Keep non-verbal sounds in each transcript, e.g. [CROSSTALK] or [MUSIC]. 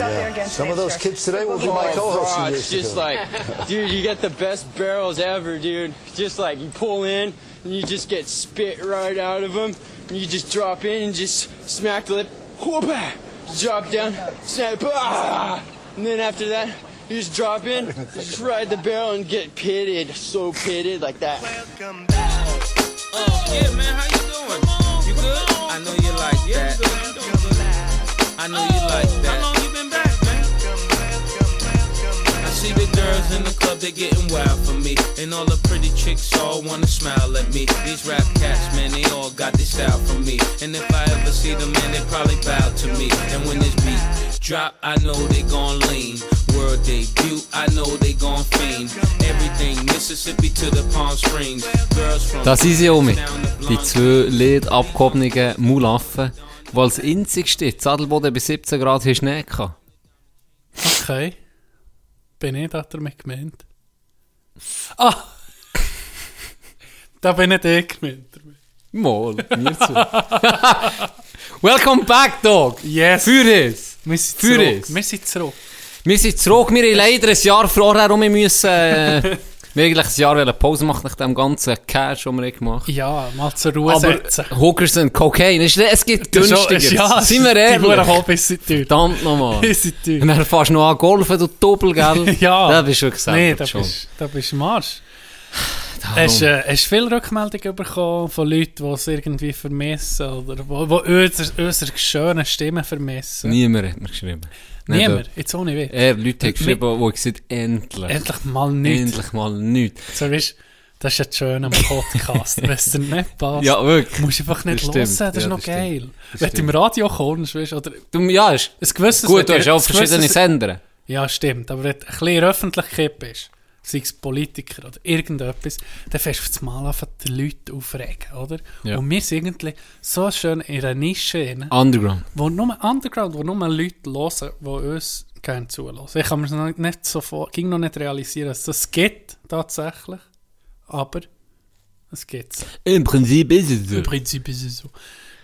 out there against Some of those nature. kids today will be my co-hosts Oh, in it's years just to come. like, [LAUGHS] dude, you get the best barrels ever, dude. Just like you pull in and you just get spit right out of them, and you just drop in and just smack the lip, whoop-ah, drop down, snap, ah, and then after that. You just drop in, just ride the barrel and get pitted, so pitted like that. Oh, yeah, man, how you doing? You good? I know you like that. I know you like that. See the girls in the club, they getting wild for me. And all the pretty chicks all wanna smile at me. These rap cats, man, they all got their style from me. And if I ever see them, man, they probably bow to me. And when this beat drop, I know they gon' lean. World debut, I know they gon' fiend. Everything Mississippi to the Palm Springs. Girls from Da sind sie, Omi. Die zwei leid abgehobenen Mulaffen, die als einzigste Zadelboden bei 17 Grad hier Schnee hatten. Okay. Bin ich da damit gemeint? Ah! [LAUGHS] da bin nicht ich gemeint. Mal, mir zu. [LAUGHS] Welcome back, Dog! Yes! Für es! Wir sind Für zurück. Wir sind zurück. Wir sind zurück, wir haben leider ein Jahr vorher rum müssen, äh, [LAUGHS] wir eigentlich ein Jahr wollen Pause machen nach dem ganzen Cash, den wir gemacht haben. Ja, mal zur Ruhe Aber setzen. Hookers und Cocaine, es es gibt günstiger. Ja, Sind wir Die ehrlich? Huren Hobbys sind teuer. Verdammt nochmal. [LAUGHS] Die sind teuer. Und dann fährst du noch an Golfen, du Doppel, gell? [LAUGHS] Ja. Da bist du gesagt. Nee, da bist, da bist du im Arsch. Darum. Hast äh, hast du viele Rückmeldungen bekommen von Leuten, die es irgendwie vermissen oder die unsere, schönen Stimmen vermissen? Niemand hat mir geschrieben. Nicht Niemand, jetzt ohne Weh. Er, Leute haben geschrieben, die gesagt endlich. Endlich mal nichts. Endlich mal nichts. So, weißt, das ist ja schön am Podcast. [LAUGHS] Wenn es dir nicht passt, Ja, wirklich. musst einfach nicht Das hören. stimmt. Das ist Ja, noch das stimmt. geil. Das Wenn du im stimmt. Radio kommst, weißt, oder Du, ja, ist ein gewisses... gut, du hast auch verschiedene Sender. Ja, stimmt. Aber wenn du ein bisschen in der Öffentlichkeit bist, sei es Politiker oder irgendetwas, dann fängst du auf das Mal an, die Leute aufregen, oder? Ja. Und wir sind irgendwie so schön in einer Nische, Underground. wo nur Underground, wo nur Leute hören, die uns gerne zuhören. Ich kann mir das noch nicht sofort, ging noch nicht realisieren, dass das geht, tatsächlich. Aber es geht. Im Prinzip ist es so. Im Prinzip ist es so.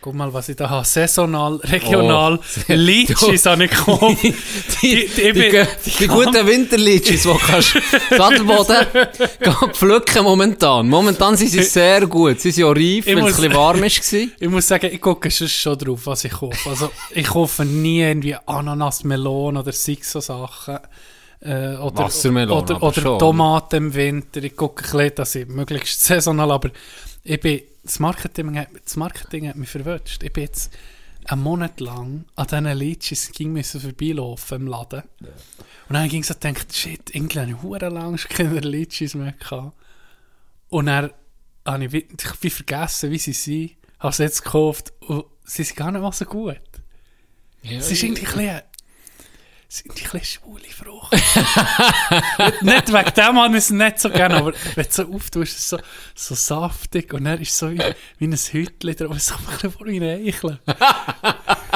Guck mal, was ich da habe. Saisonal, regional, Oh. Litschis habe ich gekauft. Die, die, die- die, die- guten Winterlitschis, die kannst Sattelboden [LAUGHS] gehen pflücken momentan. Momentan sind sie sehr gut. Sie sind auch reif, weil es ein bisschen warm war. [LAUGHS] Ich muss sagen, ich gucke schon drauf, was ich kaufe. Also, ich kaufe nie irgendwie Ananas, Melone oder so Sachen. Äh, oder, Wassermelone Oder, oder. Tomaten im Winter. Ich gucke ein bisschen, dass ich möglichst saisonal, aber ich bin, das Marketing, hat- das Marketing hat mich verwünscht. Ich bin jetzt einen Monat lang an diesen Litschis ging müssen vorbeilaufen im Laden. Und dann ging ich so gedacht, shit, irgendwie habe ich lange schon keine Litschis mehr gehabt. Und dann habe ich, wie- wie vergessen, wie sie sind, habe sie jetzt gekauft und sie sind gar nicht mal so gut. es ist irgendwie ein ist irgendwie ein schwule Frucht. [LAUGHS] nicht wegen dem habe ich es nicht so gerne, aber wenn du so auftust, ist es so, so saftig und dann ist es so wie, wie ein Hütchen drauf, kommt ein bisschen vor wie ein Eichel. [LAUGHS]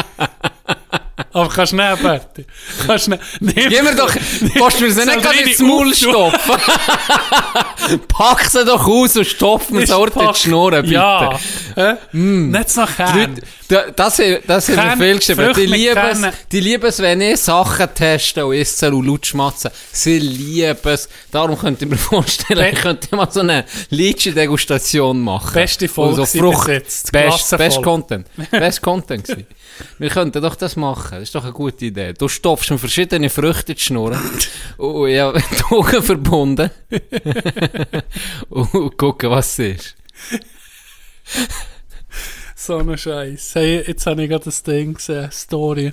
aber kannst du nicht, Berti. Kannst du nicht. Nimm- Gib [LAUGHS] mir doch, kannst du mir sie nicht gerade ins Maul stopfen? [LAUGHS] Pack sie doch aus und stopf mir Ich so die Schnurren, bitte. Ja. Hä? Nicht so Kern. Das, haben- das wir viel geschrieben. Die lieben die lieben es, wenn ich Sachen teste und esse und laut schmatze. Sie lieben es. Darum könnte ich mir [LAUGHS] vorstellen, ich könnte mal so eine Litschi-Degustation machen. Beste Folge Und so gewesen bis Frucht. Best, best Content. Best Content gewesen. Wir könnten doch das machen. Das ist doch eine gute Idee. Du stopfst mir verschiedene Früchte in die Schnur. und habe die Augen verbunden. [LAUGHS] und gucken, was es ist. So ein Scheiß. Hey, jetzt habe ich gerade das Ding gesehen, Story.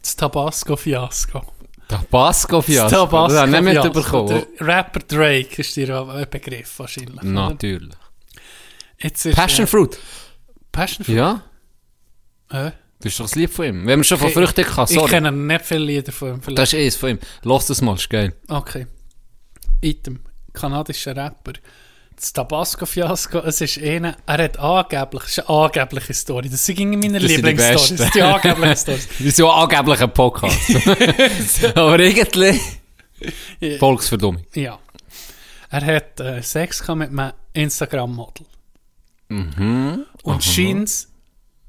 Das Tabasco-Fiasko. Tabasco-Fiasko. Das Das habe ich nicht mitbekommen. Rapper Drake ist dir ein Begriff wahrscheinlich. Natürlich. Passion äh, Fruit. Passion Fruit. Ja, Äh, das ist doch das Lied von ihm. Wenn wir schon von ich- Früchten ich sorry. kenne nicht viele Lieder von ihm. vielleicht. Das ist eins von ihm. Lass das mal, ist geil. Okay. Item. Kanadischer Rapper. Das Tabasco-Fiasko, es ist einer, er hat angeblich, es ist eine angebliche Story. Das sind irgendwie meine Das die Lieblingsstories. Das sind die angeblichen Stories. [LAUGHS] Sind auch angeblich ein Podcast. [LAUGHS] Aber irgendwie... Ja. Volksverdummung. Ja. Er hat äh, Sex mit einem Instagram-Model. Mhm. Und scheint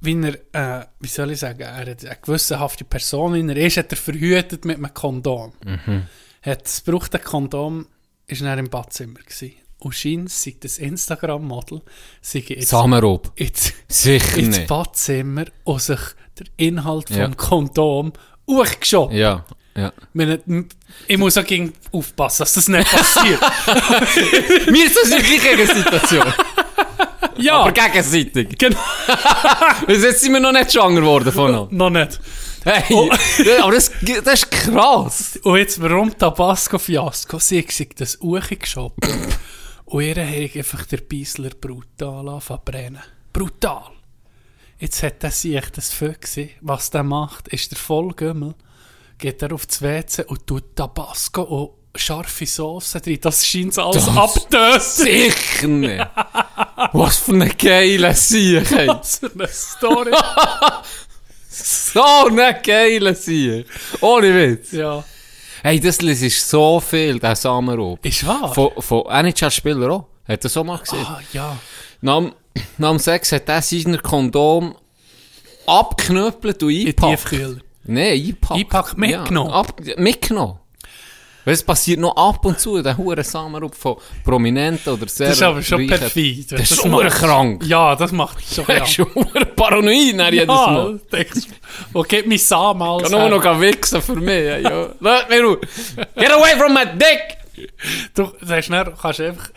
wie er, äh, wie soll ich sagen, er hat eine gewissenhafte Person, wie er ist, hat er verhütet mit einem Kondom. Hat das gebrauchte Kondom, ist dann im Badzimmer gewesen. Und scheint, sei das Instagram-Model, sei jetzt, Sicher ins nicht. Badzimmer und sich der Inhalt Ja. vom Kondom hochgeschoben. Ja, ja. Ich muss auch gegen aufpassen, dass das nicht passiert. [LAUGHS] Wir sind in der gleichen Situation. Ja, Aber gegenseitig. genau. [LAUGHS] Bis jetzt sind wir noch nicht schwanger geworden von uns. Noch nicht. Hey, Oh. [LAUGHS] aber das, das ist krass. Und jetzt, warum Tabasco-Fiasko? Sie hat das hochgeschoben. und ihr hat einfach der Beisler brutal brennen. Brutal. Jetzt hat er sich das gesehen. Was der macht, ist der Vollgümmel. Geht er auf das WC und tut Tabasco und scharfe Soße drin. Das scheint alles abtöten. Sicher nicht. [LAUGHS] Was für eine geile Sieg. Was für eine Story. [LAUGHS] So eine geile Sieg. Ohne Witz. ja. Hey, das ist so viel, der Samenrob. Ist wahr? Von, von NHL-Spielern auch. Hat er so mal gesehen. ah, ja. Nach, nach dem Sex hat er seinen Kondom abknüppelt und In eingepackt. Tiefkühler. Nein, eingepackt. Eingepackt, mitgenommen? Ja, ab, mitgenommen. Weil es passiert noch ab und zu, der hure Samenrup von Prominenten oder sehr Das ist aber schon reichen- perfid. Das ist schon krank. Ja, das macht schon Das krank. ist schon paranoid nach jedes Mal. Ja, denkst du, wo geht mein Samen alles kann her? noch wichsen für mich. Ja. Lass mich ruhig. Get away from my dick! Du sagst nicht, kannst einfach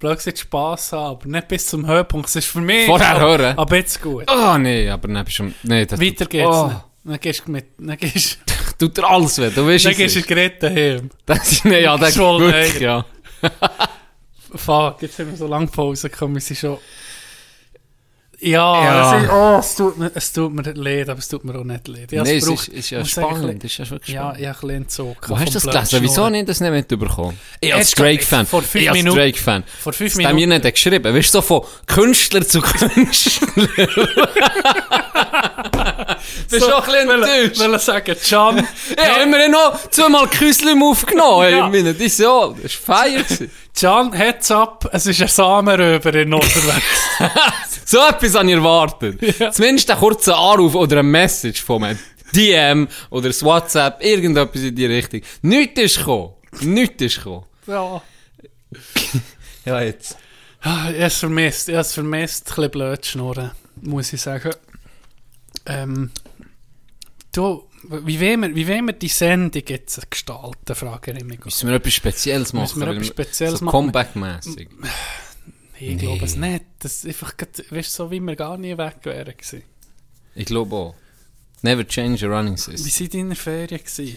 gesagt Spass haben, aber nicht bis zum Höhepunkt. Das ist für mich Vorher schon- hören. Aber jetzt gut. Oh nee, aber dann bist du... Nee, das Weiter geht's Oh, nicht. Dann gehst du mit, dann gehst, tut dir alles weh, du weißt dann es ist. Gerät daheim. Das ist... Nee, ja, [LAUGHS] das ist wirklich, ja. Fuck, jetzt haben wir so lange Pause gekommen, wir sind schon... Ja, Ja. Es, ist, oh, es, tut mir, es tut mir leid, aber es tut mir auch nicht leid. Ja, Nee, es braucht- ist, ist ja spannend. Ist ja wirklich Ja, spannend. ich habe ein bisschen. Wo hast du das gelesen? Wieso nicht das nicht mitbekommen? Ich als Drake-Fan. vor fünf Ich Minuten- Drake-Fan. vor fünf Minuten. nicht geschrieben. Weißt du, so von Künstler zu Künstler. [LAUGHS] Bist du auch ein bisschen enttäuscht? will sagen, Can, [LAUGHS] Ja, haben wir noch zweimal Küslim aufgenommen. Ja. ich meine, das ja, das war feier. Can, heads up, es ist ein Samenröber in unterwegs. [LAUGHS] so etwas habe ich erwartet. Zumindest einen kurzen Anruf oder eine Message von einem DM oder ein WhatsApp, irgendetwas in die Richtung. Nichts ist gekommen. Nichts ist gekommen. ja. [LAUGHS] Ja, jetzt. Ah, Ich habe es vermisst, ich habe es vermisst, ein bisschen blöd schnurren, muss ich sagen. Ähm, du, wie wollen wir, wie wollen wir die Sendung jetzt gestalten, frage ich mich. Müssen wir etwas Spezielles machen? Müssen wir etwas Spezielles so? Comeback-mässig. Ich glaube es nicht. Das ist einfach, weißt, so wie wir gar nie weg wären gewesen. Ich glaube auch. Never change a running Wie system. sind deine Ferien gewesen?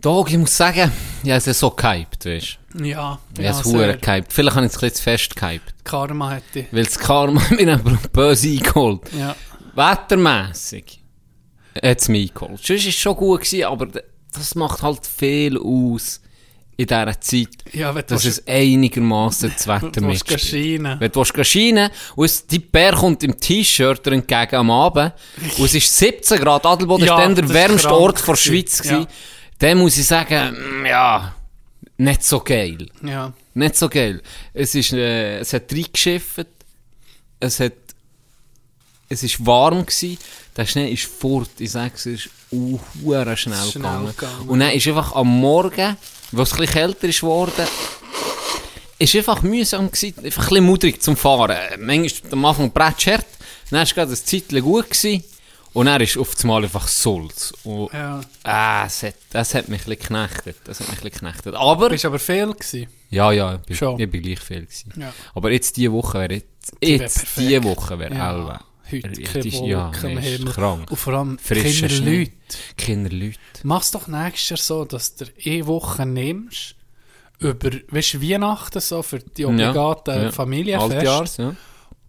Dog, ich muss sagen, ich habe es so gehypt, weißt du. Ja, Ich ja habe es hure gehypt. Vielleicht habe ich es ein bisschen zu fest gehypt. Karma hätte. Weil das Karma [LAUGHS] einfach böse eingeholt. Ja. Wettermässig hat es mich eingeholt. Sonst war es schon gut, gewesen, aber das macht halt viel aus in dieser Zeit, Ja, dass es einigermaßen das Wetter mitspielt. Wenn du willst [LAUGHS] scheinen und es, die Bär kommt im T-Shirt entgegen am Abend und es ist 17 Grad, Adelboden Ja, ist dann der wärmste Ort der gewesen. Schweiz Ja. dann muss ich sagen, mm, ja, nicht so geil. Ja. Nicht so geil. Es, ist, äh, es hat reingeschifft, es hat es ist warm gsi, der Schnee ist fort, ich sag's, es ist uh, schnell, Schnell gegangen. gegangen. Und dann ist einfach am Morgen, wo es ein bisschen kälter ist geworden, ist einfach mühsam gsi, einfach ein bisschen mudrig zum Fahren. Äh, Manchmal am Anfang bretschert, dann ist gerade das Zeitchen gut gsi, und dann ist auf einmal einfach Sulz. Und, Ja. ah, es hat, das hat mich ein bisschen geknechtet, das hat mich ein geknechtet. Aber, Bist aber fehl gewesen. ja, ja, ich bin, ich bin gleich viel gewesen. Ja. Aber jetzt diese Woche wäre jetzt, wär jetzt diese Woche wäre Ja. Heute Richtig, keine Wolken ja, am nee, ist Himmel. krank. Und vor allem Frischer keine. Leute. Kinder Leute. Mach's doch nächstes Jahr so, dass du eine Woche nimmst, über, weißt Weihnachten so, für die obligaten ja. Familienfeste. Altjahrs, ja.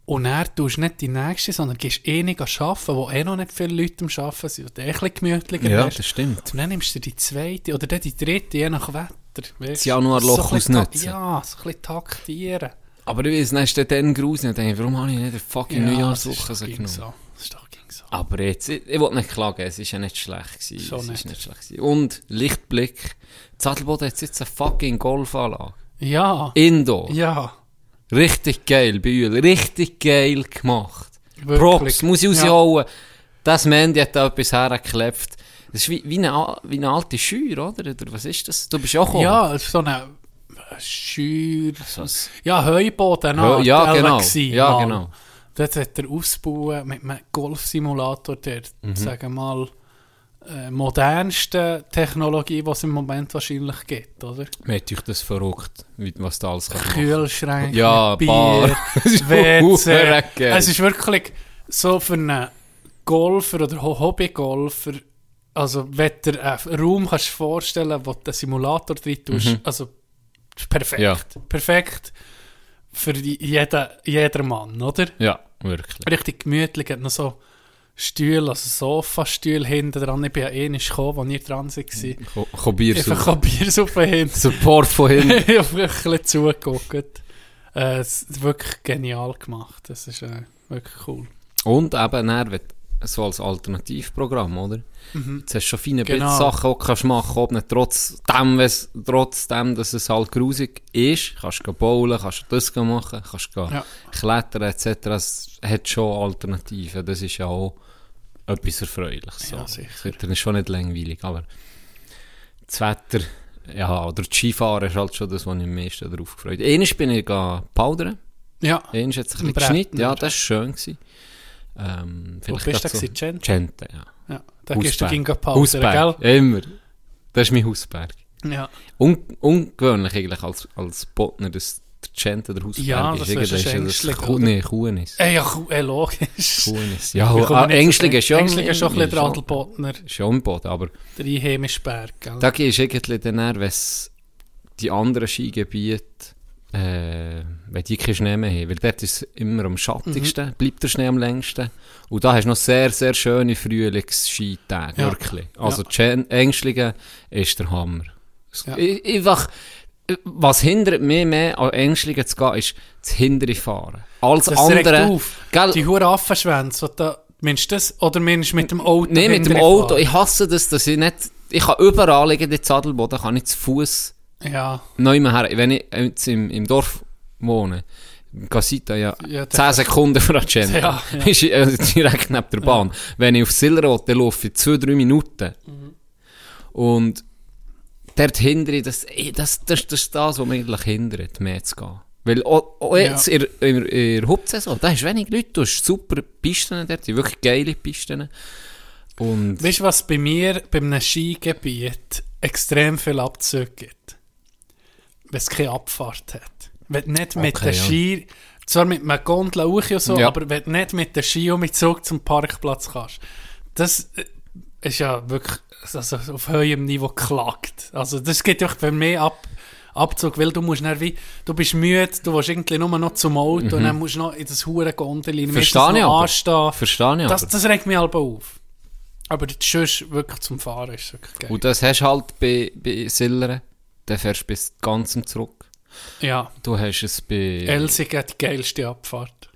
Und dann tust du nicht die nächste, sondern gehst eh nicht arbeiten, wo eh noch nicht viele Leute am Arbeiten sind, und eh ein bisschen gemütlicher Ja, wärst. das stimmt. Und dann nimmst du die zweite oder dann die dritte, je nach Wetter. Weißt? Das Januarloch So ausnutzen. Ja, so ein bisschen taktieren. Aber ich weiß, dann ist dann gruselig und denke, warum habe ich nicht eine fucking Ja, Neujahrswoche so genommen? so. Das ist doch ging so. Aber jetzt, ich, ich will nicht klagen, es ist ja nicht schlecht gewesen. Schon es nicht. ist nicht schlecht gewesen. Und, Lichtblick, Zadelboden hat jetzt eine fucking Golfanlage. Ja, Indoor. ja. Richtig geil, Bühl. Richtig geil gemacht. Wirklich. Props, muss ich Ja. rausholen. Das Mandy hat da etwas hergeklebt. Das ist wie, wie, eine, wie eine alte Schür, oder? Oder was ist das? Du bist ja auch gekommen. Ja, so eine Schür... Ein- Ja, Heuboden. Hö- ja, genau. Gewesen, Ja, mal. genau. Dort hat er ausgebaut mit einem Golfsimulator, der, Mhm. sagen wir mal, äh, modernste Technologie, die es im Moment wahrscheinlich gibt, oder? Mir hat euch das verrückt, was da alles kann. Kühlschränke, Ja, Bier, Bar. [LAUGHS] WC. Es ist wirklich so für einen Golfer oder Ho- Hobbygolfer, also wenn du einen Raum kannst vorstellen wo du den Simulator drin tust, also das ist perfekt. Ja. Perfekt für jeden, jeder Mann, oder? Ja, wirklich. Richtig gemütlich, hat noch so Stühle, also Sofastühle hinten dran. Ich bin ja eh nicht gekommen, als ihr dran war. Ko- Ko Bier Einfach Biersuppe hinten. [LAUGHS] Support von hinten. [LAUGHS] ich habe wirklich ein bisschen zugeguckt. Äh, es ist wirklich genial gemacht. Das ist äh, wirklich cool. Und eben, wenn- so als Alternativprogramm, oder? Jetzt hast du schon viele Genau. Sachen, die du kannst machen ob nicht trotzdem, trotzdem, dass es halt grusig ist. Kannst du bowlen, kannst du das machen, kannst du Ja. klettern etc. Es hat schon Alternativen. Das ist ja auch etwas Erfreuliches. So. Ja, sicher. Es wird dann schon nicht langweilig, aber das Wetter, ja, oder das Skifahren ist halt schon das, was ich am meisten darauf gefreut habe. Einmal bin ich powdern. Ja. Einmal hat es ein bisschen geschnitten. Ja, das war schön. Gewesen. Ähm, Wo vielleicht bist du grad gewesen? Gent? Gente, ja. Ja. Da gehst du Hausberg. gegen Pause, Hausberg, gell? immer. Das ist mein Hausberg. Ja. Un ungewöhnlich eigentlich als, als Botner, dass der Gente der Hausberg Ja, ist. das ist ängstlich, Kuh, nee, Kuhnis. Ey, ja, ku- äh, logisch. Kuhnis. Ja, ah, so- ist ja Ängstling ist schon ein bisschen der schon- Adelbotner, ja im Boden, aber der einheimische Berg, gell? da gehst du irgendwie dann, wenn die anderen Skigebiete, äh, wenn die keinen Schnee mehr haben, weil dort ist es immer am schattigsten, Mhm. bleibt der Schnee am längsten. Und da hast du noch sehr, sehr schöne Frühlingsskitage, Ja. wirklich. Also Ja. die Ängstlinge ist der Hammer. Ja. Einfach, äh, was hindert mich mehr an Ängstlinge zu gehen, ist das hintere Fahren. Alles Das andere, auf. gell, Die Huren Affenschwänze, da, meinst du das? Oder meinst du mit dem Auto? Nee, mit dem Auto. fahren? Ich hasse das, dass ich nicht, ich kann überall liegen, in Zadelboden, kann ich zu Fuß Ja, mehr her. Wenn ich jetzt im, im Dorf wohne, Casita, ja, Ja, 10 Sekunden von der [LAUGHS] Agenda. Ja, ja. [LAUGHS] Ist äh, direkt neben der Bahn. Wenn ich auf Sillerot dann laufe, ich 2-3 Minuten. Mhm. Und dort hindere das, eh, das, das, das ist das, was mich eigentlich hindert, mehr zu gehen. Weil auch, auch jetzt in, in, in der Hauptsaison, da hast du wenig Leute, du hast super Pisten dort, wirklich geile Pisten. Und Weißt du, was bei mir bei einem Skigebiet extrem viel Abzüge gibt? Wenn es keine Abfahrt hat. Wenn nicht mit Okay, der ja. Ski, zwar mit einem Gondel auch und so, Ja. aber wenn nicht mit der Ski und mit zurück zum Parkplatz kannst. Das äh, ist ja wirklich also auf höherem Niveau geklagt. Also das geht doch für mich ab. Abzug, weil du musst wie, du bist müde, du willst irgendwie nur noch zum Auto und dann musst du noch in das hure Gondel rein, Mhm. Verstehe ich aber. anstehen. Verstehe ich Das, aber. das regt mich halb auf. Aber das sonst wirklich zum Fahren ist wirklich geil. Und das hast du halt bei, bei Silleren. Dann fährst du bis ganz zurück. Ja, Du hast es bei... Elsig hat die geilste Abfahrt.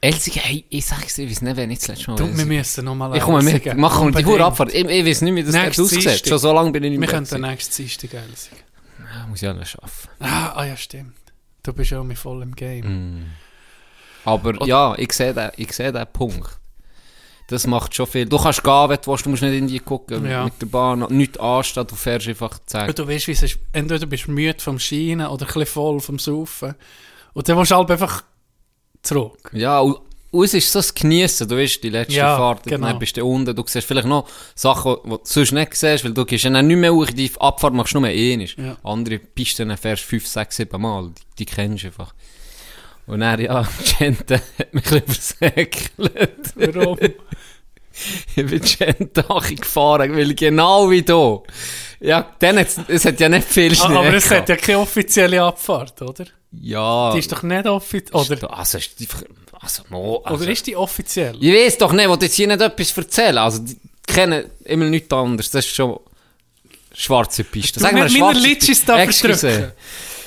Elsige, hey, ich sag's ich weiß nicht, wenn ich das letzte Mal Du, wir müssen nochmal Ich komme mit, machen wir die Hure Abfahrt. Ich, ich weiß nicht, wie das dort Nächstes aussieht. Schon so lange bin ich nicht Wir mehr können gewesen. nächstes Dienstag Elsig. Ja, Muss ich alles schaffen. Ah, ah ja, stimmt. Du bist ja auch mit voll im Game. Mm. Aber ja, ich sehe den, ich sehe den Punkt. Das macht schon viel. Du kannst gehen, wenn du willst, du musst nicht in die gucken. Ja. Mit der Bahn, nichts anstehen, du fährst einfach zack. du weißt, wie es ist. Entweder bist du müde vom Schienen oder ein bisschen voll vom Saufen. Und dann musst du halt einfach zurück. Ja, und, es ist so das Geniessen. Du weißt, die letzte Ja, Fahrt, genau. dann bist du unten, du siehst vielleicht noch Sachen, die du sonst nicht siehst, weil du gehst ja dann nicht mehr hoch, die Abfahrt machst du nur einmal. Ja. Andere Pisten fährst fünf, sechs, sieben Mal, die, die kennst du einfach. Und dann, ja, Gente hat mich ein bisschen versäckelt. Warum? Ich bin Gente gefahren, weil genau wie du. Ja, dann hat's, es hat ja nicht viel Schnee Ah, aber es hat ja keine offizielle Abfahrt, oder? Ja. Die ist doch nicht offiziell. Oder, Also, ist die, also, no, also, oder ist die offiziell? Ich weiß doch nicht, ich jetzt hier nicht etwas erzählen. Also, die kennen immer nichts anderes. Das ist schon schwarze Piste. Sag mal, mit eine meiner schwarze Litschis da verdrücken.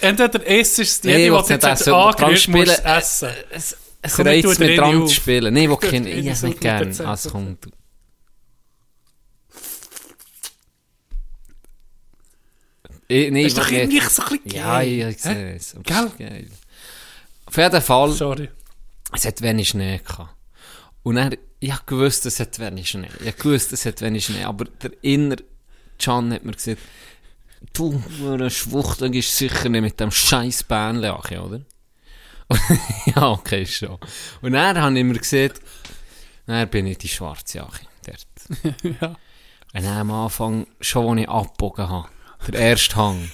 Entweder isst es die, Nee, die jetzt nicht essen. Spielen. musst essen. Es, es ich reizt tu mich dir dran eine zu spielen. Nee, ich will es nicht gerne. mit Also, komm, du. Ich, nee, ist doch irgendwie so ein bisschen Ja, geil. ich sehe es. Gell? es geil. Auf jeden Fall, Sorry. es hat wenig Schnee gehabt. Und er, ich gewusst, es hat wenig Schnee. Ich hab gewusst, es hat wenig Schnee. Aber der inner Can hat mir gesagt, du, eine Schwuchtel ist sicher nicht mit dem scheiß Bähnchen, Achi, oder? [LAUGHS] Ja, okay, schon. Und dann habe ich mir gesagt, dann bin ich die schwarze Achi, dort. [LAUGHS] ja. Und dann am Anfang, schon als ich abgebogen habe, der erste Hang,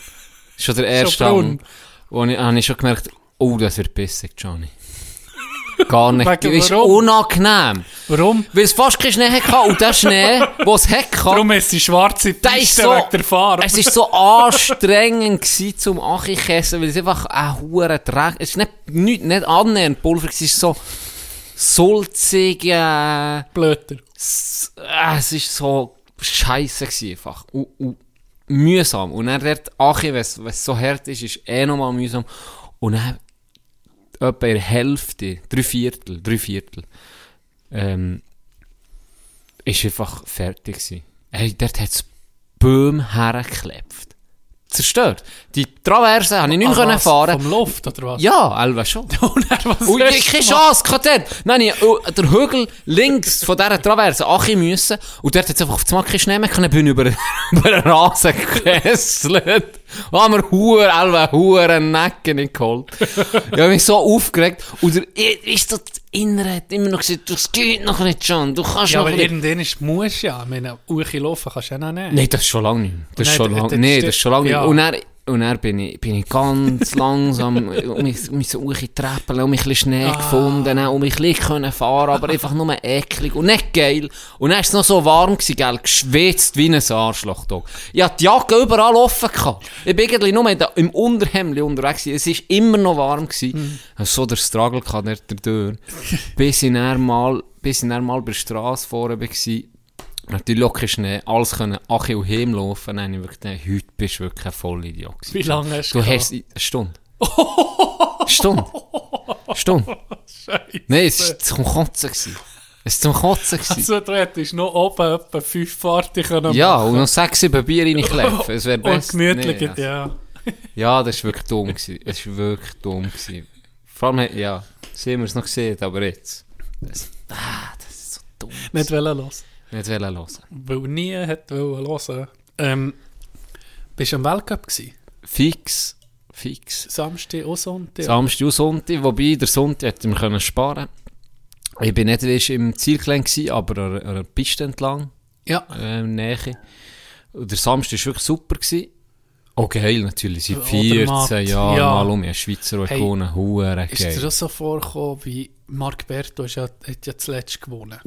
schon der erste. Hang, wo ich, habe ich schon gemerkt, oh, das wird bissig, Johnny. Gar nicht. Wegen ist warum? unangenehm. Warum? Weil es fast keinen Schnee hatte. Und der Schnee, [LAUGHS] den es hatte, Darum ist die schwarze Piste so, wegen der Farbe. es ist so anstrengend gewesen zum Achikäsen, weil es einfach ein hoher Dreck, es ist nicht, nicht, nicht annähernd Pulver, es ist so sulzig, äh, blöder. äh, es ist so scheisse einfach. Und, und mühsam. Und dann dort Achi, wenn es so hart ist, ist eh nochmal mühsam. Und dann etwa in der Hälfte, drei Viertel, drei Viertel, ähm, ist einfach fertig gewesen. Hey, dort hat es Böhm hergeklebt. Zerstört. Die Traverse habe ich nicht Ah, mehr können was? fahren. Vom Luft, oder was? Ja, Elva schon. [LAUGHS] Und er, was Und ich keine? Chance gehabt dort. Nein, ich, oh, der Hügel links von dieser Traverse Achi müssen. Und dort hat es einfach auf Mal keinen Schnee mehr können, bin über, [LAUGHS] über den Rasen gekesselt. Und haben wir Huren, Elva, Huren Necken nicht geholt. ich habe mich so aufgeregt. Und der, ist das Innere hat immer noch gesagt, das geht noch nicht schon, du kannst Ja, noch aber nicht. irgendwann ist muss ja. Ich meine, Uchi laufen kannst du ja noch nicht. Nein, das ist schon lange nicht. Das ist schon lange, das nee, stimmt. das ist schon lange Ja. nicht. Und dann, und dann bin ich, bin ich ganz [LAUGHS] langsam um mich, um mich so treppen, um mich ein bisschen Schnee Ah. gefunden, um mich ein bisschen können fahren, aber einfach nur eklig und nicht geil. Und dann war es noch so warm, gewesen, gell, geschwitzt wie ein Arschloch. Da. Ich hatte die Jacke überall offen. Gehabt. Ich bin eigentlich nur der- im Unterhemd unterwegs. gewesen. Es war immer noch warm. Gewesen. Hm. Ich hatte so der Struggle gehabt, dort dadurch. bis ich dann mal, bis ich dann mal bei der Straße vorne war. Natürlich locker Schnee, alles können Achi und Heim laufen. Dann habe ich wirklich gedacht, heute bist du wirklich ein Vollidiot. Wie lange hast Du du hast eine Stunde. Stunde. Stunde. Scheiße. Nein, es war zum Kotzen. gewesen. Es war zum Kotzen. gewesen. Also, du hättest noch oben etwa fünf Fahrten können Ja, machen. und noch sechs, sieben Bier reinkläffen. Es wäre Und besser. gemütlich, Nee, also- ja. Ja, das war wirklich dumm. Gewesen. Es war wirklich dumm. Gewesen. Vor allem, ja, sehen wir es noch gesehen, aber jetzt. Das, ah, das ist so dumm. Nicht wollen los. Nicht wollen hören. Weil nie hat wollen hören. Ähm, bist du am Weltcup gewesen? Fix. Fix. Samstag und Sonntag? Samstag und Sonntag, wobei der Sonntag hätte wir können sparen Ich bin nicht erst im gewesen, aber an, der Piste entlang, ja. äh, der Nähe. Und der Samstag war wirklich super. Gewesen. Oh, geil, natürlich. Seit Oder 14 Matt. Jahren Ja. mal um. Ja, Schweizer Hey, Ikonen, hure Ist dir geil. das so vorgekommen, wie Marc Berto ist ja, hat ja zuletzt gewonnen?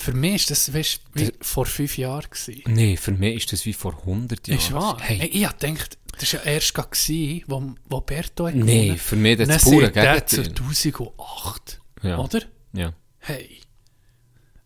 Für mich ist das weißt, wie vor fünf Jahren. Gewesen. Nee, für mich ist das wie vor 100 Jahren. Ist wahr? Hey, Hey, ich hab gedacht, das war ja erst gewesen, wo, wo Berto hat nee, gewonnen. für mich das pure Gegenteil. 2008. Ja. Oder? Ja. Hey.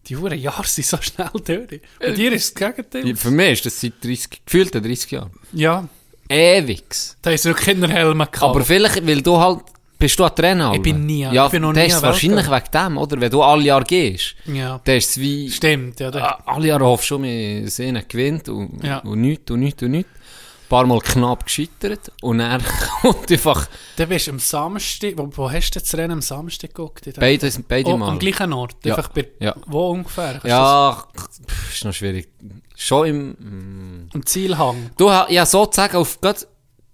Die Uhren Jahre sind so schnell durch. Bei dir ist das Gegenteil. Für mich ist das seit 30, gefühlten 30 Jahren. Ja, Ewigs. da ist wirklich Kinderhelme gehabt. Aber vielleicht, weil du halt, bist du an Trainer? Ich bin nie- ja, ich bin noch das nie ist wahrscheinlich wegen dem, oder? Wenn du alle Jahre gehst, ja, dann ist es wie, stimmt. Ja, da, Ah, alle Jahre hoffst du, wir sehen gewinnt und, Ja. und nichts und nichts und nichts. Ein paar Mal knapp gescheitert und dann [LAUGHS] kommt einfach Dann bist du am Samstag, wo, wo hast du das Rennen am Samstag geguckt? Beide, beide oh, Mal. am gleichen Ort? Ja. Einfach bei, Ja. wo ungefähr? Du Ja, pff, ist noch schwierig. Schon im... mm. das- Am Zielhang? Du, ja, sozusagen, auf grad,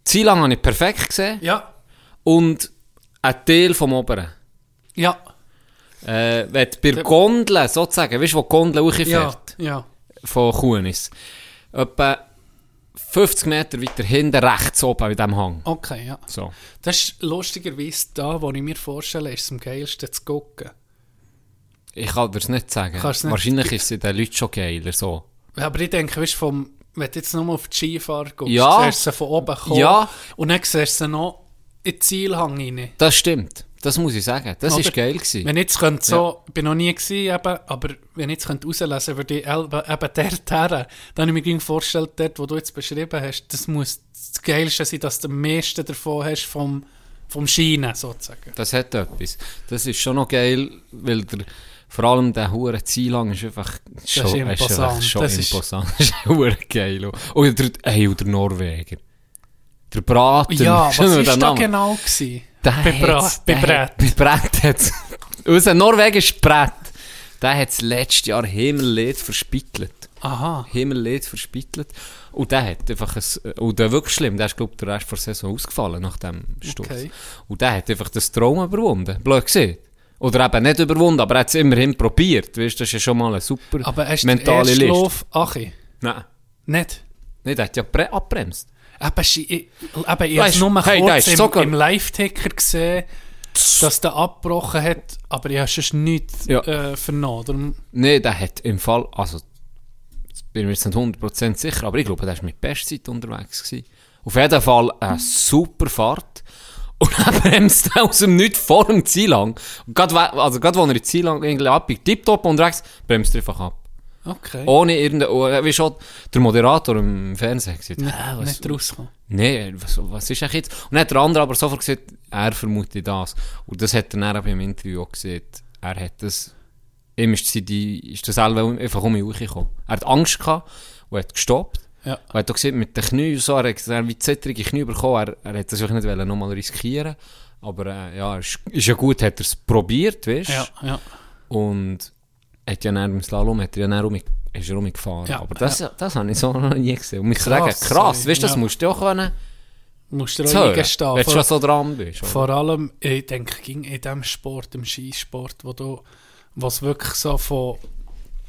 Zielhang habe ich perfekt gesehen Ja. und ein Teil vom Oberen. Ja. Äh, wenn bei der Gondel, sozusagen, weißt du, wo die Gondel hochfährt? Ja. Ja. von Kuhnis. Etwa 50 Meter weiter hinten, rechts oben in diesem Hang. Okay, ja. So. Das ist lustigerweise da, wo ich mir vorstelle, ist es am geilsten zu gucken. Ich kann dir das nicht sagen. Kannst nicht- Wahrscheinlich ist es den Leuten schon geiler. So. Ja, Aber ich denke, weißt, vom, wenn du jetzt nochmal auf die Skifahrer guckst, Ja. siehst du von oben kommen Ja. und dann siehst du noch in den Zielhang rein. Das stimmt. Das muss ich sagen. Das Oder? ist geil gewesen. Wenn ich jetzt könnte so, ich bin noch nie gewesen, eben, aber wenn jetzt könnte rauslesen würde eben, dort her, dann habe ich mir vorgestellt, dort, wo du jetzt beschrieben hast, das muss das Geilste sein, dass du am meisten davon hast vom, vom Schienen, sozusagen. Das hat etwas. Das ist schon noch geil, weil der, vor allem der hure Zielhang ist einfach schon, ist ist imposant. schon Das ist- imposant. [LAUGHS] Das ist geil. Und der, ey, und der Norweger. Der Braten. Ja, was war da Name. genau? Gewesen? Bei der Brett. hat- [LAUGHS] unser norwegischer Brett, der hat das letzte Jahr Himmellied verspittelt. Aha. Himmellied verspittelt. Und der hat einfach ein, und der wirklich schlimm, der ist, glaube ich, der Rest der Saison ausgefallen nach dem Sturz. Okay. Und der hat einfach das Trauma überwunden. Blöd gesehen. Oder eben nicht überwunden, aber er hat es immerhin probiert. Weißt, das ist ja schon mal eine super Aber hast du den mentale Liste. Lauf... Achi? Nein. Nicht? Nein, der hat ja bre- abbremst. Eben, ich, ich, eben, ich habe es nur hey, der kurz im, sogar- im Live-Ticker gesehen, dass der abgebrochen hat, aber ich habe sonst nichts Ja. äh, vernommen. Nein, der hat im Fall, also, bin mir jetzt nicht 100% sicher, aber ich glaube, der war mit Bestzeit unterwegs. Gewesen. Auf jeden Fall eine super Fahrt. Und dann bremst er aus dem Nichts vor dem Ziel lang. Und also gerade, wo er in Ziel lang irgendwie abbiegt, tipptopp unterwegs, bremst er einfach ab. Okay. Ohne irgendeine, oh, wie schon der Moderator im Fernsehen gesagt, nicht, «Hä, was, nicht rausgekommen. Nee, was, was ist eigentlich jetzt? Und dann hat der andere aber sofort gesagt, er vermutet das. Und das hat er dann auch im Interview auch gesagt. Er hat das, ihm ist, die, ist das selber einfach um mich hochgekommen. Er hat Angst gehabt und hat gestoppt. Ja. Und er hat auch gesagt, mit den Knien und so, er hat gesagt, er hat wie zittrige Knie bekommen, er, er hat das auch nicht nochmal riskieren. Aber äh, ja, ist, ist ja gut, hat er es probiert, weißt du? Ja, ja. Und hat ja dann im Slalom hat er ja dann rum, ist er rumgefahren. Ja, Aber das, das habe ich so noch nie gesehen. Und muss sagen, Krass, weißt du, das Ja. musst du auch können. Musst du zu auch eingestehen. Wenn du Vor- schon so dran bist. oder? Vor allem, ich denke, ging in diesem Sport, im Skisport, wo du, was wirklich so von,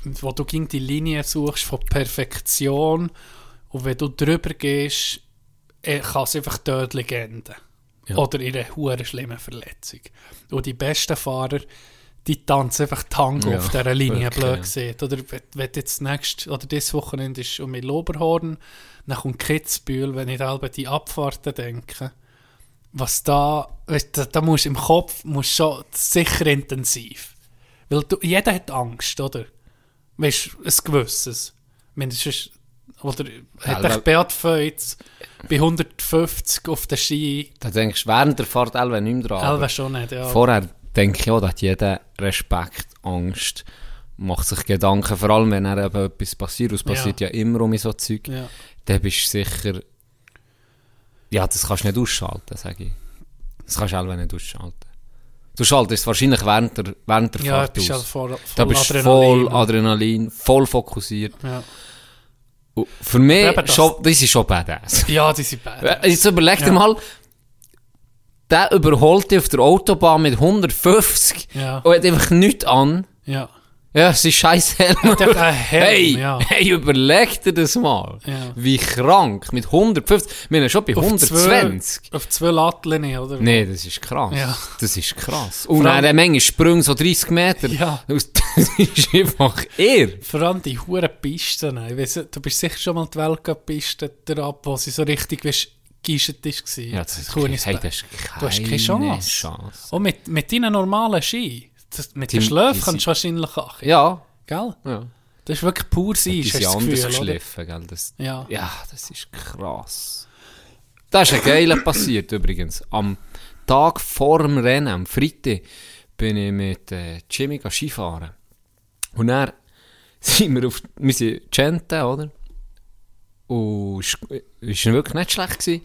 wo du ging die Linie suchst von Perfektion und wenn du drüber gehst, eh, kann es einfach tödlich enden. Ja. Oder in einer schlimmen Verletzung. Und die besten Fahrer, die tanzen einfach Tango Ja, auf dieser Linie, wirklich, blöd gesehen. Oder wenn, jetzt nächst, oder dieses Wochenende ist um in Loberhorn, dann kommt Kitzbühel, wenn ich halb die Abfahrten denke was da, weißt, da, da musst du im Kopf musst schon sicher intensiv. Weil du, jeder hat Angst, oder? Weißt du, ein gewisses. Ist, oder hat echt Beat Feutz bei 150 auf der Ski, Da denkst du während der Fahrt Elva nicht mehr dran. Aber schon nicht, ja. Vorher denke ich auch, dass jeder Respekt, Angst, macht sich Gedanken, vor allem wenn er eben etwas passiert, und es passiert ja, immer um so Zeug, ja. dann bist du sicher, ja, das kannst du nicht ausschalten, sage ich. Das kannst du Elva nicht ausschalten. Du schaltest es wahrscheinlich während der, während der Ja, Fahrt bist aus. halt voll, voll da bist du voll Adrenalin, voll fokussiert. ja. Für mich, das- schon, das ist schon badass. ja, die sind bad. Äh, Jetzt überleg dir Ja. mal, der überholt dich auf der Autobahn mit 150 Ja. und hat einfach nichts an. Ja. Ja, es ist scheiß Helm. Hey, ja. hey, überleg dir das mal. Ja. Wie krank. Mit 150. Wir sind schon bei Auf 120. Zwei, auf zwei Latteln, oder? Nee, das ist krass. Ja. Das ist krass. Und dann eine Menge Sprünge, so 30 Meter. Ja. [LAUGHS] Das ist einfach irr. Vor allem die huren Pisten. Ich weiss, du bist sicher schon mal die Weltcup-Piste ab, wo sie so richtig weißt, geischt ist. Ja, das ist, Kunisberg. hey, das ist Du hast keine Chance. Chance. Und mit, mit deinen normalen Ski, das, mit den Schläfen kannst du wahrscheinlich auch. Ja. Gell? ja. Das ist wirklich pur sein, sind du das anders Gefühl, geschliffen, gell? Das, Ja. Ja, das ist krass. Das ist ein geiler [COUGHS] passiert übrigens. Am Tag vor dem Rennen, am Freitag, bin ich mit äh, Jimmy Skifahren. Und dann [LAUGHS] sind wir auf, wir sind Gente, oder? Und es war wirklich nicht schlecht. Gewesen.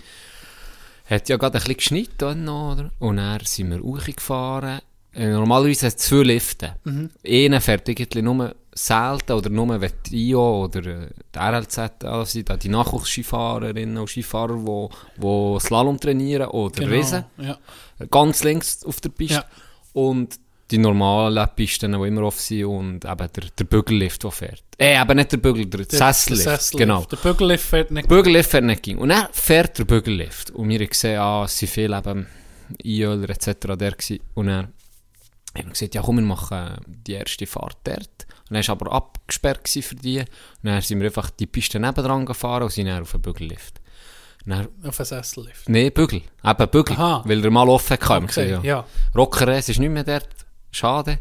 Hat ja gerade ein bisschen noch, oder? Und dann sind wir hochgefahren. Äh, Normalerweise hat es zwei Lifte. Mhm. Einer fährt irgendwie nur selten oder nur wenn die IO oder äh, die RLZ also sind, da die Nachwuchsskifahrerinnen und Skifahrer, die wo Slalom trainieren oder Genau. Riesen. Ja. Ganz links auf der Piste. Ja. Und die normalen Pisten, die immer offen sind und eben der, der Bügellift, der fährt. Äh, eben nicht der Bügel, der, Sessellift. Sessellift. Genau. Der Bügellift fährt nicht. Bügellift fährt nicht ging. Und dann fährt der Bügellift. Und wir haben gesehen, ah, es sind viele eben Einöler etc. der gewesen. Und dann haben wir gesagt, ja komm, wir machen die erste Fahrt dort. Und dann war aber abgesperrt für die. Und dann sind wir einfach die Piste nebendran gefahren und sind dann auf den Bügellift. Dann, Auf einen Sessellift. nee, Bügel. Eben Bügel. Aha. Weil er mal offen kam. Okay, ja. ja. Rockeres ist nicht mehr dort. Schade.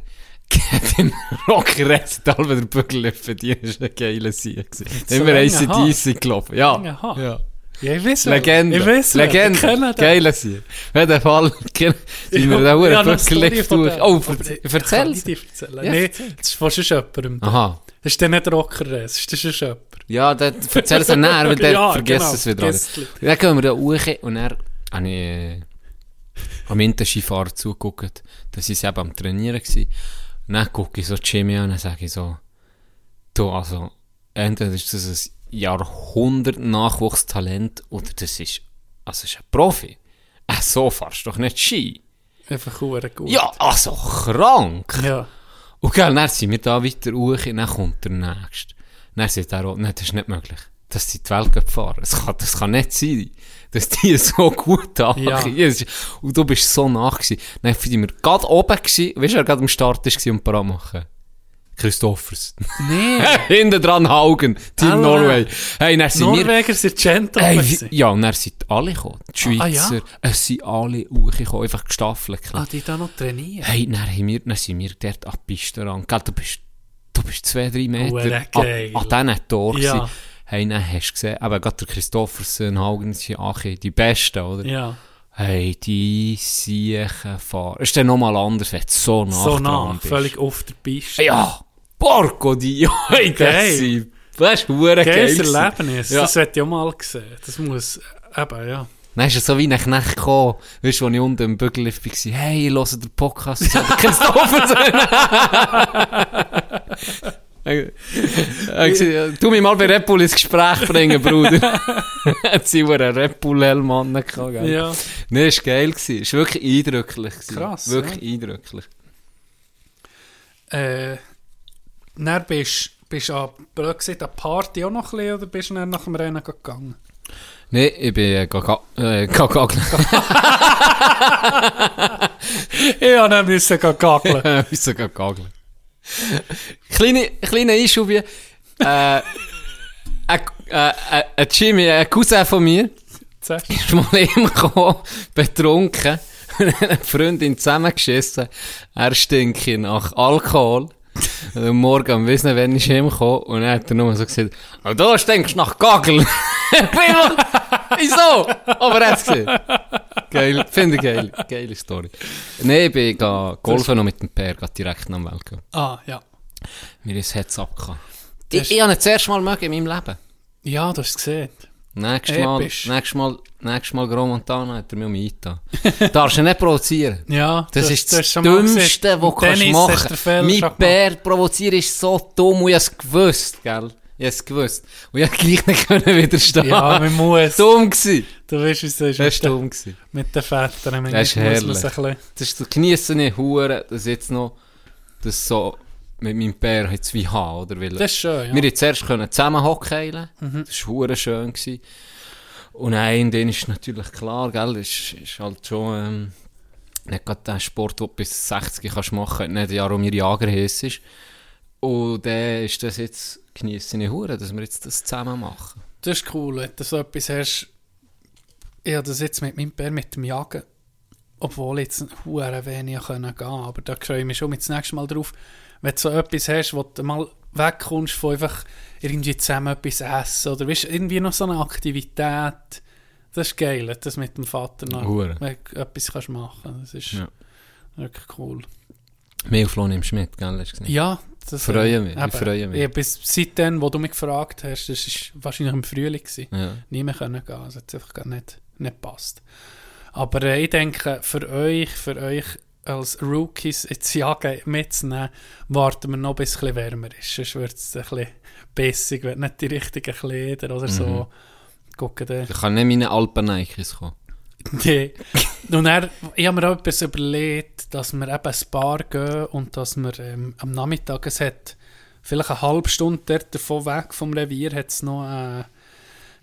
Den Rockeres hat alle den Bügellift verdient. Das war ein geiler Sieg. Immer. ACDC gelaufen. Ja. Ja. Ja, ich weiß Legende. Ich weiß Legende. Geiler Sieg. Auf jeden Fall [LAUGHS] sind wir da Story von durch. der- Oh, aber ver- ich- erzähl's. Kann ich dir erzählen? Ja, nee, erzähl. das ist schon jemandem. Aha. Das ist dann nicht Rocker, das ist jemand. Ja, dann erzähl es dann näher, weil der [LAUGHS] Ja, vergisst genau, es wieder. vergisst es. Dann gehen wir da hoch und dann habe ich, am Interskifahrer zugeguckt, dass sie eben am Trainieren. Und dann gucke ich so Jimmy an und dann sage ich so, du, also, entweder ist das ein Jahrhundert-Nachwuchstalent oder das ist, also, das ist ein Profi. Äh, so fährst du doch nicht Ski. Einfach gut. Ja, also krank. Ja. Und gell, dann sind wir da weiter hoch und dann kommt der Nächste. Dann sagt er auch, nein, das ist nicht möglich. Dass sie die Welt fahren. Das kann, das kann nicht sein. Dass die [LAUGHS] so gut angehen. Ja. Und du bist so nach gewesen. Dann sind wir gerade oben gewesen. Weißt du, wer gerade am Start war und parat machen? Christophers. Nee. [LAUGHS] Hinten dran Haugen. Team Alle. Norway. Hey, dann sind wir... Norweger sind Gentlemen. Hey, ja, und dann sind alle gekommen. Die Ah, ja? Schweizer. Es sind alle hochgekommen. Einfach gestaffelt. Ah, die da noch trainieren. Hey, dann, haben wir, dann sind wir dort an die Piste ran. Gell, du bist, du bist zwei, drei Meter Hure an, an diesen Tor Ja. gewesen. Hey, dann hast du gesehen, aber gerade der Christoffersen, Haugen, sind Achi, die Besten, oder? Ja. Hey, die siechen fahren. Ist dann nochmal anders, wenn du so nah So nah, völlig auf der Piste. Ja, Porco Dio. [LAUGHS] Hey, sind, das ist hure geil. Geiles. Erlebnis. Ja. Das hätte ich auch mal gesehen. Das muss, eben, ja. Dann ist es so wie ein Knecht gekommen, weißt du, als ich unten im Bügellift war, hey, ich höre den Podcast, [LAUGHS] so, der [LAUGHS] Du [LAUGHS] mich mal bei Red Bull ins Gespräch bringen, Bruder. [LAUGHS] [LAUGHS] Hat sie einen Red Bull Helm an gehabt, gell? Ja. Nee, ist geil gewesen. Ist wirklich eindrücklich gewesen. Krass, Wirklich eindrücklich. Äh, dann bist du an, an die Party auch noch ein bisschen, oder bist du nach dem Rennen gegangen? Nee, ich bin äh, gaga, äh, Ich habe dann müssen gehen gaggeln. Wieso gehen gageln? [LAUGHS] Kleine, kleine Einschub hier. Äh, ein, äh, äh, ein Jimmy, ein Cousin von mir, Zuerst. ist mal [LAUGHS] eben gekommen, betrunken, [LAUGHS] eine Freundin zusammengeschissen, er stinkt nach Alkohol. Und am Morgen am Wissen, wenn ich heimgekommen und dann hat er nur so gesagt, oh, da stinkst du nach Gagel. Wieso? Aber er hat es gesehen. Geil, finde ich geil. Geile Story. Nein, ich bin ga golfen noch mit dem Pär, direkt nach dem Weltcup. Ah, ja. Mir ist Herz. Das- Ich, ich habe ihn das erste Mal mögen in meinem Leben. Ja, du hast es gesehen. Nächstes Mal, nächstes Mal, nächstes Mal Gros Montana hat er mir um eingetan. Darfst du nicht provozieren. [LAUGHS] Ja, Das du- ist das mal Dümmste, was du kannst machen Fehler Mein Bär provozieren ist so dumm und ich hab's gewusst, gell? Ich hab's gewusst. Und ich hab gleich nicht können widerstehen. Ja, man muss. dumm gsi. Du weißt, wie es ist Das den, dumm gsi. mit den Vätern. Das ist herrlich. ein Das ist so, geniessen nicht Hure, dass jetzt noch, das so, mit meinem Bär jetzt wie haben, oder? Weil, Das ist schön, ja. Wir konnten zuerst können zusammen hockeilen. Mhm. Das war hure schön. Gewesen. Und ein, den ist natürlich klar, gell, ist, ist halt schon, ähm, nicht gerade der Sport, den du bis 60 kannst machen, nicht Jaromir Jager heiß ist. Und dann ist das jetzt, genieße ich hure, dass wir jetzt das zusammen machen. Das ist cool, wenn du so etwas hast. Ich habe das jetzt mit meinem Bär mit dem Jagen, obwohl ich jetzt hure wenig können gehen aber da freue ich mich schon mit das nächste Mal drauf, wenn du so etwas hast, wo du mal wegkommst von einfach irgendwie zusammen etwas essen oder weißt, irgendwie noch so eine Aktivität. Das ist geil, das mit dem Vater noch Hure. wenn du etwas kannst machen. Das ist Ja. wirklich cool. Mehr Flo nimmst du mit, gell? Ja, das Freue mich, ich eben. freue mich. Ja, bis seitdem, wo du mich gefragt hast, das war wahrscheinlich im Frühling. Gewesen. Ja. nie mehr können gehen. Also hat einfach gar nicht, nicht passt. Aber äh, ich denke, für euch, für euch als Rookies ins Jagen mitzunehmen, warten wir noch, bis es ein wärmer ist. Sonst wird es ein bisschen bissig, wenn nicht die richtigen Kleider oder so. Gucken dann. Ich kann nicht meine Alpen-Nikes kommen. [LAUGHS] Nee. Und dann, ich habe mir auch etwas überlegt, dass wir eben ein Bar gehen und dass wir ähm, am Nachmittag, es hat vielleicht eine halbe Stunde dort davon weg vom Revier, hat es noch eine,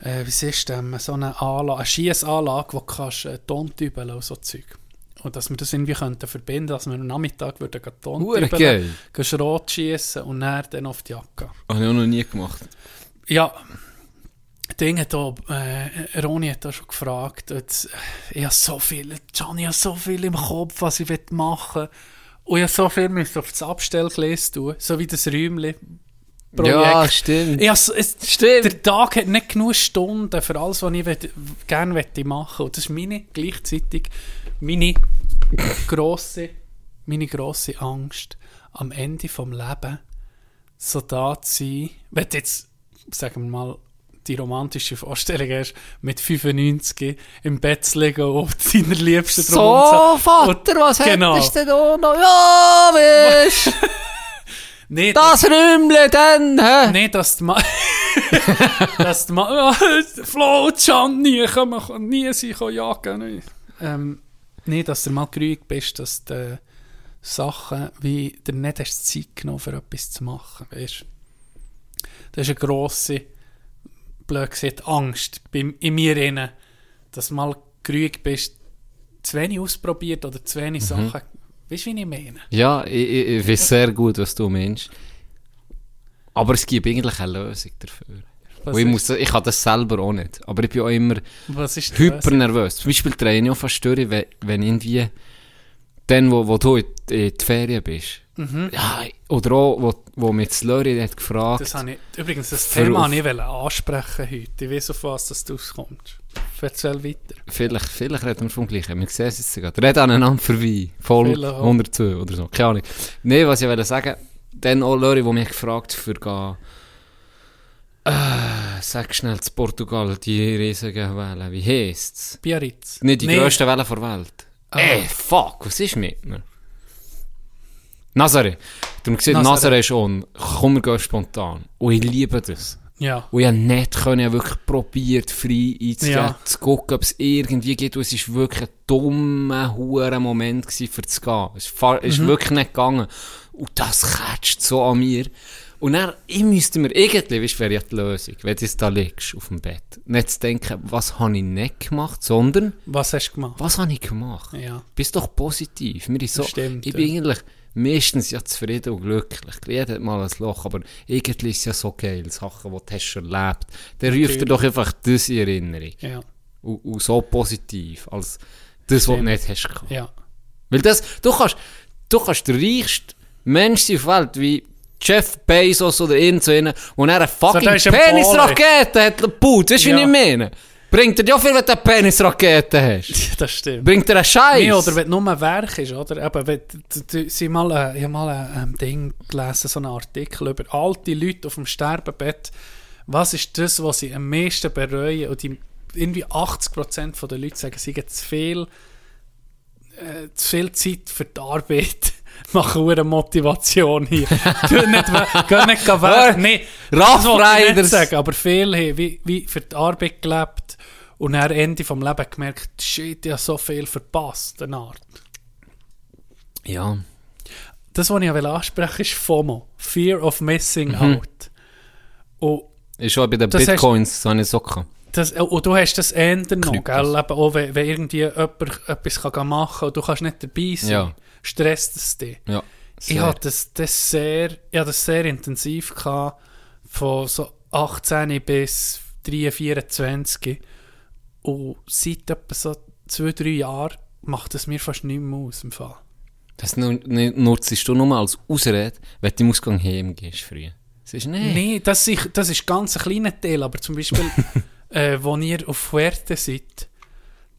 äh, wie ist das, so eine, Anlage, eine Schiessanlage, wo du kannst äh, Tontübeln und so Zeug. Und dass wir das irgendwie könnten verbinden, dass wir am Nachmittag würden gehen Schrot schiessen und dann, dann auf die Jacke. Habe ich auch noch nie gemacht. Ja, Ding hat auch, äh, Roni hat da schon gefragt, jetzt, äh, ich habe so viel, ich habe so viel im Kopf, was ich will machen will. Und ich habe so viel müssen auf das Abstellgleis tun, so wie das Räumchen. Ja, stimmt. Has, es, Stimmt. Der Tag hat nicht genug Stunden für alles, was ich will, gerne möchte machen Und das ist meine, gleichzeitig meine grosse, meine grosse Angst, am Ende vom Leben so da zu sein, wenn jetzt, sagen wir mal, die romantische Vorstellung hast, mit 95 im Bett zu liegen und seiner Liebsten So, drum Vater, was genau. hättest du denn da noch? Ja, weißt [LAUGHS] Nee, das Rümmle dann, hä? Nee, dass die Ma... [LAUGHS] dass die Ma... Flo und Can nie kommen, nie sie können jagen. Nee. Ähm, nee, dass du mal geruhig bist, dass du Sachen wie dir nicht hast Zeit genommen für etwas zu machen, weißt Das ist eine grosse, blöd gesagt, Angst bei, in mir rein, dass du mal geruhig bist, zu wenig ausprobiert oder zu wenig Sachen... Weißt du, wie ich meine? Ja, ich, ich, ich weiß sehr gut, was du meinst. Aber es gibt eigentlich eine Lösung dafür. Was ich, muss, ich kann das selber auch nicht. Aber ich bin auch immer hyper nervös. Zum Beispiel traine ich auch fast durch, wenn, wenn irgendwie dann, wo, wo du in in die Ferien bist. Ja, oder auch, wo, wo mich das Lörri hat gefragt. Das habe ich, übrigens, das Für Thema wollte ich ansprechen heute. Ich weiß, auf was das du auskommst. Erzähl weiter. Vielleicht, vielleicht reden wir vom Gleichen. Wir sehen es jetzt gerade. Reden aneinander vorbei. Voll Vielleicht auch. 102 oder so. Keine Ahnung. Nein, was ich wollte sagen, dann auch Leute, die mich gefragt für gehen, äh, sag schnell zu Portugal, die riesigen Wellen. Wie heisst's? Biarritz. Nicht die Nee, grössten Wellen der Welt. Ah. Ey, fuck, was ist mit mir? Nazaré. Du hast gesagt, Nazaré. Nazaré ist on. Komm, wir gehen spontan. Und ich liebe das. Ja. Und ich habe nicht können, wirklich probiert, frei einzugehen, Ja. zu gucken, ob es irgendwie geht. Und es war wirklich ein dummer, hoher Moment gewesen, für zu gehen. Es ist, Mhm. wirklich nicht gegangen. Und das catcht so an mir. Und dann, ich müsste mir irgendwie, weißt wäre ja die Lösung, wenn du jetzt da liegst, auf dem Bett, nicht zu denken, was habe ich nicht gemacht, sondern, Was hast du gemacht? was habe ich gemacht? Ja. Bist doch positiv. Mir ist so, Stimmt, ich ja. bin eigentlich meistens ja zufrieden und glücklich. Jeder hat mal ein Loch, aber irgendwie ist es ja so geil, Sachen, die du hast schon erlebt. Dann ruft dir doch einfach das in Erinnerung. Ja. Und, und so positiv, als das, was du Stimmt. nicht hast gehabt. Ja. Weil das, du kannst, du kannst der reichste Mensch auf der Welt, wie Jeff Bezos oder irgend so einer, und er eine fucking ein Penisrakete hat gebaut. Weißt du, wie Ja. ich meine? Bringt dir ja viel, wenn du eine Penisrakete hast. [LAUGHS] Das stimmt. Bringt dir einen Scheiß. Nee, oder wenn nur ein Werk ist, oder? Eben, wenn, du, du, mal, äh, ich habe mal ein ähm, Ding gelesen, so einen Artikel über alte Leute auf dem Sterbebett. Was ist das, was sie am meisten bereuen? Und die, irgendwie 80% der Leute sagen, sie haben zu viel, äh, zu viel Zeit für die Arbeit. Machen eine Motivation hier. [LAUGHS] Geh nicht, geh nicht weg. Nee, Rough Riders. sagen, aber viele haben wie, wie für die Arbeit gelebt und am Ende vom Leben gemerkt, shit, ich habe so viel verpasst, eine Art. Ja. Das, was ich ja will ansprechen ist FOMO. Fear of Missing Mhm. Out. Und, Ist schon bei den Bitcoins, ich so gehabt. das, und du hast das ändern noch, gell? Eben auch wenn, wenn irgendwie jemand etwas kann machen kann und du kannst nicht dabei sein, Ja. Stresst es dich. Ja. Ich hatte das, das, sehr, ich das sehr intensiv gehabt, von so 18 bis 3, 24. Und seit etwa so zwei, drei Jahren macht es mir fast nicht mehr aus im Fall. Das nu- nu- nutzt du nur als Ausrede, wenn du im Ausgang heim gehst früh. Das ist nicht. Nee, das ist, das ist ganz ein kleiner Teil, aber zum Beispiel, [LAUGHS] äh, wo ihr auf Fuerte seid,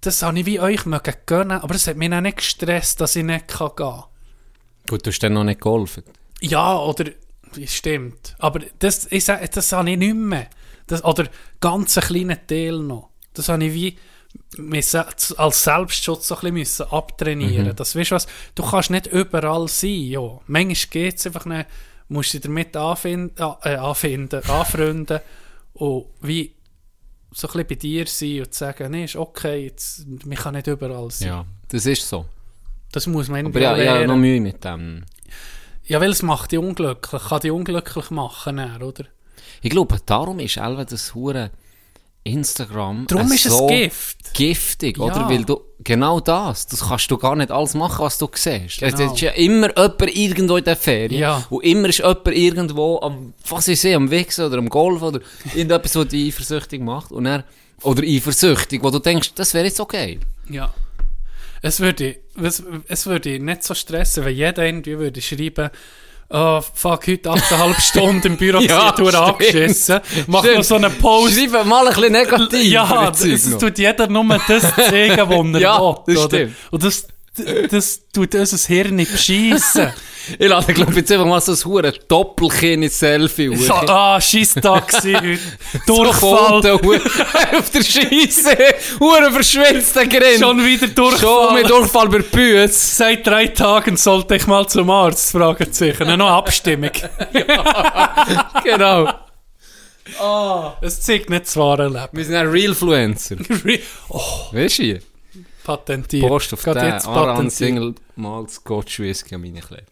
das habe ich wie euch mögen gönnen, aber es hat mich auch nicht gestresst, dass ich nicht kann gehen kann. Gut, du hast dann noch nicht geholfen. Ja, oder, stimmt, aber das, ich sag, das habe ich nicht mehr. Das, oder ganz einen kleinen Teil noch. Das habe ich wie müssen, als Selbstschutz so ein bisschen abtrainieren. Mhm. Das, weißt du was, du kannst nicht überall sein, ja. Manchmal geht es einfach nicht, musst dich damit anfinden, äh, anfinden anfreunden und wie so ein bisschen bei dir sein und sagen, nee, ist okay, jetzt, man kann nicht überall sein. Ja, das ist so. Das muss man Aber ja, ich habe noch Mühe mit dem. Ja, weil es macht dich unglücklich, kann dich unglücklich machen, dann, oder? Ich glaube, darum ist Elva das hure Instagram Darum ist so es Gift. giftig, Ja. oder? Weil du, genau das, das kannst du gar nicht alles machen, was du siehst. Genau. Es ist ja immer jemand irgendwo in der Ferien. Ja. Und immer ist jemand irgendwo am, was ich sehe, am Wichsen oder am Golf oder [LAUGHS] irgendetwas, was dich eifersüchtig macht. Und er, oder eifersüchtig, wo du denkst, das wäre jetzt geil. Ja. Es würde, es, es würde nicht so stressen, wenn jeder irgendwie würde schreiben, oh, fuck, heute 8,5 [LAUGHS] Stunden im Büro Ja, durch abgeschissen. Mach noch so einen Post. Schreib mal ein bisschen negativ. Ja, es tut jeder nur das zeigen, was [LAUGHS] er Ja, will. das oder? stimmt. Und das, das tut unser Hirn nicht beschissen. [LAUGHS] Ich lade, glaube jetzt einfach mal so ein hure Doppelkinn ins Selfie hoch. So, ah, Scheisstag gewesen heute. [LAUGHS] So Durchfall. Hure- [LAUGHS] auf der Scheisse, hure verschwitzter Grin. Schon wieder Durchfall. Schon mit Durchfall bei Büs. Seit drei Tagen sollte ich mal zum Arzt, Fragezeichen. Noch Abstimmung. [LAUGHS] Genau. Es zeigt nicht das wahre Leben. Wir sind ein Realfluencer. oh, Weißt du? patentiert. Post auf Geht den jetzt patentiert. Single mal Scotch Whisky an meine Kleider.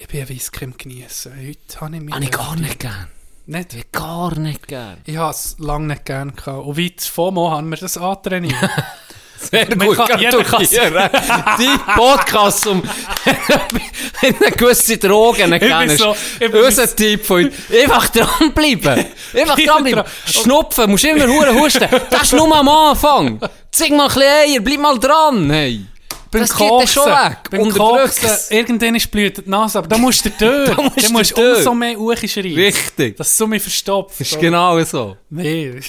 Ich bin ein Whisky am Geniessen. Heute habe ich mich... Habe ich gar nicht gern. Nicht? Ich gar nicht gern. Ich habe es lange nicht gern gehabt. Und wie das FOMO haben wir das antrainiert. [LAUGHS] Sehr gut, kann- gratuliere. [LAUGHS] Die Podcast um [LAUGHS] eine gewisse Drogen kennen. so- Unser Tipp von heute. Einfach dranbleiben. Einfach dranbleiben. dran. Schnupfen, musst immer hure husten. Das ist nur am Anfang. Zeig mal ein bisschen Eier, bleib mal dran. Hey. Beim Das geht dann schon weg. Beim Unterdrück's. Koksen, irgendwann ist blüht die Nase, aber da musst du durch. [LAUGHS] Da musst da musst du umso mehr Uchi schreien. Richtig. Das ist so mir verstopft. Das ist genau so. Nee.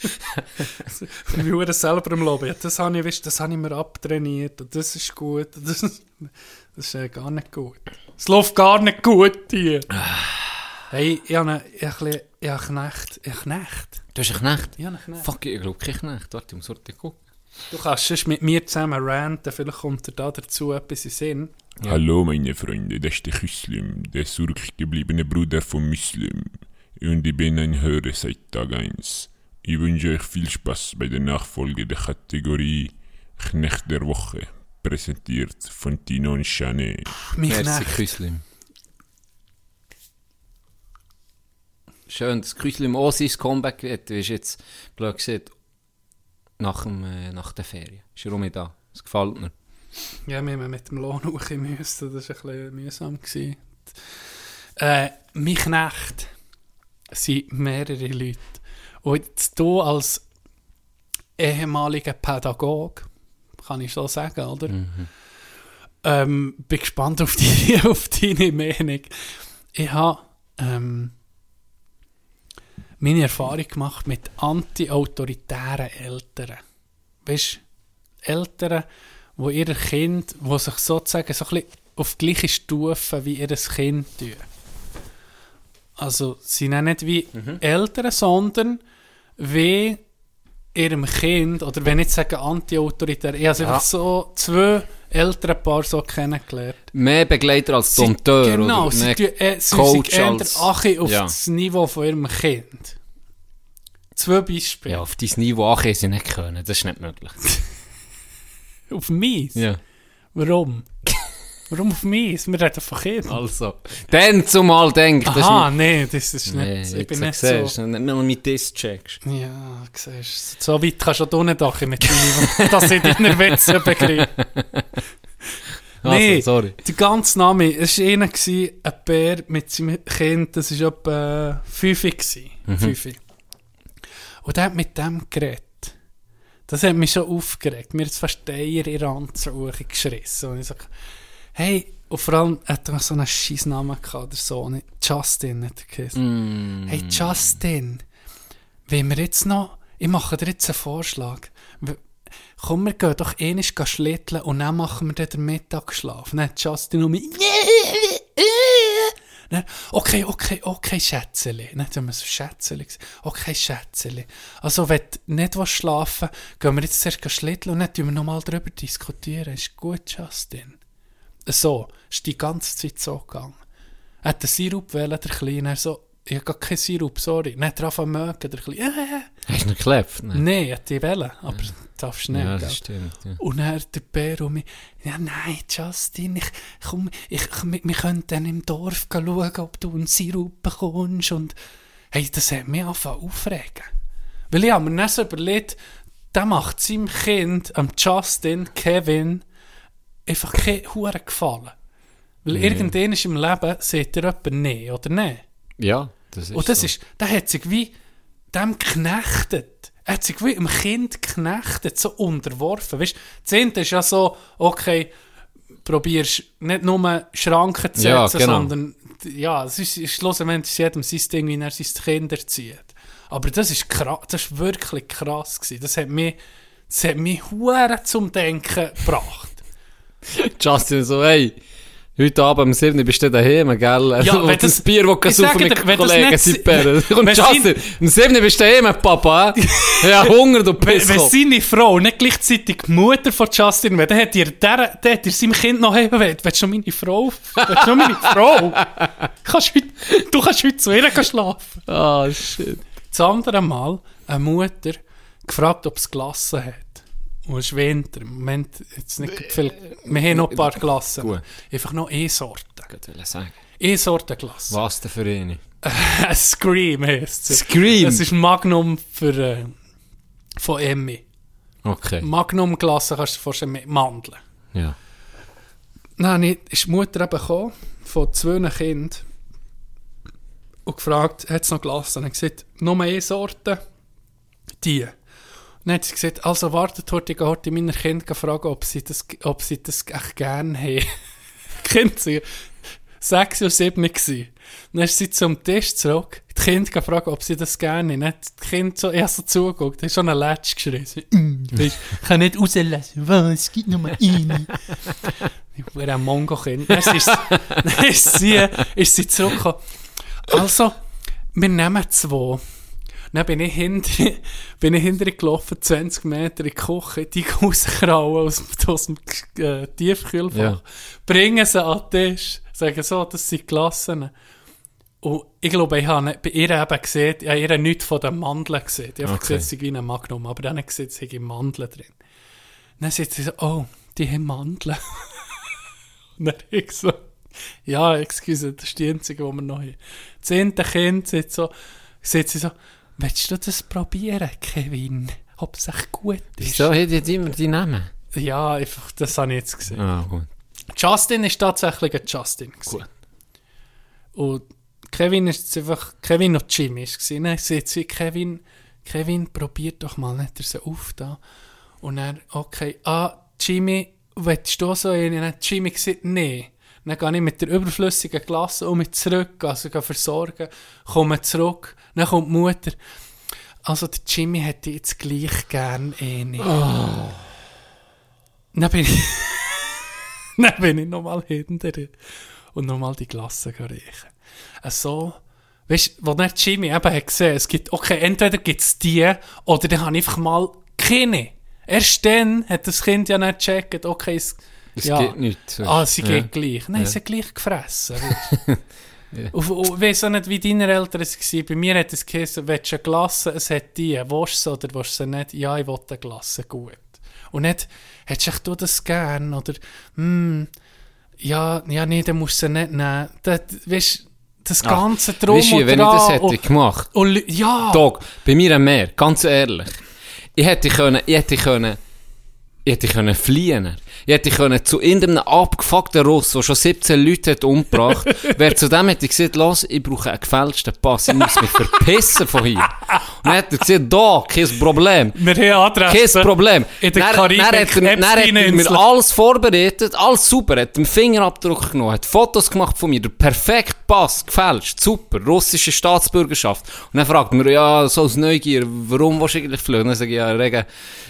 [LAUGHS] ich bin selber im Lobby. Das habe ich, weißt, das habe ich mir abtrainiert. Und das ist gut. und Das, [LAUGHS] das ist äh, gar nicht gut. Es läuft gar nicht gut hier. Hey, ich habe einen- ich habe ich habe Knecht. Ich habe Knecht. Du hast einen Knecht? Habe einen Knecht. Fuck, ich glaube kein Knecht. Warte, ich muss heute gucken. Du kannst sonst mit mir zusammen ranten. Vielleicht kommt dir da dazu etwas in Sinn. Hallo meine Freunde, das ist der Muslim, der zurückgebliebene Bruder von Muslim. Und ich bin ein Hörer seit Tag 1. Ich wünsche euch viel Spaß bei der Nachfolge der Kategorie Knecht der Woche, präsentiert von Tino und Chane. Mich Merci. Küslim. Schön, dass Küslim auch sein Comeback hat. Du bist jetzt, blöd gesagt, nach, dem, äh, nach der Ferien. Ist er auch da. Das gefällt mir. Ja, wir haben mit dem Lohn hoch müssen. Das war ein bisschen mühsam. Gewesen. Äh, mein Knecht sind mehrere Leute. Und jetzt du als ehemaliger Pädagoge, kann ich so sagen, oder? Ähm, bin gespannt auf, die, [LAUGHS] auf deine Meinung. Ich habe ähm, meine Erfahrung gemacht mit anti-autoritären Eltern. Weißt du, Eltern, wo ihre Kind, wo sich sozusagen so ein bisschen auf die gleiche Stufe wie ihr Kind tun. Also, sie sind nicht wie Eltern, sondern wie ihrem Kind, oder wenn ich sage anti-autoritär, ich habe Ja. einfach so zwei Elternpaare so kennengelernt. Mehr Begleiter als Dompteur. Genau, oder sie, mehr äh, sie Coach sind als- Achi auf ja. das Niveau von ihrem Kind. Zwei Beispiele. Ja, auf dein Niveau ankommen sie nicht können. Das ist nicht möglich. [LAUGHS] Auf mich? Ja. Warum? Warum auf mich? Wir reden von Kindern. Also. Dann zumal denkt, das Aha, nee, das ist Nee, nicht. ich jetzt bin nicht siehst so. nicht mal mit Diss checkst. Ja, siehst. So weit kannst du auch nicht mit deinem, dass ich deine Witze begreife. [LAUGHS] Also, Nee. sorry. Der ganze Name, es war einer, ein Bär mit seinem Kind, das war etwa 5 gewesen. Fünfi. Und der hat mit dem geredet. Das hat mich schon aufgeregt. Mir hat fast Eier in den Ranzen geschrissen. Und ich sage, hey, und vor allem hat er so einen scheiß Namen gehabt, oder so. nicht? Justin hat er geheißen. Mm. Hey Justin, wenn wir jetzt noch, ich mache dir jetzt einen Vorschlag. Komm, wir gehen doch ähnlich schlitteln und dann machen wir dann den Mittagsschlaf. Dann hat Justin und mich, Dann, okay, okay, okay, Schätzeli. Dann haben wir so Schätzeli. Okay, Schätzeli. Also, wenn du nicht willst schlafen gehen wir jetzt zuerst schlitteln und dann tun wir nochmal darüber diskutieren. Ist gut, Justin? So, ist die ganze Zeit so gegangen. Er hat den Sirup wählen, der Kleine. Er so, ich habe gar keinen Sirup, sorry. Er angefangen zu mögen, der Kleine. Äh, Hast du nicht geklebt? Nein. Er hat die wählen, aber darfst nicht. Ja, das stimmt. Ja. Und dann der Bär und mich, ja nein, Justin, ich, komm, ich, wir können dann im Dorf schauen, ob du einen Sirup bekommst. Und hey, das hat mich angefangen aufregen. Weil ich habe mir dann so überlegt, der macht seinem Kind, am Justin, Kevin, einfach keinen Huren gefallen. Weil irgendwann ist im Leben, sieht er jemanden nicht, oder nicht? ja, das ist Und das so. ist, der hat sich wie dem geknechtet. Er hat sich wie im Kind geknechtet, so unterworfen. Weißt, das eine ist ja so, okay, probierst nicht nur Schranken zu Ja, setzen, genau. sondern, ja, es ist, ist schlussendlich jedem sein Ding, wie er sein Kind erzieht. Aber das ist krass, das ist wirklich krass gewesen. Das hat mich, das hat mich hure zum Denken gebracht. [LAUGHS] Justin so, hey, Heute Abend um 7 Uhr bist du daheim, gell? Ja, Und wenn das Bier, das du saufen mit wenn Kollegen Bären. Und [LAUGHS] wenn Justin, um 7 Uhr bist du daheim, Papa. Ja, Hunger, du Wenn, wenn Pisskopf. seine Frau nicht gleichzeitig die Mutter von Justin wäre, dann hätte ihr, der, dann hätte ihr seinem Kind noch heben wollen. Willst du noch meine Frau? Willst du noch meine Frau? Kannst heute, du kannst heute zu ihr schlafen. Ah, shit. Das andere Mal eine Mutter gefragt, ob es Glassen hat. Und es ist Winter. Im Moment jetzt nicht viel. Wir haben noch ein paar Glassen. Gut. Einfach noch eine Sorte. Ich wollte sagen. Eine Sorte Glasse. Was denn für eine? [LAUGHS] Scream heisst sie. Scream? Es ist Magnum für, äh, von Emmy. Okay. Magnum Glasse kannst du vorstellen mit Mandeln. Ja. Dann ist die Mutter eben gekommen, von zwei Kindern und gefragt, hat es noch Glasse? Und er gesagt, nur eine Sorte, die. Dann hat sie gesagt, also wartet heute, ich gehe heute meine Kinder fragen, ob sie das, ob sie das echt gerne haben. [LAUGHS] Kinder waren sechs oder sieben. gewesen. Dann ist sie zum Tisch zurück, die Kinder gefragt, ob sie das gerne haben. Dann hat das Kind so erst so zugeguckt, hat schon einen Latsch geschrien. So, «Mm, ich kann nicht rauslassen, was, es gibt nur eine. [LAUGHS] Ich war ein Mongo-Kind. Dann ist, dann ist sie, ist sie zurückgekommen. Also, wir nehmen zwei. Dann bin ich hinter, [LAUGHS] bin ich hinter gelaufen, 20 Meter in die Küche, die rauskrauen aus, aus dem äh, Tiefkühlfach, Ja. bringen sie an den Tisch, sagen so, das sind Gelassene. Und ich glaube, ich habe nicht- bei ihr eben gesehen, ich habe ihr nichts von den Mandeln gesehen. Ich habe Okay. gesehen, es sei wie ein Magnum, aber dann habe ich gesehen, es sei Mandeln drin. Dann sagt sie so, oh, die haben Mandeln. Und [LAUGHS] dann ich so, ja, excuse, das ist die einzige, die wir noch haben. Das zehnte Kind sagt so, sagt sie so, willst du das probieren, Kevin? Ob es echt gut ist? Wieso hat jetzt immer die Namen? Ja, einfach, das habe ich jetzt gesehen. Ah, gut. Justin ist tatsächlich ein Justin. Gewesen. Gut. Und Kevin ist einfach, Kevin und Jimmy ist gewesen. Dann sagt sie, Kevin, Kevin, probiert doch mal, nicht er sie auf da. Und dann, okay, ah, Jimmy, willst du so eine? Dann hat Jimmy gesagt, nee. Dann gehe ich mit der überflüssigen Klasse um mich zurück, also gehe versorgen, komme zurück. Dann kommt die Mutter. Also der Jimmy hätte jetzt gleich gern eine. Dann bin ich, [LAUGHS] dann bin ich nochmal hinter und nochmal die Klasse riechen. Äh, So, weißt du, wo dann Jimmy eben hat gesehen, es gibt, okay, entweder gibt es die, oder dann habe ich einfach mal keine. Erst dann hat das Kind ja nicht gecheckt, okay, es, Es ja, geht nicht. ah, sie Ja. geht gleich. Nein, Ja. sie hat gleich gefressen. du. Und, und ich auch nicht, wie deine Eltern es waren. Bei mir hat es geheißen, willst du eine Glasse, es hat die, willst du sie oder willst du sie nicht? Ja, ich will eine Glasse, gut. Und nicht, hättest du das gern? Oder, hm, ja, ja, nee, dann musst du sie nicht nehmen. Das, weißt, das Ach, ganze Drum Weisst du, wenn ich das hätte und- gemacht, und, ja, Dog, bei mir am Meer, ganz ehrlich. Ich hätte können, ich hätte können, ich hätte können fliehen. Ich hätte können zu irgendeinem abgefuckten Russ, der schon 17 Leute hat umgebracht, [LAUGHS] wer zu dem hätte gesagt, los, ich brauche einen gefälschten Pass, ich muss mich verpissen von hier. Und dann hätte er gesagt, da, kein Problem. wir haben Kein Adressen. Problem. In der Karibik, dann hat er, dann hat er mir alles vorbereitet, alles super, hat einen Fingerabdruck genommen, hat Fotos gemacht von mir, der perfekt Pass, gefälscht, super, russische Staatsbürgerschaft. Und dann fragt man, ja, so aus Neugier, warum willst du eigentlich fliegen? Und dann sage ich, ja, Regen,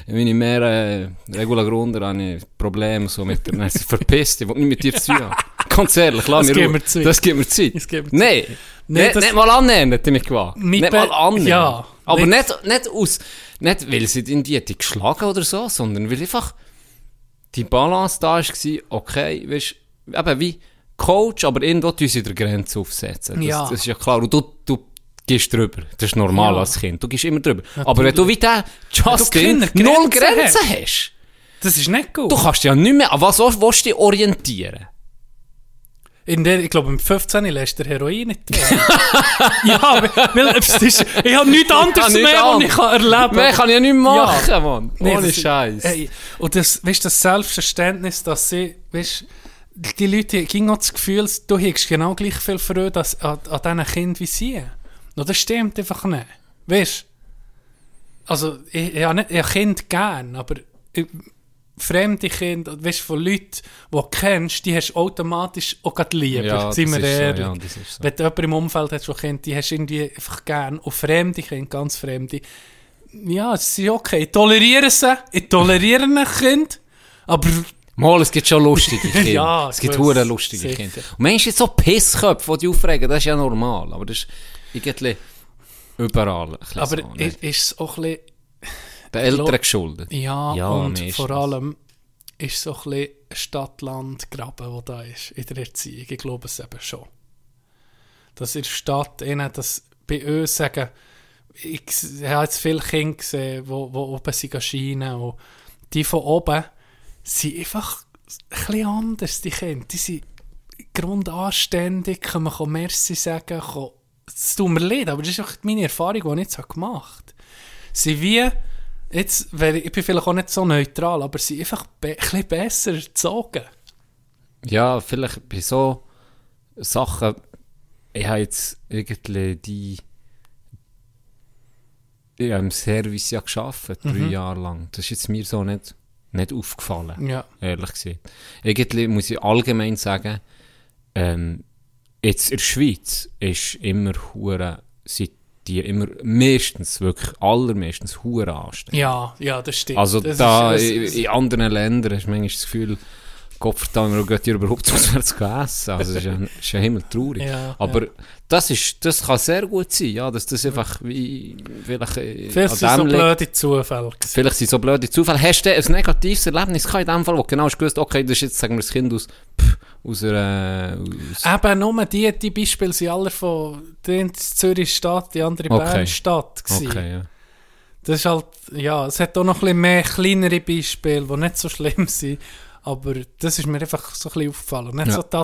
meine mehr, äh, Regula Grunder, habe ich Probleme so mit hat sie verpisst, ich will nicht mit dir zu tun haben. Ganz ehrlich, lass Das mir Ruhe. Zeit. Das gibt mir Zeit. Das gibt mir Nein. Nee, nicht, das- nicht mal annehmen, hätte ich mich gewagt. Nicht mal annehmen. Ja. Aber Nicht- nicht, aus, nicht weil sie in die hätte geschlagen oder so, sondern weil einfach die Balance da war, okay, weißt du, eben wie Coach, aber irgendwo tun sie der Grenze aufsetzen. Das, Ja. das ist ja klar. Und du, du gehst drüber. Das ist normal Ja. als Kind. Du gehst immer drüber. Aber wenn du wie der Justin null Grenzen Grenzen hast, Das ist nicht gut. du kannst ja nicht mehr, an was willst du dich orientieren? In der, ich glaube, im 15. lässt der Heroin nicht drin. [LAUGHS] ja, weil, es ist, ich habe nichts anderes nichts mehr, was ich kann erleben Mehr kann ich ja nicht machen, Mann. Nee, Ohne Scheiß. Und das, weißt, das Selbstverständnis, dass sie, weißt, die Leute auch das Gefühl, du hast genau gleich viel Freude an, an diesen Kindern wie sie. Und das stimmt einfach nicht. Weißt Also, ich, ich ich habe Kinder gern, aber ich, fremde Kinder, weißt, von Leuten, die du kennst, die hast du automatisch auch gerade lieber. Ja, sind wir so, ja, so. Wenn du jemanden im Umfeld hast, der Kinder, die hast du irgendwie einfach gern. Und fremde Kinder, ganz fremde, ja, es ist okay. Ich toleriere sie, ich toleriere ein Kind, aber Mal, es gibt schon lustige [LAUGHS] Kinder. Ja, es gibt hure lustige sicher. Kinder. Und manchmal so Pissköpfe, die dich aufregen, das ist ja normal. Aber das ist irgendwie überall. ein bisschen Aber so, ne? ist es auch ein bisschen, Den Eltern geschuldet. ja, Ja, und vor allem ist auch ein bisschen Stadt-Land-Graben, der da ist in der Erziehung. Ich glaube es eben schon. Dass in der Stadt ihnen das bei uns sagen, ich habe jetzt viele Kinder gesehen, die oben sind scheinen und die von oben sind einfach ein bisschen anders, die Kinder. Die sind grundanständig, können man kann Merci sagen, es tut mir leid, aber das ist auch meine Erfahrung, die ich jetzt gemacht habe. Sie wie, jetzt, weil ich bin vielleicht auch nicht so neutral, aber sie sind einfach be ein bisschen besser erzogen. Ja, vielleicht bei so Sachen, ich habe jetzt irgendwie die ich habe im Service ja gearbeitet, drei Mhm. Jahre lang. Das ist jetzt mir so nicht, nicht aufgefallen, Ja. ehrlich gesagt. Irgendwie muss ich allgemein sagen, ähm, jetzt in der Schweiz ist immer hure, sind die immer meistens, wirklich allermeistens hure anständig. Ja, ja, das stimmt. Also das da ist, in, in anderen Ländern hast du manchmal das Gefühl, Gott verdammt, geht ihr überhaupt [LAUGHS] auswärts zu essen? Also das ist ja, ist ja himmeltraurig. Ja, Aber ja. das, ist, das kann sehr gut sein, ja, dass das einfach wie vielleicht, äh, Vielleicht sind so blöde Zufälle. gewesen. Vielleicht sind so blöde Zufälle. Hast du ein negatives Erlebnis gehabt in dem Fall, wo du genau hast gewusst, okay, das ist jetzt, sagen wir, das Kind aus, pff, aus einer, aus, Eben nur die, die Beispiele sind alle von die eine Zürich Stadt, die andere Okay. Bern Stadt. gewesen. okay, ja. Das ist halt, ja, es hat auch noch ein bisschen mehr kleinere Beispiele, die nicht so schlimm sind, aber das ist mir einfach so ein bisschen aufgefallen. Nicht Ja. so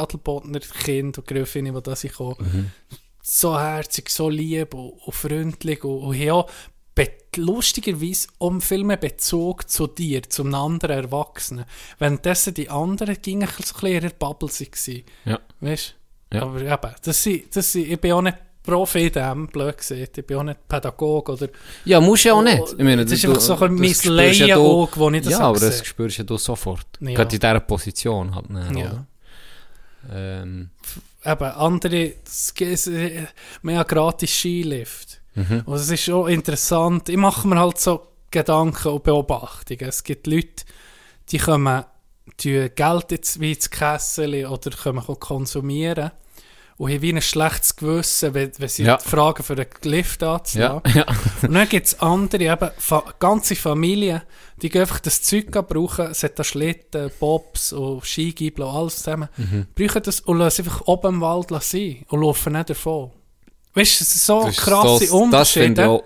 Adelbodner Kinder und Gräfinnen, die da sind. Mhm. So herzig, so lieb und, und freundlich und, und ja, lustigerweise um viel mehr Bezug zu dir, zum anderen Erwachsenen. Währenddessen die anderen gingen so ein bisschen in ihrer Bubble waren. Ja. Weißt du? Ja. Aber eben, das sind, das sind, ich bin auch nicht Profi in dem, blöd gesagt. Ich bin auch nicht Pädagoge oder Ja, musst ja auch nicht. Oh, Ich meine, das ist einfach so ein das mein spürst ja Laienauge, wo ich das Ja, habe aber das spürst ja du sofort. Ja. Gerade in dieser Position halt. Ja. oder? Ähm, Eben, andere, äh, wir haben gratis Skilift. Mhm. Und es ist schon interessant. Ich mache mir halt so Gedanken und Beobachtungen. Es gibt Leute, die kommen, die Geld jetzt wie ins Kessel oder können konsumieren und haben wie ein schlechtes Gewissen, wenn, wenn sie Ja. fragen für einen Lift anzunehmen. ja, ja. [LAUGHS] Und dann gibt es andere, eben fa ganze Familien, die gehen einfach das Zeug brauchen, es hat da Schlitten, Bobs und Skigibel und alles zusammen, Mhm. brauchen das und lassen einfach oben im Wald sein und laufen nicht davon. Weißt du, so Das krasse das, das Unterschiede. finde auch,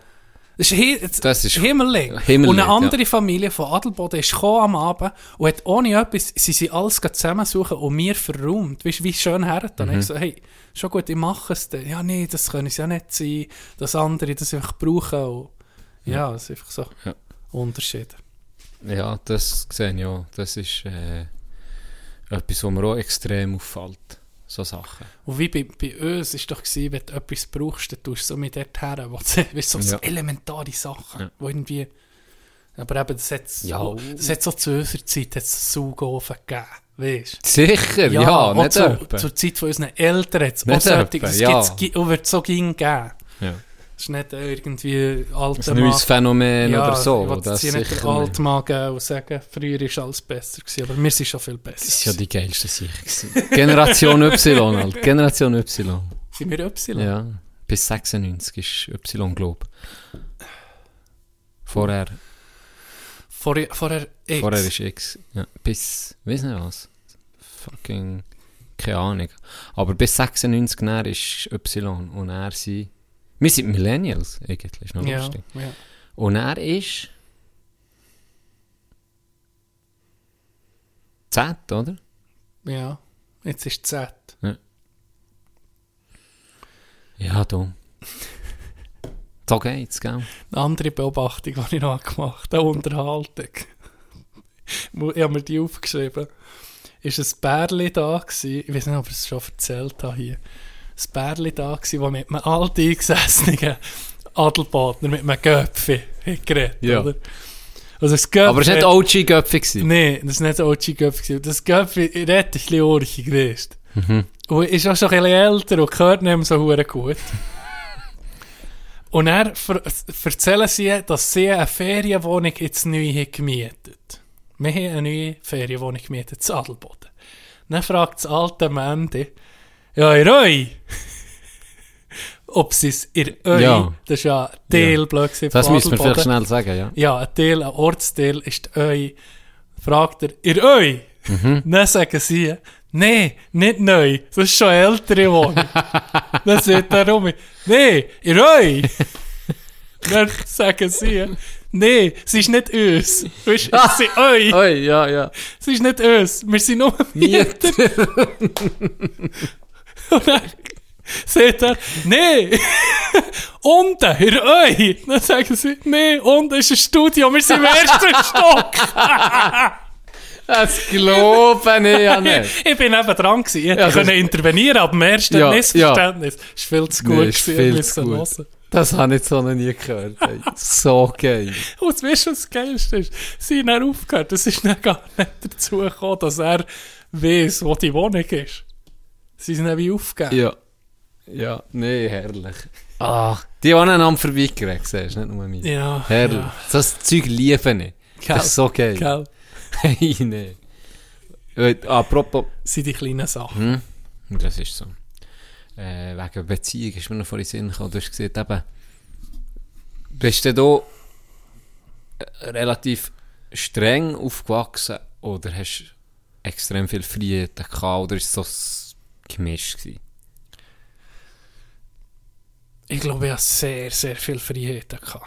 Das ist, hi das Das ist Himmellig. Himmellig, Und eine ja. andere Familie von Adelboden ist am Abend und hat ohne etwas, sie sind alles zusammensuchen und mir verräumt. Weißt du, wie schön her dann. Mhm. Ich so, hey, schon gut, ich mache es dann. Ja, nee, das können sie ja nicht sein, dass andere das einfach brauchen. Und ja, es ist einfach so Ja. Unterschiede. ja, das sehe ich auch. Das ist äh, etwas, was mir auch extrem auffällt. So Sachen. Und wie bei, bei uns ist doch gewesen, wenn du etwas brauchst, dann tust du so mit dort her, wo du, [LAUGHS] weißt, so, so Ja. elementare Sachen, Ja. wo irgendwie, aber eben, das hat so, Ja. das hat so zu unserer Zeit hat's Saugofen gegeben, weißt? Sicher, ja, auch nicht zu, zur Zeit von unseren Eltern hat es auch solche, etwa, das ja. gibt's gi- und wird so ging geben. Ja. Das ist nicht irgendwie alter Ein neues Phänomen ja, oder so. Ich will das jetzt nicht. Altmann geben und sagen, früher war alles besser gewesen, aber wir sind schon viel besser. Das ist ja die geilste gewesen. Generation Y halt. [LAUGHS] Generation Y. Sind wir Y? Ja. Bis 96 ist Y, glaube ich. Vorher, Vorher, vorher X. vorher ist X. Ja. Bis, weiß nicht was. Fucking, keine Ahnung. Aber bis 96 näher ist Y und er sind, wir sind Millennials, eigentlich, ist noch ja, lustig. ja. Und er ist Z, oder? Ja, jetzt ist Z. Ja, du. [LAUGHS] So geht's, gell? Eine andere Beobachtung, die ich noch gemacht habe, eine Unterhaltung. ich habe mir die aufgeschrieben. Ist ein Bärli da gewesen, ich weiß nicht, ob ich es schon erzählt habe hier, ein Bärli da gewesen, das mit einem alt eingesessenen Adelbadner, mit einem Göpfi geredet, Ja. oder? Also das Göpfi... Aber es war nicht OG Göpfi. gewesen. Nein, das war nicht ein OG-Göpfi. gewesen. Das Göpfi redet ein bisschen urchig gewesen. Mhm. Und ist auch schon ein bisschen älter und gehört nicht mehr so hure gut. und er erzählen sie, dass sie eine Ferienwohnung jetzt neu haben gemietet Wir haben eine neue Ferienwohnung gemietet, in Adelboden. Dann fragt das alte Mandy, ja, ihr euch? Ob sie es ihr euch, Ja. das ist ja ein Teil, Ja. blöd Das müssen wir vielleicht schnell sagen, ja. Ja, ein Teil, ein Ortsteil ist Öi. Fragt er, ihr Öi? Mhm. [LAUGHS] Dann sagen sie, nee, nicht neu, das ist schon ältere Wohnung. [LAUGHS] Dann sagt er um, nee, ihr Öi? [LAUGHS] Dann sagen sie, nee, sie ist nicht uns. Weißt du, sie Öi, Oi, ja, ja. sie ist nicht uns, wir sind nur Mieter. Und dann sagt er, nee, [LAUGHS] unten, ihr Öi. Dann sagen sie, nee, unten ist ein Studio, wir sind im ersten [LAUGHS] Stock. Das glaube ich ja nicht. [LAUGHS] ich bin eben dran gewesen. Ich Ja, hätte das- können intervenieren, aber im ersten Ja, Missverständnis ist viel zu gut Nee, ist gewesen. viel zu gut. hören. Das habe ich so noch nie gehört. Ey. So geil. Und weißt du, was das Geilste ist? Sie haben dann aufgehört. Es ist dann gar nicht dazu gekommen, dass er weiss, wo die Wohnung ist. Sie sind wie aufgegeben. Ja. Ja, nee, herrlich. Ah, die haben einander vorbeigerecht, siehst du, nicht nur mir. Ja, Herrlich. ja. Das Zeug liebe ich. Gell, Das ist so geil. Gell? [LAUGHS] Hey, nee. Apropos, sind die kleinen Sachen. hm, das ist so. Äh, wegen Beziehung ist mir noch vor den Sinn gekommen. Du hast gesagt, eben, bist du da äh, relativ streng aufgewachsen oder hast du extrem viel Freiheit gehabt oder ist so gemischt gewesen? Ich glaube, ich hatte sehr, sehr viel Freiheiten. Gehabt.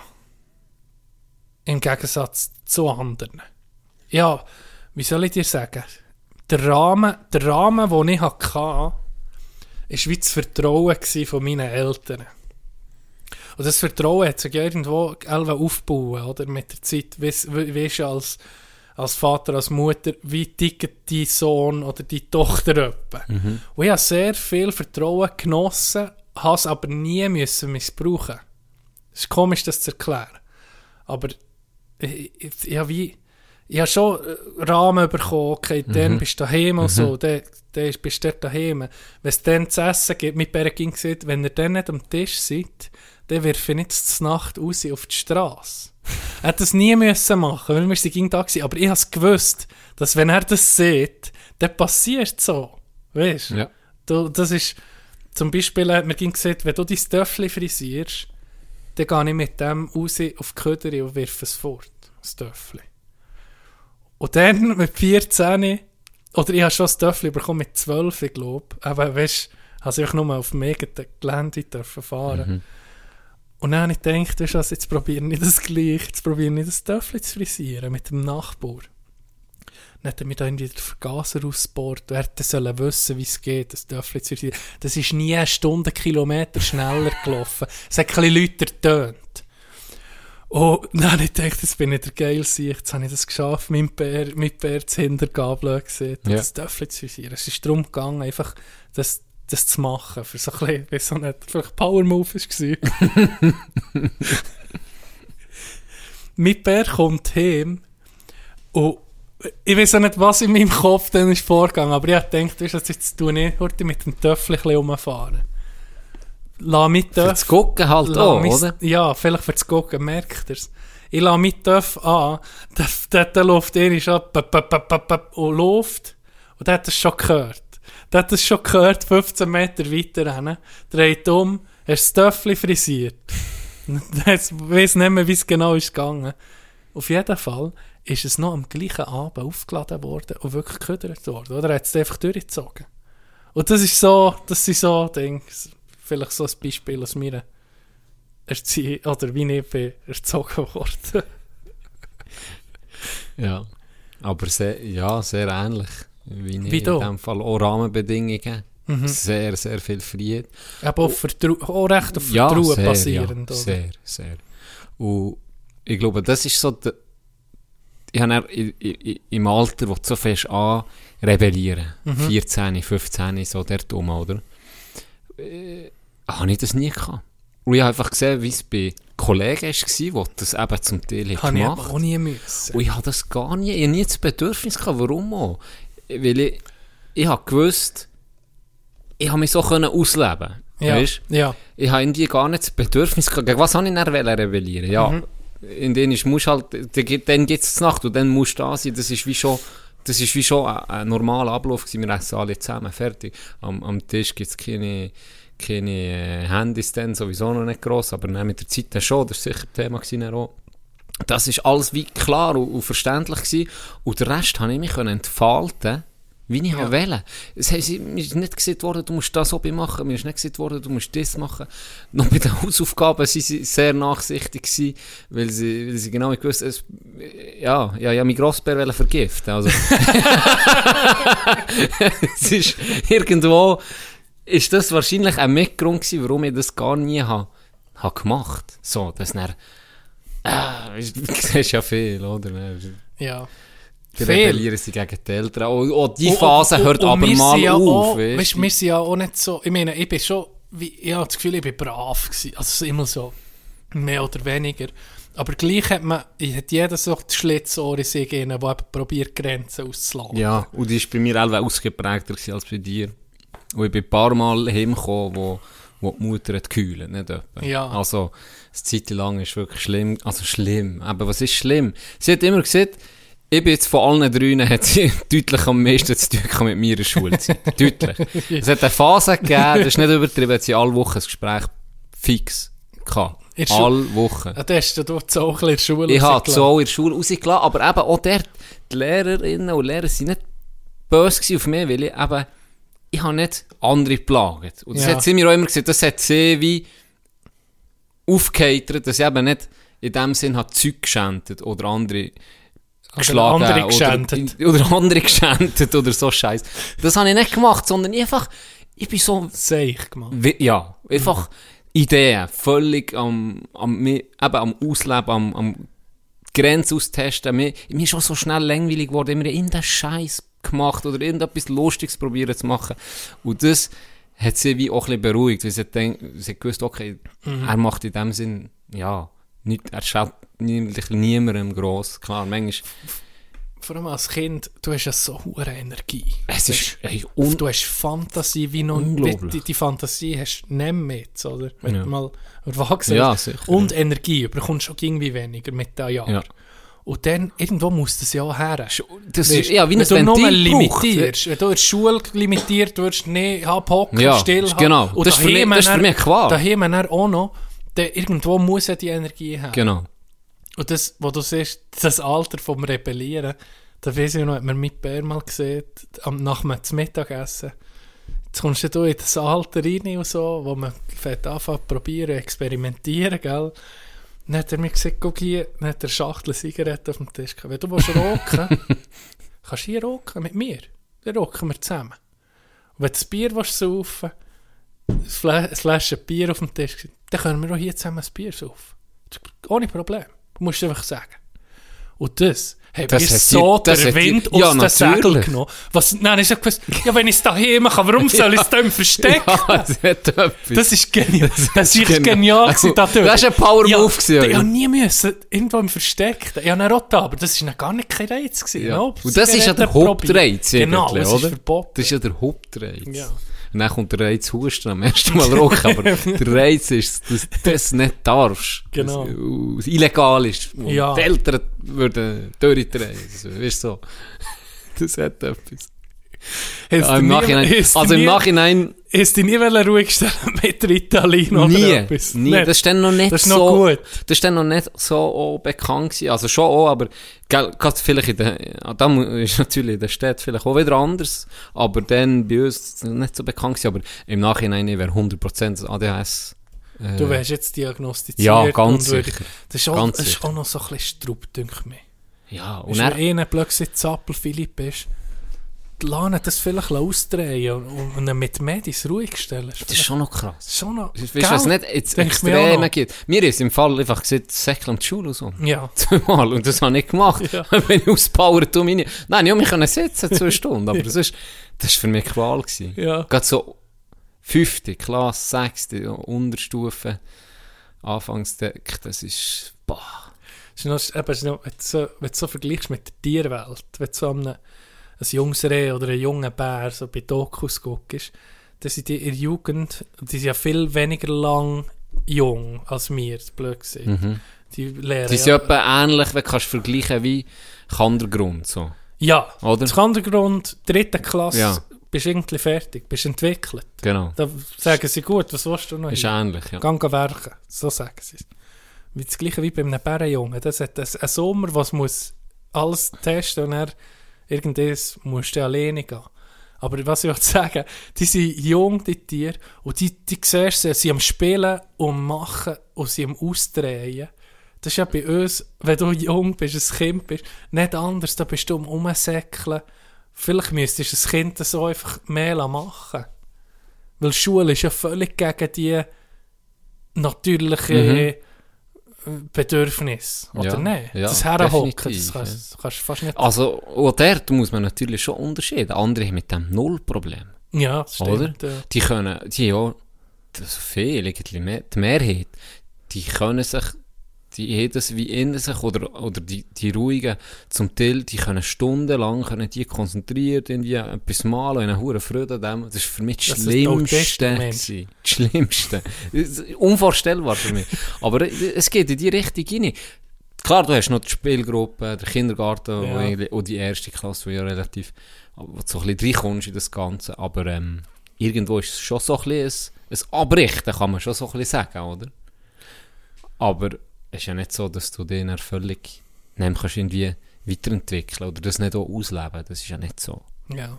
Im Gegensatz zu anderen. Ja, wie soll ich dir sagen? Der Rahmen, der Rahmen den ich hatte, war wie das Vertrauen von meinen Eltern. Und das Vertrauen hat sich irgendwo aufgebaut, oder? Mit der Zeit, weißt du, als, als Vater, als Mutter, wie tickt dein Sohn oder die Tochter etwa. Und ich habe sehr viel Vertrauen genossen, habe es aber nie müssen missbrauchen. Es ist komisch, das zu erklären. Aber ich, ich, ich habe wie, ich habe schon äh, Rahmen bekommen, okay, dann bist du daheim und so, dann, dann bist du daheim. Wenn es dann zu essen gibt, mit Bären ging gesagt, wenn ihr dann nicht am Tisch seid, dann wirf ich nicht zur Nacht raus auf die Straße. Er hat das nie müssen machen, weil wir sind da gewesen. Aber ich habe es gewusst, dass wenn er das sieht, dann passiert so. Weißt du? Ja. Du, das ist, zum Beispiel hat mir ging gesagt, wenn du dein Töffel frisierst, dann gehe ich mit dem raus auf die Köder und wirf es fort, das Töffel. Und dann mit 14, oder ich habe schon das Töffel bekommen mit 12, ich glaube, aber weißt du, habe ich nur auf dem eigenen Gelände dürfen fahren. Und dann habe ich gedacht, weißt du was, jetzt probiere ich das gleich, jetzt probiere ich das Töffel zu frisieren mit dem Nachbar. Dann hat er mir dann wieder den Vergaser ausgebohrt. Er hätte sollen wissen, wie es geht, das Töffel zu frisieren. Das ist nie eine Stunde, Kilometer schneller gelaufen. Es hat ein bisschen lauter getönt. Und dann habe ich gedacht, jetzt bin ich der Geilste. Jetzt habe ich das geschafft, mit Bär, mit Bär zu Hintergabeln gesehen, Ja. das Töffel zu frisieren. Es ist darum gegangen, einfach das, das zu machen. Für so ein bisschen, wie so nicht, vielleicht Power Move war. [LAUGHS] mit Bär kommt heim und ich weiß auch nicht, was in meinem Kopf dann ist vorgegangen, aber ich habe gedacht, weißt, du, jetzt tue ich heute mit dem Töffel ein bisschen rumfahren. Lass mit Für das Gucken halt auch, mein- oder? Ja, vielleicht für das Gucken merkt er es. Ich lasse mit Töff an, der, der, der läuft er bap, bap, und läuft. Und der hat das schon gehört. Der hat das schon gehört, 15 Meter weiter hin. Dreht um, ist das Töffel frisiert. Jetzt [LAUGHS] weiss nicht mehr, wie es genau ist gegangen. Auf jeden Fall ist es noch am gleichen Abend aufgeladen worden und wirklich geködert worden. Oder er hat es einfach durchgezogen. Und das ist so, das sind so Dinge, vielleicht so ein Beispiel aus meiner Erziehung, oder wie ich bin erzogen worden. Ja. Aber sehr, ja, sehr ähnlich. Wie, ich Wie in dem Fall auch Rahmenbedingungen. Sehr, sehr viel Freiheit. Aber auf Vertrau auch recht auf Ja, Vertrauen sehr, basierend. ja, sehr, sehr. Und ich glaube, das ist so der, ich habe im Alter, wo du so fest an rebellieren, Mhm. 14, 15, so der Dumme, oder? Äh, habe ich das nie gehabt. Und ich habe einfach gesehen, wie es bei Kollegen war, die das eben zum Teil haben Habe ich gemacht aber auch nie müssen. und ich habe das gar nie, ich habe nie das Bedürfnis gehabt. Warum auch? Weil ich, ich habe gewusst, ich habe mich so können ausleben Ja, Weißt? ja. Ich habe irgendwie gar nicht das Bedürfnis gehabt. Gegen was habe ich dann rebellieren? Ja, Mhm. in denen musst halt, dann- dann geht's Nacht und dann musst du da sein, das ist wie schon, das ist wie schon ein, ein normaler Ablauf gewesen, wir essen alle zusammen, fertig. Am, am Tisch gibt's keine, keine äh, Handys dann, sowieso noch nicht gross, aber dann mit der Zeit dann schon, das ist sicher Thema gewesen auch. Das ist alles wie klar und, und verständlich gewesen. Und den Rest habe ich mich können entfalten wie ich ja. wollte. Es mir ist nicht gesagt worden, du musst das Hobby machen, mir ist nicht gesagt worden, du musst das machen. Noch bei den [LAUGHS] Hausaufgaben waren sie sehr nachsichtig gewesen, weil sie, weil sie genau gewusst es, ja, ja, ja, mein Grossbär vergiften. Also, [LAUGHS] es ist irgendwo, ist das wahrscheinlich ein Mitgrund gewesen, warum ich das gar nie habe, habe gemacht. So, das dann, ah, [LAUGHS] du siehst ja viel, oder? Ja. Die rebellieren sie gegen die Eltern. Und, und die Phase und- hört aber mal ja auf. Auch, weißt, du? wir sind ja auch nicht so, ich meine, ich bin schon, wie, ich habe das Gefühl, ich bin brav gewesen. Also immer so, mehr oder weniger. Aber gleich hat man, ich hat jeder so die Schlitzohr in sich der eben probiert, Grenzen auszulassen. Ja, und die war bei mir auch ausgeprägter als bei dir. Und ich bin ein paar Mal heimgekommen, wo, wo die Mutter hat gekühlt, nicht etwa. Ja. Also, eine Zeit lang ist wirklich schlimm. Also schlimm. Aber was ist schlimm? Sie hat immer gesagt, ich bin jetzt von allen dreien, hat sie [LAUGHS] deutlich am meisten zu tun mit mir in der Schulzeit. [LAUGHS] deutlich. Es hat eine Phase gegeben, das ist nicht übertrieben, hat sie alle Wochen ein Gespräch fix gehabt. Alle Wochen. Ja, das hast du so bisschen in der Schule Ich habe so in der Schule rausgelassen, aber eben auch dort, die Lehrerinnen und Lehrer sind nicht böse auf mich, weil ich eben, ich habe nicht andere geplagt. Und das Ja. hat sie mir auch immer gesagt, das hat sie wie aufgeheitert, dass ich eben nicht in dem Sinn hat Zeug geschändet oder andere geschlagen andere oder, geschändet. [LAUGHS] oder andere geschändet oder so Scheiß. Das habe ich nicht gemacht, sondern einfach, ich bin so Seich gemacht. Wie- Ja, einfach Ideen, völlig am, am, eben am Ausleben, am, am Grenzen austesten. Mir, mir ist auch so schnell langweilig geworden, immer irgendeinen Scheiß gemacht oder irgendetwas Lustiges probieren zu machen. Und das hat sie wie auch ein bisschen beruhigt, weil sie, denk, sie gewusst, okay, er macht in dem Sinn, ja, nicht, er schaut niemandem gross. Klar, manchmal, Vor allem als Kind, du hast ja so hohe Energie. es ist, ey, du hast Fantasie, wie noch Unglaublich. die, die Fantasie hast du nicht mit, oder? Wenn Ja. du mal erwachsen Ja, sicher, Und Energie, du bekommst auch irgendwie weniger mit den Jahren. Ja. Und dann, irgendwo muss das ja auch her. das Weisst, ist, ja, wie wenn du nur braucht. limitierst, wenn du in der Schule limitiert wirst, nee, abhocken, Ja, still genau. Und Das ist mich- das ist für mich eine Qual. Daheim dann auch noch, dann irgendwo muss ja die Energie haben. Genau. Und das, wo du siehst, das Alter vom Rebellieren, da weiss ich noch, hat man mit Bär mal gesehen, nach dem Mittagessen. Jetzt kommst du da in das Alter rein und so, wo man fängt anfangen zu probieren, experimentieren, gell. Dann hat er mir gesagt, guck hier, dann hat er Schachtel Zigaretten auf dem Tisch gehabt. Wenn du willst rocken [LAUGHS] kannst du hier rocken mit mir. Dann rocken wir zusammen. Und wenn du das Bier willst saufen ein Fla- eine Flasche Bier auf dem Tisch, dann können wir auch hier zusammen ein Bier saufen. Ohne Problem. Du musst einfach sagen. Und das hat Das hat so hat dir- Wind ja, aus den Segeln genommen. Was, nein, ich habe gewusst, ja, wenn ich es daheim mache, warum [LAUGHS] soll ich es dann verstecken? Ja, das. Das ist genial. Das ist genial. genial gewesen, da. Das ist ein Power-Move ja, Ich habe nie müssen, irgendwo im Versteckten. Ich habe einen Rotta, aber das war gar nicht kein Reiz. Gewesen, Ja. no? Und das ist ja der Hauptreiz, Genau, das ist oder? verboten. Das ist ja der Hauptreiz. Ja. Und dann kommt der Reiz Husten am ersten Mal rocken, aber [LAUGHS] der Reiz ist, dass du das nicht darfst. Genau. Das, es illegal ist. Und Ja. Die Eltern würden durchdrehen. Also, weißt du, so. [LAUGHS] Das hat etwas. Hast Ja, im Nachhinein, also im Nachhinein Hast du dich nie ruhig stellen [LAUGHS] mit Ritalin oder nie, etwas? nie. Nicht? Das ist dann noch nicht Das ist so, noch gut. das ist dann noch nicht so bekannt gewesen. Also schon auch, aber gell, gerade vielleicht in der, da ist natürlich in der Stadt vielleicht auch wieder anders, aber dann bei uns nicht so bekannt gewesen, aber im Nachhinein wäre 100% ADHS. Äh, Du wärst jetzt diagnostiziert. Ja, ganz würde- sicher. Das ist, auch, Ganz das ist auch noch so ein bisschen Strupp, denke ich mir. Ja, und Und dann, wenn einer plötzlich Zappel Philipp ist, lass ihn das vielleicht ausdrehen und, und ihn mit Medis ruhig stellen. das ist schon noch krass. schon noch... Weißt du, was Gell? nicht jetzt mir Extreme gibt? Mir ist im Fall einfach gesagt, Säckle um die Schule und so. Ja. [LAUGHS] Zweimal. Und das habe ich gemacht. Ja. [LAUGHS] Wenn ich auspowert tu meine. Nein, ich habe mich sitzen, zwei [LAUGHS] Stunden. Aber das ist, das ist für mich Qual gewesen. Ja. Gerade so fünfte Klasse, sechste, Unterstufe, Anfangsdeck, das ist, boah. Es ist noch, eben, es ist noch, wenn, du so, wenn du so vergleichst mit der Tierwelt, wenn du so an einem, ein junges Reh oder einen jungen Bär so bei Dokus guckst, dann sind die in der Jugend, die sind ja viel weniger lang jung als wir, das blöd gesagt. Mhm. Die lehren Die sind etwa ähnlich, wenn du kannst vergleichen wie Kandergrund. So. Ja, Oder? das Kandergrund, dritte Klasse, Ja. bist irgendwie fertig, bist entwickelt. Genau. Da sagen sie, gut, was willst du noch Ist hier? ähnlich, ja. Gang werken, so sagen sie es. Das gleiche wie bei einem Bärenjungen. Das hat ein, ein Sommer, was muss alles testen und er irgendwas musst du alleine gehen. Aber was ich [LAUGHS] sagen, die sind jung, die Tiere, und die, die siehst du, sie am Spielen und Machen und sie am Ausdrehen. Das ist ja bei uns, wenn du jung bist, ein Kind bist, nicht anders, da bist du am Umsäckeln. Vielleicht müsstest du das Kind so einfach mehr machen. Weil Schule ist ja völlig gegen die natürliche Bedürfnis. Oder Ja, nicht? ja, das definitiv, das kannst, du fast nicht. Also, auch dort muss man natürlich schon unterscheiden. Andere haben mit dem null Problem. Ja, das stimmt. Oder? ja. Die können, die ja, das ist viel, irgendwie mehr, die Mehrheit, die können sich, die haben das wie in sich, oder, oder die, die Ruhigen, zum Teil, die können stundenlang, können die konzentriert irgendwie etwas malen, und eine hure Freude an dem. Das ist für mich das Schlimmste. Das Schlimmste. Das Unvorstellbar für mich. Aber es geht in die Richtung rein. Klar, du hast noch die Spielgruppe, der Kindergarten Ja. und die erste Klasse, wo ja relativ wo du so ein bisschen reinkommst in das Ganze. Aber ähm, irgendwo ist es schon so ein bisschen ein, ein Abrichten, kann man schon so ein bisschen sagen, oder? Aber es ist ja nicht so, dass du den völlig dann kannst irgendwie weiterentwickeln oder das nicht auch ausleben. Das ist ja nicht so. ja.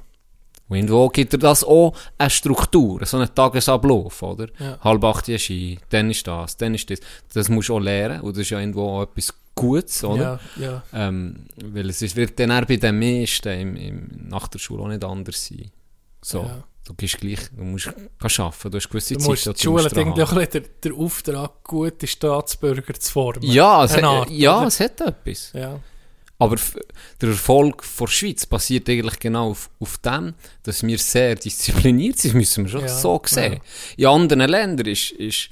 Und irgendwo gibt dir das auch eine Struktur, so einen Tagesablauf, oder? Ja. Halb acht ist Ski, dann ist das, dann ist das. Das musst du auch lernen und das ist ja irgendwo auch etwas Gutes, oder? Ja, ja. Ähm, weil es ist, wird dann auch bei den meisten im, im, nach der Schule auch nicht anders sein. So, Ja. Du gehst gleich, du musst arbeiten, du hast gewisse Du musst, die die Schule hat dran irgendwie auch haben. ein bisschen den, den Auftrag, gute Staatsbürger zu formen. Ja, es, Eine hat, Art, ja oder? es hat etwas. Ja. Aber der Erfolg der Schweiz basiert eigentlich genau auf, auf dem, dass wir sehr diszipliniert sind, müssen wir schon Ja, so sehen. In anderen Ländern ist, ist,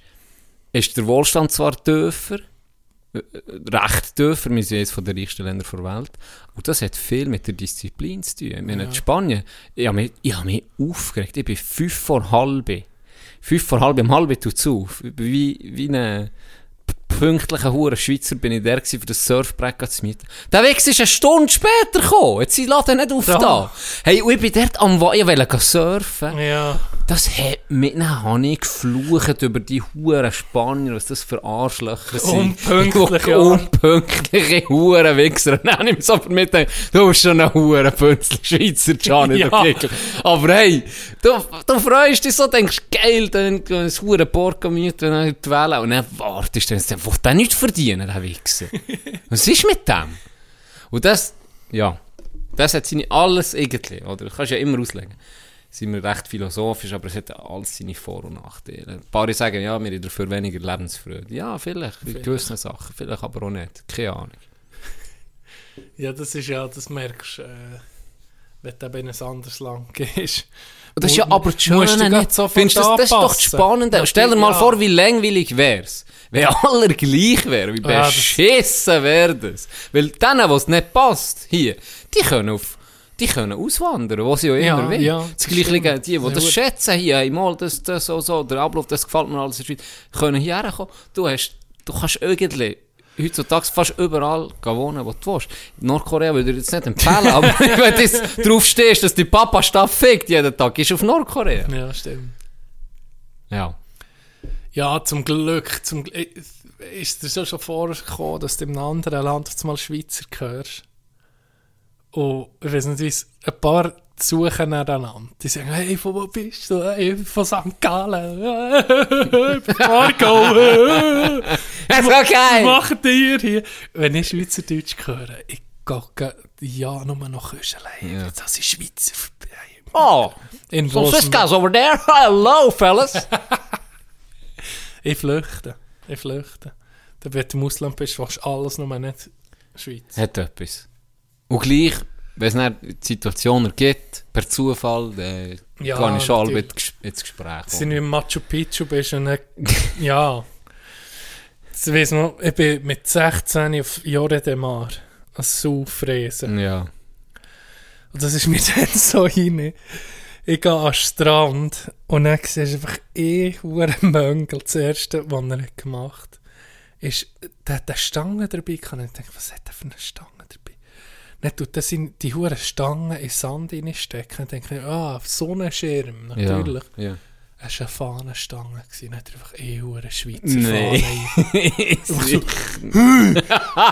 ist der Wohlstand zwar tiefer, recht tiefer, wir sind von den reichsten Ländern der Welt, und das hat viel mit der Disziplin zu tun. Meine, in Spanien, ich habe mich, ich habe mich aufgeregt, ich bin fünf vor halb, fünf vor halb, um halb tut es auf, wie, wie eine pünktlicher Hure Schweizer bin ich der gewesen, für das Surfbrett zu mieten. Der Weg ist eine Stunde später gekommen. Jetzt sie laden nicht auf Ja. da. Hey, und ich bin dort am gehen surfen. Ja. Das hat mich, dann habe ich geflucht über die Huren Spanier, was das für Arschlöcher sind. Unpünktliche, [LAUGHS] ja. Unpünktliche Huren Wichser. Dann habe ich mir so vermittelt, du bist schon ein Huren Pünzli Schweizer, Gianni, [LAUGHS] Ja. Kickel. Aber hey, du, du freust dich so, denkst, geil, dann ein Huren Porco mieten, dann die Welle. Und dann wartest du, dann will der nichts verdienen, der Wichser. [LAUGHS] was ist mit dem? Und das, ja, das hat seine alles irgendwie, oder? Du kannst ja immer auslegen. Sind wir recht philosophisch, aber es hat alles seine Vor- und Nachteile. Ein paar sagen, ja, wir haben dafür weniger Lebensfreude. Ja, vielleicht, in gewissen Sachen, vielleicht aber auch nicht. Keine Ahnung. [LAUGHS] ja, das ist ja, das merkst du, äh, wenn du eben in ein anderes Land gehst. Das ist ja aber das Schöne nicht. sofort Findest du, das, das ist doch das. Spannende. Stell dir mal Ja. vor, wie langweilig wär's. Wenn [LAUGHS] alle gleich wären, wie Ja, beschissen wäre das. Weil denen, was nicht passt, hier, die können auf, die können auswandern, wo sie auch Ja, immer wollen. ja, das das Gleiche, stimmt. die, die Ja, das gut. schätzen, hier, hey, mal, das, das, so, so, der Ablauf, das gefällt mir alles in der Schweiz, können hierher kommen. Du hast, du kannst irgendwie, heutzutage fast überall wohnen, wo du willst. Nordkorea würde ich jetzt nicht empfehlen, [LAUGHS] aber wenn du jetzt drauf stehst, dass die Papa Staff fickt jeden Tag, du auf Nordkorea. Ja, stimmt. Ja. Ja, zum Glück. Zum, Gl- ist dir so schon vorgekommen, dass du in einem anderen Land auf einmal Schweizer hörst? Und ich weiß nicht, ein paar suchen nacheinander. Die sagen, hey, von wo bist du? Hey, von St. Gallen. [LAUGHS] Marco. Das [LAUGHS] ist Was okay! macht ihr hier? Wenn ich Schweizerdeutsch höre, ich gehe ja nur noch Küschelei. Ja. Das sind Schweizer. Oh, In some Cisco's over there. Hello, fellas. [LAUGHS] Ich flüchte. Ich flüchte. Da wenn du im Ausland bist, fast alles nur nicht Schweiz. Hat etwas. Und gleich, wenn es dann die Situation ergibt, per Zufall, dann Ja, kann ich schon alle ins Gespräch Wenn kommen. du in Machu Picchu bist und dann, [LAUGHS] ja. Das weiss man, ich bin mit 16 auf Jore de Mar als Sauffräse. Ja. Und das ist mir [LAUGHS] dann so rein. Ich gehe an den Strand und dann siehst du einfach eh einen Möngel, das erste, was er gemacht hat. ist, der hat eine Stange dabei gehabt. Und ich dachte, was hat er für eine Stange? Dann tut das in die hure Stangen in den Sand reinstecken. Und denke ich, ah, Sonnenschirm, natürlich. Ja. ja. Es war eine Fahnenstange. gewesen. Dann er einfach eh hure Schweizer Nee. Fahne. [LAUGHS]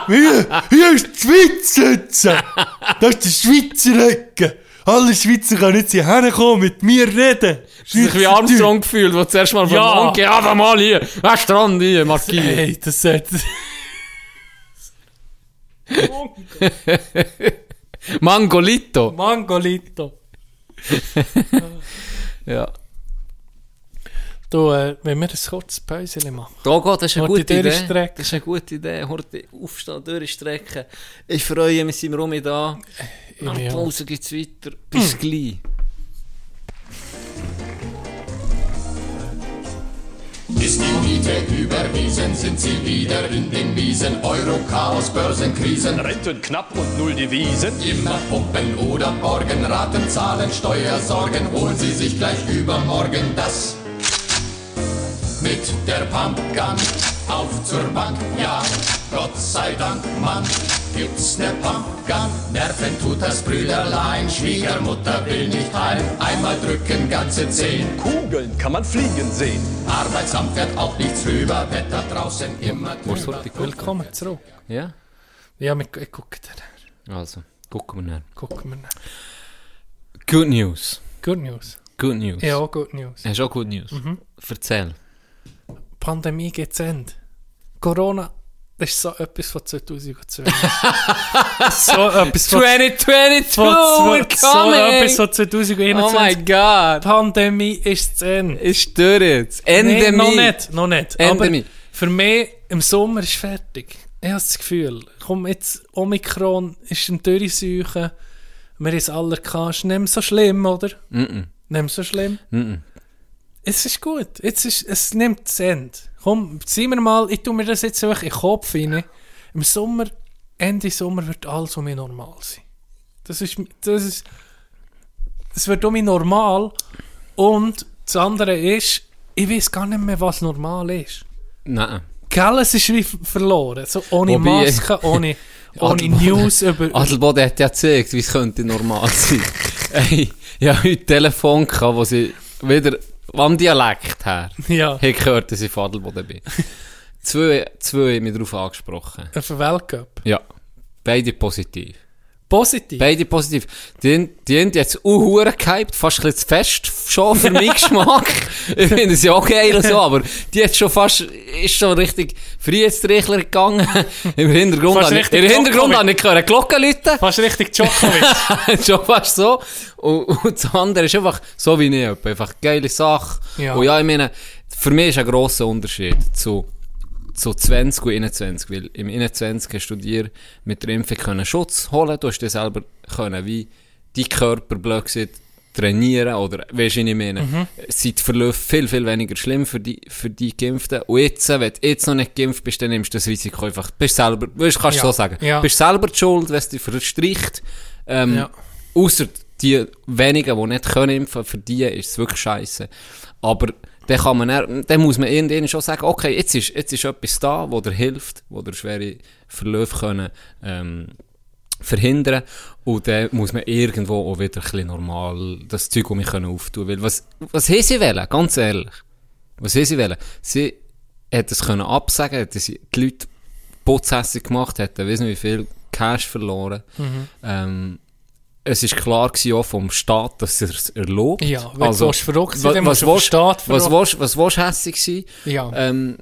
Hier, hier ist die Schweiz jetzt. Das ist der Schweizer Ecke. Alle Schweizer können jetzt hierher kommen, mit mir reden. sich wie Armstrong gefühlt, wo zuerst mal Ja. Mann, geh einfach mal hier, Strand hier, markieren. Hey, das hat... Mangolito. [LAUGHS] Mangolito. [LAUGHS] Ja. Du, äh, wenn wir ein kurzes Päuschen machen. Da geht, das ist eine Horti gute Idee. Das ist eine gute Idee. Horti aufstehen, durchstrecken. Ich freue mich, sind wir um da. Nach der Ja. Pause geht es weiter. Bis [CLEARS THROAT] gleich. Ist die Miete überwiesen, sind sie wieder in den Wiesen. Euro-Chaos, Börsenkrisen. Renten knapp und null Devisen. Immer pumpen oder borgen, Raten zahlen, Steuersorgen. Holen Sie sich gleich übermorgen das. Mit der Pumpgun auf zur Bank, ja. Gott sei Dank, Mann, gibt's ne Pumpgun. Nerven tut das Brüderlein, Schwiegermutter will nicht heim. Einmal drücken, ganze zehn. Kugeln kann man fliegen sehen. Arbeitsamt fährt auch nichts rüber, Wetter draußen immer drüber. gucken? Willkommen zurück. Ja? Ja, wir, ich gucke dann. Also, gucken wir nach. Gucken wir dann. Good News. Good News. Good News. Ja, good News. Hast du auch Good News? Erzähl. Pandemie geht zu Ende. Corona, das ist so etwas von 2020. [LAUGHS] so etwas von, 2022, von, we're so etwas von Oh 2021. my god! Pandemie ist zu Ende. Ist durch jetzt. Endemie. Nee, noch nicht, noch nicht. Endemie. Aber für mich, im Sommer ist fertig. Ich habe das Gefühl, komm jetzt, Omikron ist ein Durchseuchen. Wir haben es alle gehabt. Ist nicht so schlimm, oder? Mm -mm. Nicht so schlimm. Mm -mm. Es ist gut. Jetzt ist, es nimmt das Ende. Komm, ziehen wir mal, ich tue mir das jetzt wirklich in den Kopf rein. Im Sommer, Ende Sommer wird alles um mich normal sein. Das ist, das ist, es wird um mich normal. Und das andere ist, ich weiß gar nicht mehr, was normal ist. Nein. Gell, es ist wie verloren. So ohne Wobei- Maske, [LAUGHS] ohne, ohne News über... Adelboden hat ja gezeigt, wie es könnte normal sein. [LAUGHS] Ey, ich habe heute ein Telefon gehabt, wo sie wieder am Dialekt her ja, [LAUGHS] haben gehört, dass ich von Adelboden bin. [LAUGHS] zwei, zwei haben mich darauf angesprochen. den Weltcup. Ja. Beide positiv. Positiv. Beide positiv. Die, die haben jetzt auch gehypt, fast ein bisschen zu fest schon für meinen Geschmack. [LAUGHS] ich finde es ja auch geil so, aber die hat schon fast, ist schon richtig Freiheitsrechtler gegangen. Im Hintergrund, Fast habe ich, im Hintergrund habe ich gehört, Glocken läuten. Fast richtig Djokovic. [LAUGHS] schon fast so. Und, und das andere ist einfach so wie etwa. Einfach geile Sache. Ja. Und ja, ich meine, für mich ist ein grosser Unterschied zu, zu 20 und 21. Weil im 21 hast du dir mit der Impfung können Schutz holen. Du hast dir selber können, wie dein Körper blöd gesagt, trainieren oder, weißt du, ich meine? Mhm. Seit Verlauf viel, viel weniger schlimm für die, für die Geimpften. Und jetzt, wenn du jetzt noch nicht geimpft bist, dann nimmst du das Risiko einfach, bist selber, weißt, kannst du Ja. so sagen, Ja. bist selber die schuld, wenn es dich verstricht. Ähm, Ja. Außer die wenigen, die nicht können impfen, für die ist es wirklich scheiße. Aber dann kann man, dann, dann muss man irgendwann schon sagen, okay, jetzt ist, jetzt ist etwas da, wo dir hilft, wo dir schwere Verläufe können, ähm, verhindern. Und dann muss man irgendwo auch wieder ein bisschen normal das Zeug um mich können auftun. Weil was, was haben sie wollen? Ganz ehrlich. Was haben sie wollen? Sie hätten es können absagen, hätten sie die Leute putzhässig gemacht, hätten, nicht wie viel Cash verloren. Ähm, es ist klar gewesen auch vom Staat, dass er es erlaubt. Ja, wenn du willst verrückt sein, dann was musst du willst- Staat was verrückt- Was willst du hässig sein? Ja. Ähm,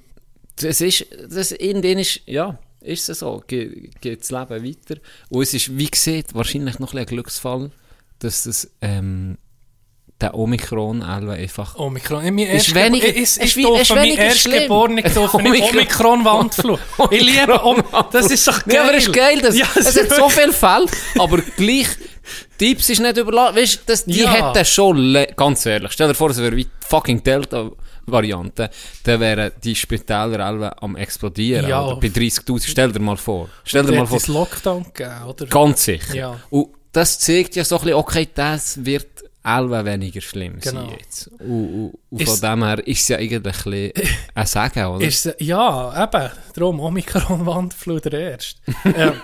das ist, das irgendwann ist, ja, ist es so, Ge geht das Leben weiter. Und es ist, wie gesagt, wahrscheinlich noch ein, Glücksfall, dass das, ähm, der Omikron einfach, Omikron. Mein Ist erst weniger- ist wie- durfte ist mein weniger Erstgeborene schlimm. [LAUGHS] durfte nicht Omikron- Omikron-Wandflug. [LAUGHS] ich liebe Om Das ist doch geil. Ja, aber es ist geil, dass, Ja, es hat so viele Fälle, aber gleich, die Ips ist nicht überladen, weißt du, das- die Ja. hätten schon, ganz ehrlich, stell dir vor, es wäre wie die fucking Delta-Variante, dann wären die Spitäler alle am explodieren, Ja. oder? bei 30'000, stell dir mal vor, stell dir mal vor, ist Lockdown gegeben, oder? ganz sicher. Ja. Und das zeigt ja so ein bisschen, okay, das wird elf weniger schlimm Genau. sein jetzt. Und, und, und von dem her ist es ja eigentlich ein, [LAUGHS] ein Sagen, oder? Ist, es- ja, eben. Darum, Omikron Wandflu der Erste. [LAUGHS] ähm,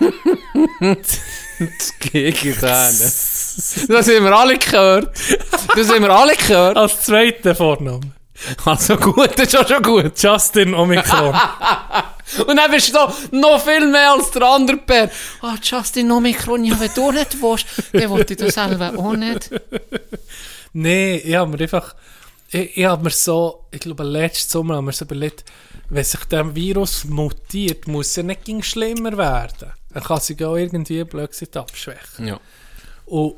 Gegen [LAUGHS] Das haben wir alle gehört. Das haben wir alle gehört. als zweiter Vorname. Also gut, das ist auch schon gut. Justin Omikron. [LAUGHS] Und dann bist du noch viel mehr als der andere Bär. Ah, Justin Omikron, ja, wenn du nicht willst, dann will ich das selber auch nicht. nee, ich habe mir einfach... Ich, ich habe mir so... Ich glaube, letzten Sommer haben wir so überlegt, wenn sich der Virus mutiert, muss er nicht schlimmer werden. Er kann sich auch irgendwie gesagt abschwächen. Ja. Und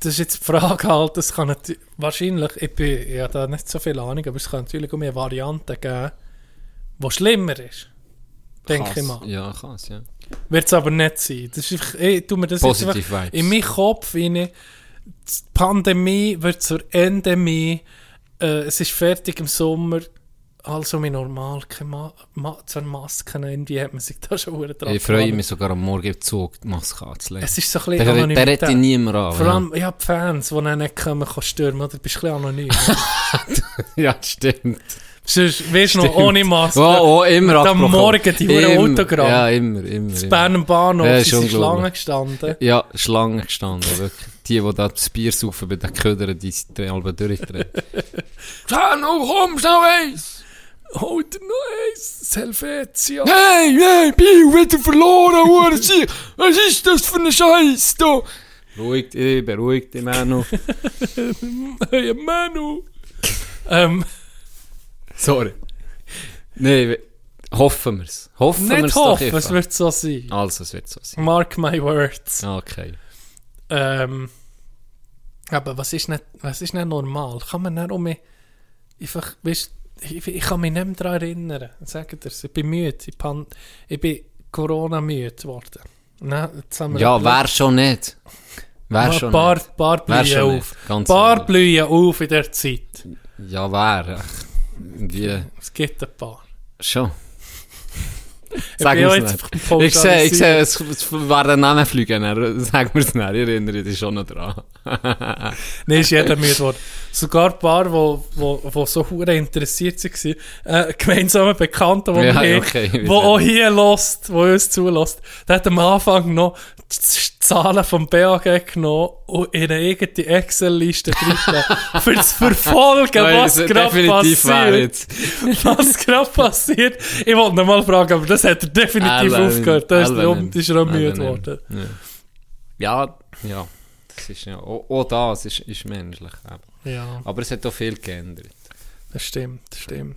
das ist jetzt die Frage halt, das kann natürlich, wahrscheinlich, ich, bin, ich habe da nicht so viel Ahnung, aber es kann natürlich auch mehr Varianten geben, die schlimmer ist. Denke ich mal. Ja, kann es, ja. Wird es aber nicht sein. Das ist einfach, ich tu mir das Positive jetzt einfach in meinen Kopf rein. Die Pandemie wird zur Endemie. Äh, es ist fertig im Sommer. Also wie normal. Ma Ma Masken. Irgendwie hat man sich da schon dran Ich freue mich sogar am Morgen im Zug die Maske anzulegen. Es ist so ein bisschen Der, der redet niemand an. Vor allem, ja, die Fans, die dann nicht kommen, kann stürmen, oder? Du bist ein bisschen anonym. Ja, [LAUGHS] stimmt. Sonst, weißt du noch, ohne Maske. Oh, oh, immer am. Morgen die Immer, Autogramm. Ja, immer, immer. Das. Bern Bahnhof, Ja, sind. Schlangen gestanden. Ja, Schlange gestanden, wirklich. Die, die da das Bier saufen bei den Ködern, die sind alle durchdrehen. Noch [LAUGHS] komm, schnell eins! Hol dir noch eins, Helvetia. Hey, hey, Bill, wieder verloren, Hurensieg! Was ist das für ein Scheiß da? Ruhig dich, beruhig dich, Manu. [LAUGHS] Hey, Manu. ähm, Sorry. Nee, we- hoffen wir's. Hoffen wir's nicht doch hoffen, es einfach. wird so sein. Also, es wird so sein. Mark my words. Okay. Ähm, aber was ist nicht, was ist nicht normal? Kann man nicht um mich, einfach, weißt, ich, ich kann mich nicht mehr daran erinnern. Sag dir's, ich bin müde, ich, pan, ich bin Corona müde geworden. Nein, Ja, ein wer schon nicht? Wer paar, schon paar, nicht? paar blühen auf. nicht? Ganz paar blühen auf in der Zeit. Ja, wer? Die, Es gibt ein paar. schon. Ich Sag bin auch mir's jetzt nicht. Ich sehe, ich sehe, es, es werden Namen fliegen. dann Sag mir's nicht, ich erinnere dich schon noch dran. [LAUGHS] Nein, ist jeder müde geworden. Sogar ein paar, die wo, wo, wo so hure interessiert waren, äh, gemeinsame Bekannte, die Ja, wir okay, die auch hier lost, die uns zulässt, der hat am Anfang noch die Zahlen vom BAG genommen und in eine eigene Excel-Liste drin für zu verfolgen, was das gerade passiert. Was gerade passiert. Ich wollte noch mal fragen, aber das hat er definitiv Allen, aufgehört. Da ist er, allen, um, da ist er auch müde geworden. Ja, ja. Das ist ja, auch, auch das ist, ist menschlich. eben. Ja. Aber es hat auch viel geändert. Das stimmt, das stimmt.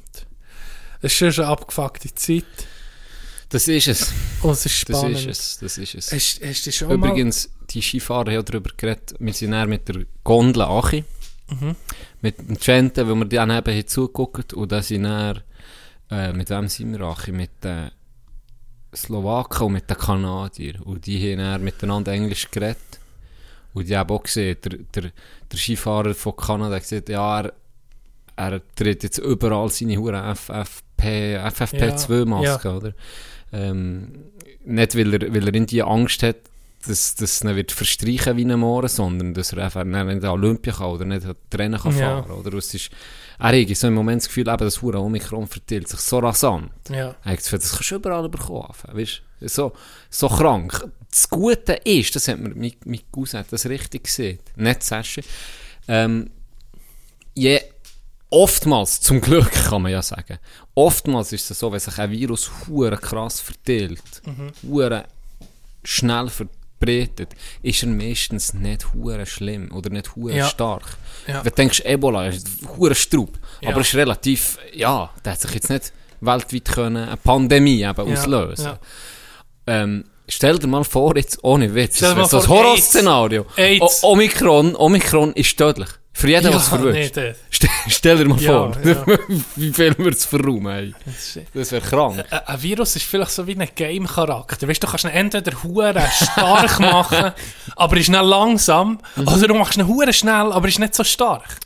Es ist schon eine abgefuckte Zeit Das ist es. und es ist Das spannend. ist es. Das ist es. Hast, hast du schon Übrigens, die Skifahrer haben darüber geredet, wir sind dann mit der Gondel Achi, Mhm. mit dem Gente, wo wir dann eben haben zugeguckt und dann sind dann, äh, mit wem sind wir Achi? Mit den Slowaken und mit den Kanadiern. Und die haben dann miteinander Englisch geredet. Und die haben auch gesehen, der, der, der Skifahrer von Kanada hat gesagt, ja, er, er tritt jetzt überall seine Huren FFP, FFP2-Maske, oder? Ähm, nicht, weil er, weil er in die Angst hat, dass dass ihn wird verstreichen wie ein Mohren, sondern dass er einfach nicht in der Olympia kann oder nicht an Rennen kann Ja. fahren. Oder? Es ist, er hat so im Moment das Gefühl, eben, das Huren Omikron verteilt sich so rasant. Ja. Er hat das Gefühl, das kannst du überall bekommen. Weißt? So, so krank. Das Gute ist, das hat mir, mein, mein Cousin hat das richtig gesehen, nicht Sascha, ähm, je, oftmals, zum Glück kann man ja sagen, oftmals ist es so, wenn sich ein Virus hure krass verteilt, hure schnell verbreitet, ist er meistens nicht hure schlimm oder nicht hure Ja. stark. Ja. Wenn du denkst, Ebola ist hure Strub, Ja. aber es ist relativ, ja, der hat sich jetzt nicht weltweit können eine Pandemie eben auslösen. Ähm, stell dir mal vor, jetzt ohne Witz, das mal so ein Horrorszenario. Omikron, Omikron ist tödlich. Für jeden, was nee, verwünscht. das, Stell, dir mal Ja, vor, ja. [LAUGHS] wie viel wir es verräumen. Ey. das wäre krank. ein, ein Virus ist vielleicht so wie ein Game-Charakter. Weißt du, du kannst ihn entweder hure stark machen, [LAUGHS] aber ist nicht langsam, Mhm. oder du machst ihn hure schnell, aber ist nicht so stark.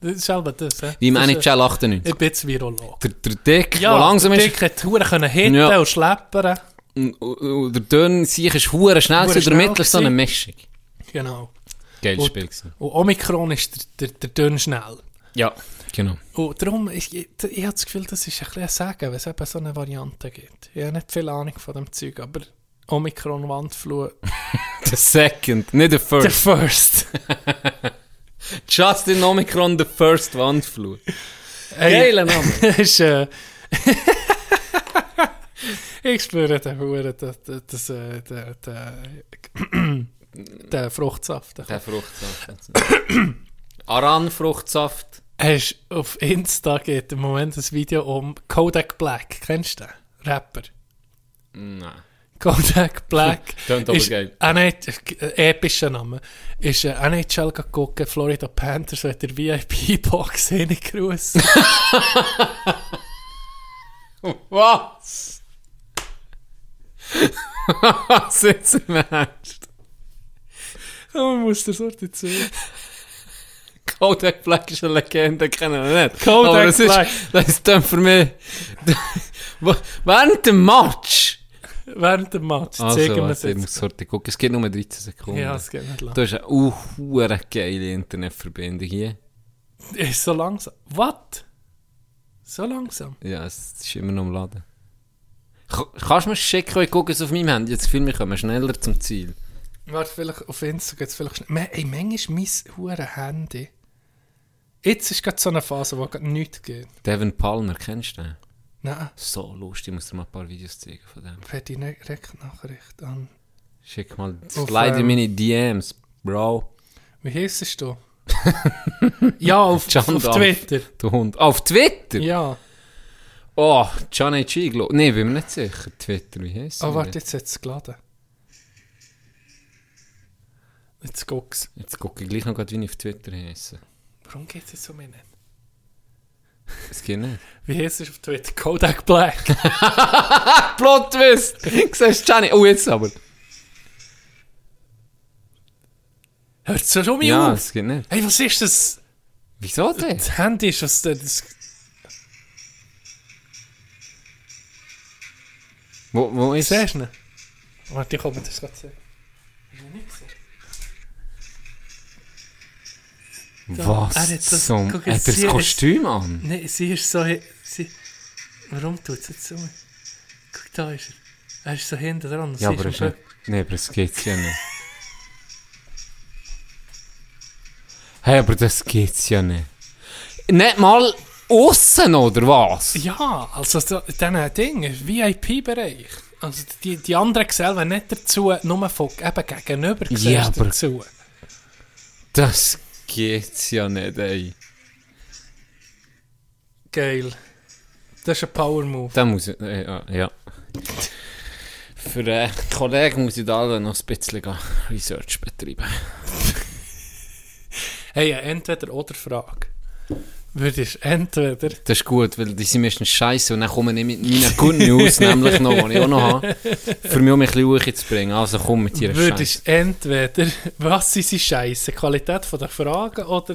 Das ist selber das. hä? Wie im NHL 98. äh, Ich bin jetzt Virolog. Der, der Dick, Ja, der langsam der ist, Dick hat hure können hitten Ja. und schleppern. und, und der dünn sich ist hure schnell, zu der schnell Mitte ist so eine. Mischung. Genau. Geiles Spiel gewesen. Und Omikron ist der, der, der dünn schnell. Ja, genau. Und darum, ich, ich, ich habe das Gefühl, das ist ein bisschen ein Sagen, wenn es eben so eine Variante gibt. Ich habe nicht viel Ahnung von dem Zeug, aber Omikron, Wandflur, [LAUGHS] The second, nicht the first. First. Justin Omicron, the first [LAUGHS] Wandflur. Hey, Geiler Name. [LAUGHS] ist, äh, ich spüre den Huren, das, das, das, äh, der, Fruchtsaft. Der Fruchtsaft. Aran-Fruchtsaft. Hast auf Insta geht im Moment ein Video um Kodak Black. Kennst du den? Rapper. Nein. Kodak [LAUGHS] Black. Klingt aber ist geil. Ein epischer Name. Ist äh, NHL gucken, Florida Panthers, hat der VIP-Box hingegrüßt. Was? Was jetzt im Ernst? Man muss der Sorte zu. Kodak Black ist eine Legende, kennen wir nicht. Kodak Aber das Black. Ist, das ist dann für mich... [LAUGHS] Während dem Match... Während dem Match. Also, zeigen wir es ich muss. Sorte gucken. Es geht nur 13 Sekunden. Ja, es geht nicht lang. Du hast eine uh, geile Internetverbindung hier. Ist so langsam. Was? So langsam? Ja, es ist immer noch am Laden. Ka- Kannst du mir schicken, ich gucke es auf meinem Handy. Jetzt fühle ich, kommen schneller zum Ziel. Warte, vielleicht auf Insta geht es vielleicht schnell. Ey, manchmal mein hure Handy. Jetzt ist gerade so eine Phase, wo gerade nichts geht. Devin Palmer, kennst du den? Nein, So lustig, ich muss dir mal ein paar Videos zeigen von dem. hätte ich nicht direkt Nachricht an. Schick mal, Auf, slide in ähm, meine DMs, Bro. Wie heisst du? [LAUGHS] ja, auf, John auf Dampf. Twitter. Du Hund. Auf Twitter? Ja. Oh, John H. Iglo. Nee, bin mir nicht sicher. Twitter, wie heisst Oh, warte, jetzt hat es geladen. Jetzt guck's. Jetzt gucke ich gleich noch, grad, wie ich auf Twitter heiße. Warum geht es jetzt um ihn? Es geht nicht. Wie heisst es auf Twitter? Kodak Black. [LAUGHS] Plot Twist! Siehst du, Johnny? Oh, jetzt aber. Hört es schon mal Ja, auf? es geht nicht. Hey, was ist das? Wieso denn? Das Handy ist das... das Wo, wo ist Siehst du ihn? Warte, ich komme das gerade sehen. Was Er hat das- zum... guck, Hat das hier ist- Kostüm an? Nein, sie ist so... Sie, warum tut es jetzt so? Guck, da ist er. Er ist so hinten dran. Ja, sie aber, ist nicht, nee, aber es geht's ja nicht. [LAUGHS] Hey, aber das geht's ja nicht. Nicht mal aussen, oder was? Ja, also so, diesen Ding, VIP-Bereich. Also die, die anderen gesellen nicht dazu, nur von eben gegenüber Ja, dazu. Das geht's ja nicht, ey. Geil. Das ist ein Power-Move. Da muss ich, äh, ja, ja. Für einen Kollegen muss ich da noch ein bisschen Research betreiben. Hey, eine Entweder-Oder-Frage. Würdest entweder... Das ist gut, weil die sind meistens scheiße und dann kommen ich mit meinen Good News, [LAUGHS] nämlich noch, die ich auch noch habe, für mich um ein bisschen zu bringen. Also komm mit ihrer Scheiße. Würdest entweder... Was sind sie scheiße? Qualität von der Fragen oder...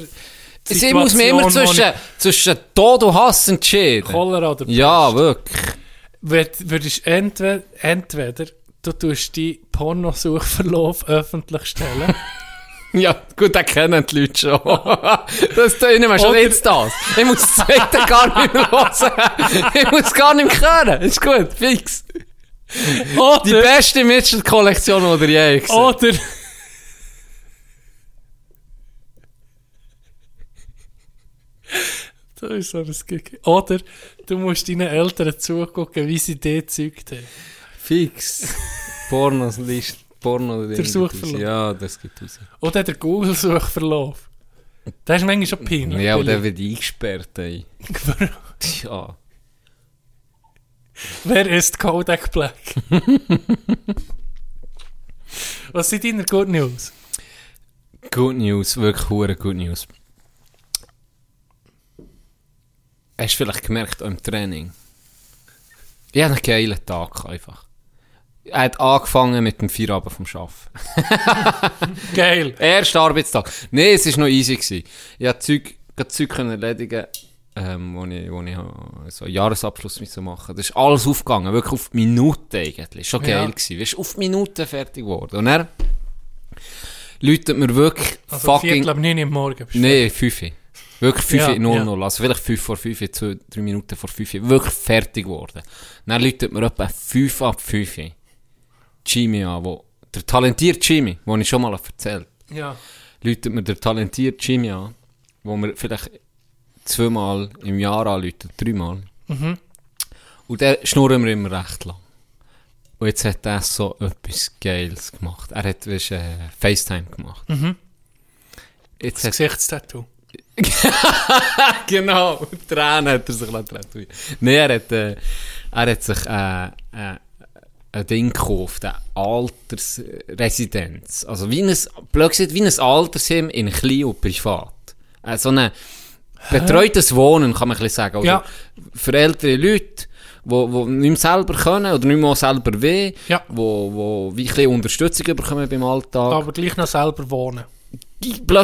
Ich muss mir immer zwischen, zwischen Tod und Hass entscheiden. Cholera oder... Ja, wirklich. Würd- Würdest entweder... Entweder... Du tust die Pornosuchverlauf öffentlich stellen. [LAUGHS] [LAUGHS] Ja, gut, das kennen die Leute schon. [LAUGHS] Das tun wir schon Oder- jetzt das. Ich muss das zweite gar nicht mehr hören. Ich muss gar nicht mehr hören. Ist gut, fix. Die Oder... beste Mitchell-Kollektion, die ihr je gesehen. Oder... Da ist so ein Gig. Oder du musst deinen Eltern zugucken, wie sie die gezeugt haben. Fix. Pornos, Porno. Der Suchverlauf. Ja, das geht raus. Oder der Google-Suchverlauf. Das ist manchmal schon peinlich. Ja, aber der wird eingesperrt, ey. [LAUGHS] Ja. Wer ist Kodak Black? [LAUGHS] Was sind deine Good News? Good News, wirklich hure Good News. Hast du vielleicht gemerkt, im Training? Ich hatte einen geilen Tag einfach. Er hat angefangen mit dem Feierabend vom Arbeiten. [LAUGHS] Geil. Erster Arbeitstag. Nein, es war noch easy. Gewesen. Ich konnte Zeug, Zeug erledigen, ähm, wo ich, wo ich äh, so einen Jahresabschluss machen Das ist alles aufgegangen, wirklich auf die Minute eigentlich. Schon geil Ja. gewesen. Bist auf die Minute fertig geworden. Und er läutet mir wirklich Also fucking... Viertel ab 9 Uhr am Morgen. Nein, 5. Wirklich 5 Ja, 0 ja. 0. Also vielleicht 5 vor 5, 2, 3 Minuten vor 5. Wirklich fertig geworden. Dann läutet mir etwa 5 ab 5. Jimmy an, wo, der talentierte Jimmy, den ich schon mal erzählt habe. Ja. läutet mir der talentierte Jimmy an, wo mir vielleicht zweimal im Jahr anläutet, dreimal. Mhm. Und der schnurren wir immer recht lang. Und jetzt hat er so etwas Geiles gemacht. Er hat weißt, äh, FaceTime gemacht. Mhm. Jetzt Das Gesichtstattoo. [LAUGHS] genau, Tränen hat er sich tätowieren Nein, er hat, äh, er hat sich äh, äh, ein Ding gekauft, eine Altersresidenz. Also wie ein, gesagt, wie ein Altersheim in klein und privat. Äh, so ein betreutes Wohnen, kann man ein bisschen sagen. Oder Ja. Für ältere Leute, die wo nicht mehr selber können oder nicht mehr selber weh, Ja. wo, wo wie ein bisschen Unterstützung bekommen beim Alltag. Aber gleich noch selber wohnen.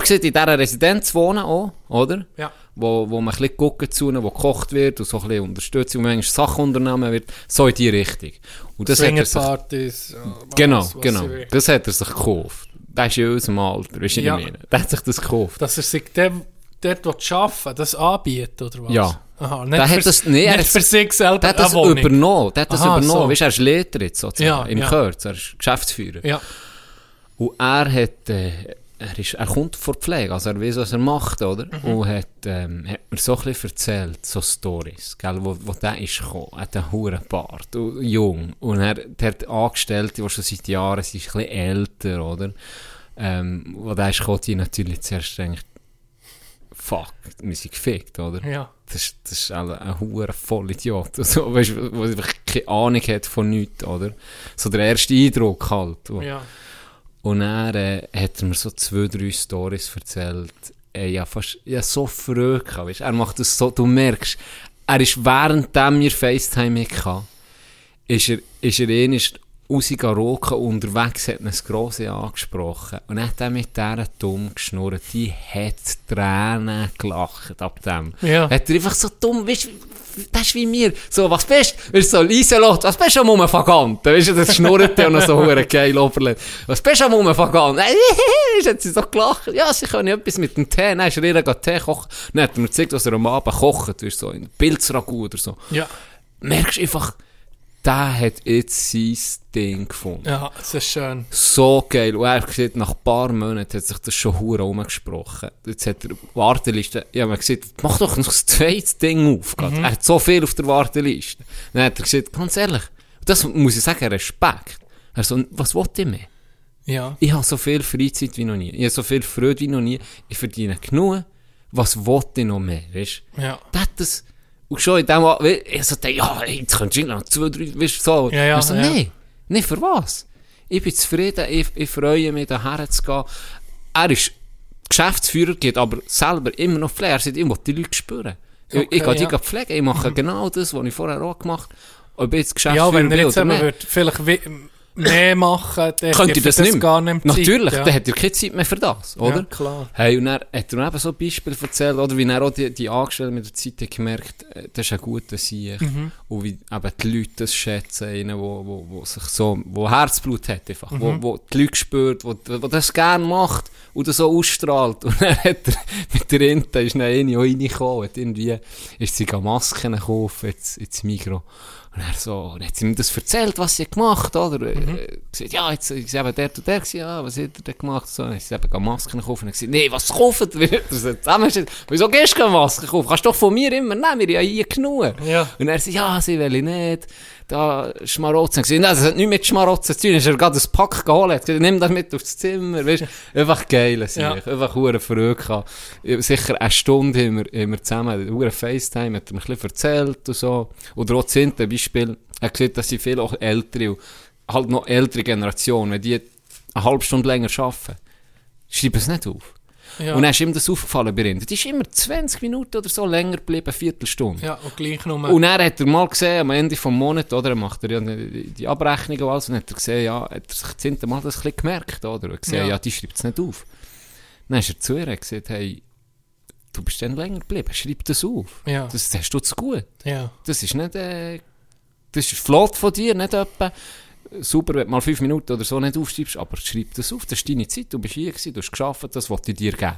gesagt, in dieser Residenz wohnen auch, oder? Ja. Wo, wo man ein bisschen gucken zu, wo gekocht wird und so ein bisschen Unterstützung, wo manchmal Sachen unternommen wird, so in die Richtung. Und das hat er sich, ja, was- genau, was genau, das hat er sich gekauft. Das ist in unserem Alter, weißt du, Ja. ich meine? Der hat sich das gekauft. Dass er sich der, dort arbeiten das anbietet, oder was? Ja. Aha, Der hat für, das- nee, er nicht hat- für sich selber Der hat das übernommen, der hat das Aha, übernommen, so. weißt er ist Leiter jetzt sozusagen, Ja, im ja. Kürz, er ist Geschäftsführer. Ja. Und er hat, äh, er, ist, er kommt vor Pflege, also er weiß, was er macht, oder? Mhm. Und hat, ähm, hat mir so ein bisschen erzählt, so Stories, gell, wo, wo der ist gekommen, er hat einen hohen Bart, und jung. Und er, der hat Angestellte, die schon seit Jahren sind, ein bisschen älter, oder? Ähm, wo der ist gekommen, die natürlich zuerst denkt, fuck, wir sind gefickt, oder? Ja. Das, ist- das ist ein, ein hoher Vollidiot, [LAUGHS] so, weißt, der einfach keine Ahnung hat von nichts, oder? So der erste Eindruck halt. wo- Ja. Und dann äh, hat er mir so zwei, drei Stories erzählt. Ey, ja, fast, ja, so gehabt, weißt? Er macht das so, du merkst, er ist währenddem wir FaceTime hatten, ist er, ist er einmal rausgegangen unterwegs, hat ihn das Grosse angesprochen. Und dann hat er mit dieser dumm geschnurrt, die hat Tränen gelacht ab dem. Ja. Hat er einfach so dumm, weißt das ist wie mir. So, was bist du? So, Lieselot, was bist du am Rumverganten? Weißt du, das schnurrt ja noch so hure geil Oberlin. Was bist du am? Weißt [LAUGHS] du, hat sie so gelacht. Ja, sie können etwas mit dem Tee. Dann ist ihr gerade Tee kochen. Dann hat er mir gezeigt, was er am Abend kocht. Weißt so in Pilzragout oder so. Ja. Merkst einfach, der hat jetzt sein Ding gefunden. Ja, das ist schön. So geil. Und er hat gesagt, nach ein paar Monaten hat sich das schon hure umgesprochen. Jetzt hat er Warteliste. Ja, man gesagt, mach doch noch das zweite Ding auf. grad. Er hat so viel auf der Warteliste. Dann hat er gesagt, ganz ehrlich, das muss ich sagen, Respekt. Er so, was wollte ich mehr? Ja. Ich habe so viel Freizeit wie noch nie. Ich habe so viel Freude wie noch nie. Ich verdiene genug. Was wollte ich noch mehr? Weißt Ja. Das. Und schon in dem ich so, ja, jetzt könntest du noch zwei, drei, weißt so. Ja, ja, so, ja. nein, nicht für was. Ich bin zufrieden, ich, ich freue mich, daher zu gehen. Er ist Geschäftsführer, geht aber selber immer noch. Er sagt, ich die Leute spüren. Okay, ich gehe die ja. gerade pflegen, ich mache genau das, was ich vorher auch gemacht habe. Ob ich jetzt Ja, Geschäftsführer wenn er jetzt würde, vielleicht mehr machen, dann Könnte das es nicht gar nicht mehr Natürlich, Zeit, ja. dann hat er keine Zeit mehr für das, oder? Ja, klar. Hey, und dann hat er eben so Beispiele erzählt, oder wie er auch die, die Angestellten mit der Zeit hat gemerkt, äh, das ist ein guter Sieg. Mhm. Und wie eben die Leute das schätzen, einen, wo, wo, wo sich so, wo Herzblut hat einfach, Mhm. wo, wo die Leute spürt, wo, wo das gerne macht und das so ausstrahlt. [LAUGHS] Und dann hat er mit der Rente, ist dann eine auch reingekommen, hat irgendwie, ist sie Masken kaufen, jetzt, ins Migros. Und er so, und hat sie ihm das erzählt, was sie gemacht hat, oder? Mhm. Äh, gesagt, ja, jetzt ist eben der und der gewesen, ja, was hat er denn gemacht? So, dann ist sie eben Masken kaufen. Und gesagt, nee, was kaufen wir? Wieso gehst du keine Masken kaufen? Kannst du doch von mir immer nehmen, wir haben ja hier genug. Ja. Und er sagt, ja, sie will ich nicht. Da Schmarotzen. Gesagt, nein, das hat nichts mit Schmarotzen zu tun. Ist er gerade ein Pack geholt. Hat nimm das mit aufs Zimmer. Weißt, einfach geil, Ja. ja. einfach hure verrückt. gehabt. Sicher eine Stunde haben wir, zusammen, hure FaceTime, hat er mir ein bisschen erzählt und so. Oder auch das Beispiel, er hat gesagt, dass sie viel auch ältere, halt noch ältere Generationen, wenn die eine halbe Stunde länger arbeiten, schreiben es nicht auf. Ja. Und dann ist ihm das aufgefallen bei ihm. Die ist immer 20 Minuten oder so länger geblieben, eine Viertelstunde. ja, und gleich nur. Und dann hat er mal gesehen, am Ende des Monats, oder, er macht er ja die, Abrechnung und alles, und hat er gesehen, ja, hat er sich das zehnte Mal das ein bisschen gemerkt, oder? Und gesehen, Ja. ja, die schreibt es nicht auf. Dann ist er zu ihr und gesagt, hey, du bist dann länger geblieben, schreib das auf. Ja. Das hast du zu gut. ja. Das ist nicht, äh, das ist flott von dir, nicht etwa, super, wenn du mal fünf Minuten oder so nicht aufschreibst, aber schreib das auf, das ist deine Zeit, du bist hier gewesen, du hast geschafft, das wollte ich dir geben.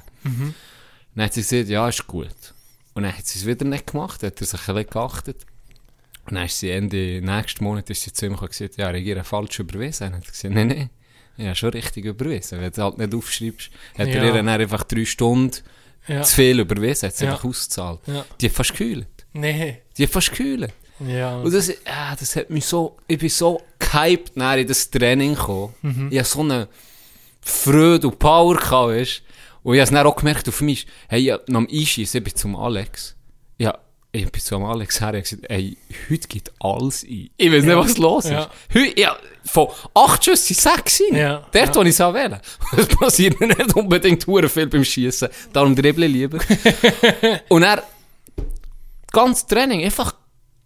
Dann hat sie gesagt, ja, ist gut. Und dann hat sie es wieder nicht gemacht, hat er sich ein bisschen geachtet. Und dann ist sie Ende nächsten Monat ist sie zu ihm und gesagt, ja, regiere falsch überwiesen. Und hat er gesagt, nein, nein, ja, schon richtig überwiesen. Wenn du halt nicht aufschreibst, hat er Ja. ihr dann einfach drei Stunden Ja. zu viel überwiesen, hat sie Ja. einfach ausgezahlt. Die hat fast gekühlt. Nee. Die hat fast gekühlt. Ja. Und das, ja, das hat mich so, ich bin so gehypt nachher in das Training gekommen. Mhm. Ich hatte so eine Freude und Power gehabt, weißt? Und ich habe es dann auch gemerkt auf mich, hey, ja, nach dem Einschießen, ich bin zum Alex. Ja, ich bin zum Alex her und gesagt, ey, heute geht alles ein. Ich weiß nicht, was los ist. Ja. Heute, ja, von acht Schüssen sind sechs rein. Ja. Dort, wo ich es wählen [LAUGHS] Das passiert mir nicht unbedingt viel beim Schießen. Darum dribble ich lieber. [LAUGHS] und er ganz Training einfach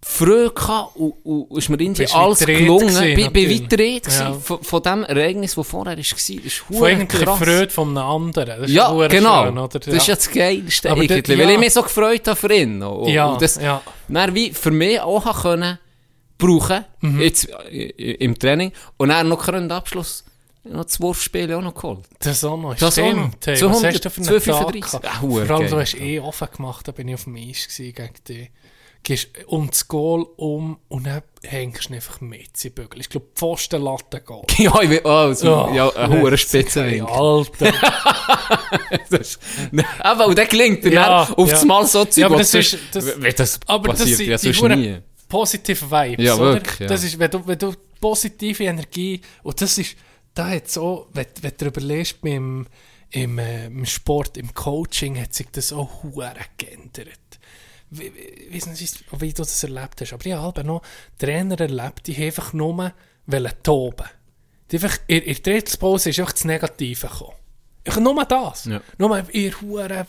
früh gehabt und, und ist mir irgendwie alles gelungen. gewesen, bin weit Ja. von, von dem Ereignis, das vorher war. Das ist Von irgendwie. Freude von einem anderen. Das ist Ja, genau. Schön, oder? Das ist ja das Geilste Aber eigentlich, dort- weil ja. ich mich so gefreut habe für ihn. Und, Ja, und das ja. dann wie für mich auch können brauchen, Mhm. jetzt äh, im Training, und dann noch einen Abschluss, noch das Wurfspiel auch noch geholt. Das auch noch. Das auch noch. Stimmt. Hey, was 200, hast du für einen 235. Tag? Ja, Vor allem, du hast eh offen gemacht, da bin ich auf dem Eis gewesen gegen dich. Gehst um das Goal um und dann hängst du einfach mit in Bügel. Ich glaube, Pfostenlatte geht. [LAUGHS] ja, ich will, oh, so, Oh, ja, ein hoher Spitzenwink. Alter. Das ist- Aber, und [LAUGHS] dann gelingt dir Ja, dann auf ja. das Mal so Zeug, Ja, aber das ist- das- wenn das Aber passiert das sind ja sonst nie. positive Vibes, Ja, oder? wirklich, ja. Das ist, wenn du, wenn du positive Energie, und das ist, da hat so, wenn, wenn du überlegst, beim, im, äh, im Sport, im Coaching, hat sich das auch hure geändert. Wie, weiss nicht, wie du das erlebt hast, aber ich habe noch Trainer erlebt, die haben einfach nur wollen toben. Die einfach, in, in der Trainingspause ist einfach das Negative gekommen. Ich nur das. Ja. Nur ihr hure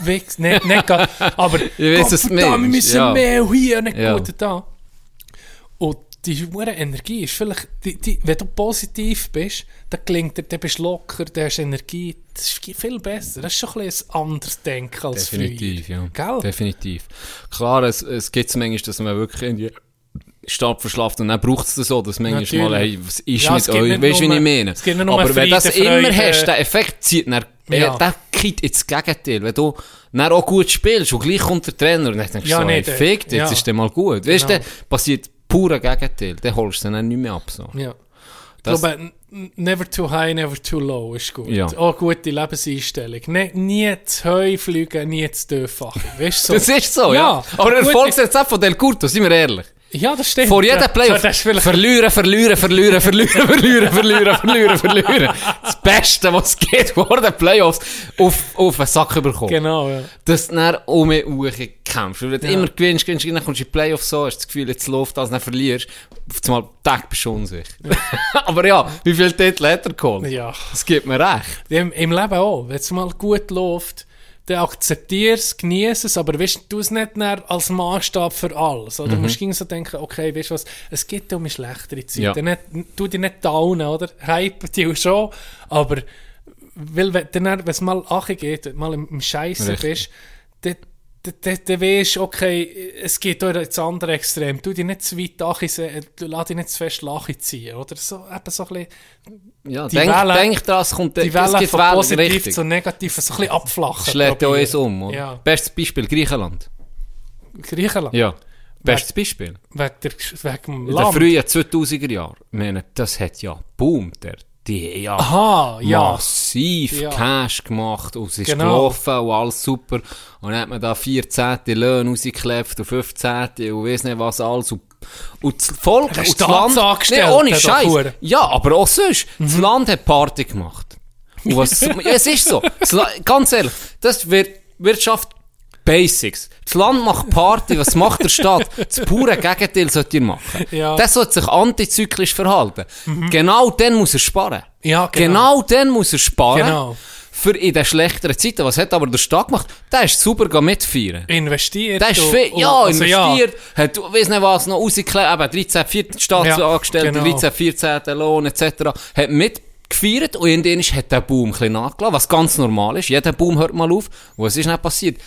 Wichs, nicht, nicht aber Ich was du Gottverdammt, wir müssen ja. mehr hier, nicht Ja. gut da. Und die hure Energie ist vielleicht, die, die, wenn du positiv bist, dann klingt dir, dann bist du locker, dann hast du Energie, das ist viel besser. Das ist schon ein, bisschen ein anderes Denken als Definitiv, früher. ja. Gell? Definitiv. Klar, es, es gibt es manchmal, dass man wirklich in die Stadt verschlaft und dann braucht es das so, dass manchmal Natürlich. mal, hey, was ist Ja, mit euch? Weißt du, wie ich meine? Aber wenn du das Frieden, immer Freude. hast, der Effekt zieht dann, Ja. ja. der kippt ins Gegenteil. Wenn du dann auch gut spielst und gleich kommt der Trainer und dann denkst du Ja, so, nee, hey, fick, jetzt ja. ist der mal gut. Weißt du, Genau. passiert pure Gegenteil. Dann holst du dann nicht mehr ab. So. Ja. Ich Das- glaube, n- never too high, never too low ist gut. Ja. Auch gute Lebenseinstellung. Ne, nie zu heu fliegen, nie zu tief. Weißt du, so. Das ist so, ja. Ja, Aber der. Erfolgsrezept von Del Curto, sind wir ehrlich. Ja, das stimmt. Vor jedem Ja, Playoff. Vielleicht Verlieren, verlieren, verlieren, verlieren, verlieren, verlieren, verlieren, verlieren. Das Beste, was es geht vor den Playoffs, auf, auf den Sack bekommen. Genau, ja. Dass du dann um mich herum kämpfst. Wenn du Ja. immer gewinnst, gewinnst, dann kommst du in die Playoffs so, hast das Gefühl, jetzt läuft das, dann verlierst. Auf einmal Tag bist du unsicher. Aber ja, wie viele Titel hat er geholt? Ja. Das gibt mir recht. Im, Im Leben auch. Wenn es mal gut läuft, dann akzeptier es, genieße es, aber weißt, du es nicht als Maßstab für alles. Oder? Du musst irgendwie so denken, okay, weißt du was, es gibt um schlechtere Zeiten. Ja. Nicht, tu dich nicht downen, oder? Hype dich schon, aber weil, wenn es mal geht, du mal im, im Scheiße bist, dann dann- du, okay, es geht auch ins andere Extrem. Du dich nicht zu weit se- du lass dich nicht zu fest lachi ziehen, oder? So, eben so ein bisschen Ja, Die denk, Welle- denk dran, es kommt, die es Welle gibt von Wellen, positiv richtig. zu negativ so ein bisschen abflachen. Schlägt ja alles um. Oder? Ja. Bestes Beispiel, Griechenland. Griechenland. Ja. Bestes Beispiel. Wegen, der, wegen dem In den Land. frühen 2000er Jahren, ich meine, das hat ja boomt. Der, die haben ja Aha, massiv Ja. Cash gemacht und es ist Genau. gelaufen und alles super. Und dann hat man da 14. Löhne rausgeklebt und 15. und weiss nicht was alles. Und, und das Volk und das Land... Nee, ohne Scheiß. Ja, aber auch sonst. Das Land hat Party gemacht. Und was, [LAUGHS] ja, es ist so. Das ganz ehrlich, das wird Wirtschaft Basics. Das Land macht Party, was macht der Staat? Das pure Gegenteil sollte ihr machen. Ja. Das sollte sich antizyklisch verhalten. Genau dann muss er sparen. Ja, Genau dann muss er sparen. Genau. Für in den schlechteren Zeiten. Was hat aber der Staat gemacht? Der ist super mitfeiern. Investiert. Der ist viel, und- ja, also investiert, hat, weiss nicht was, noch rausgeklebt, eben 13, 14 Staatsangestellte, genau. 13, 14 Lohn, etc. Hat mitgefeiert und irgendwann hat der Boom ein bisschen nachgelassen, was ganz normal ist. Jeder Boom hört mal auf. Was ist dann passiert?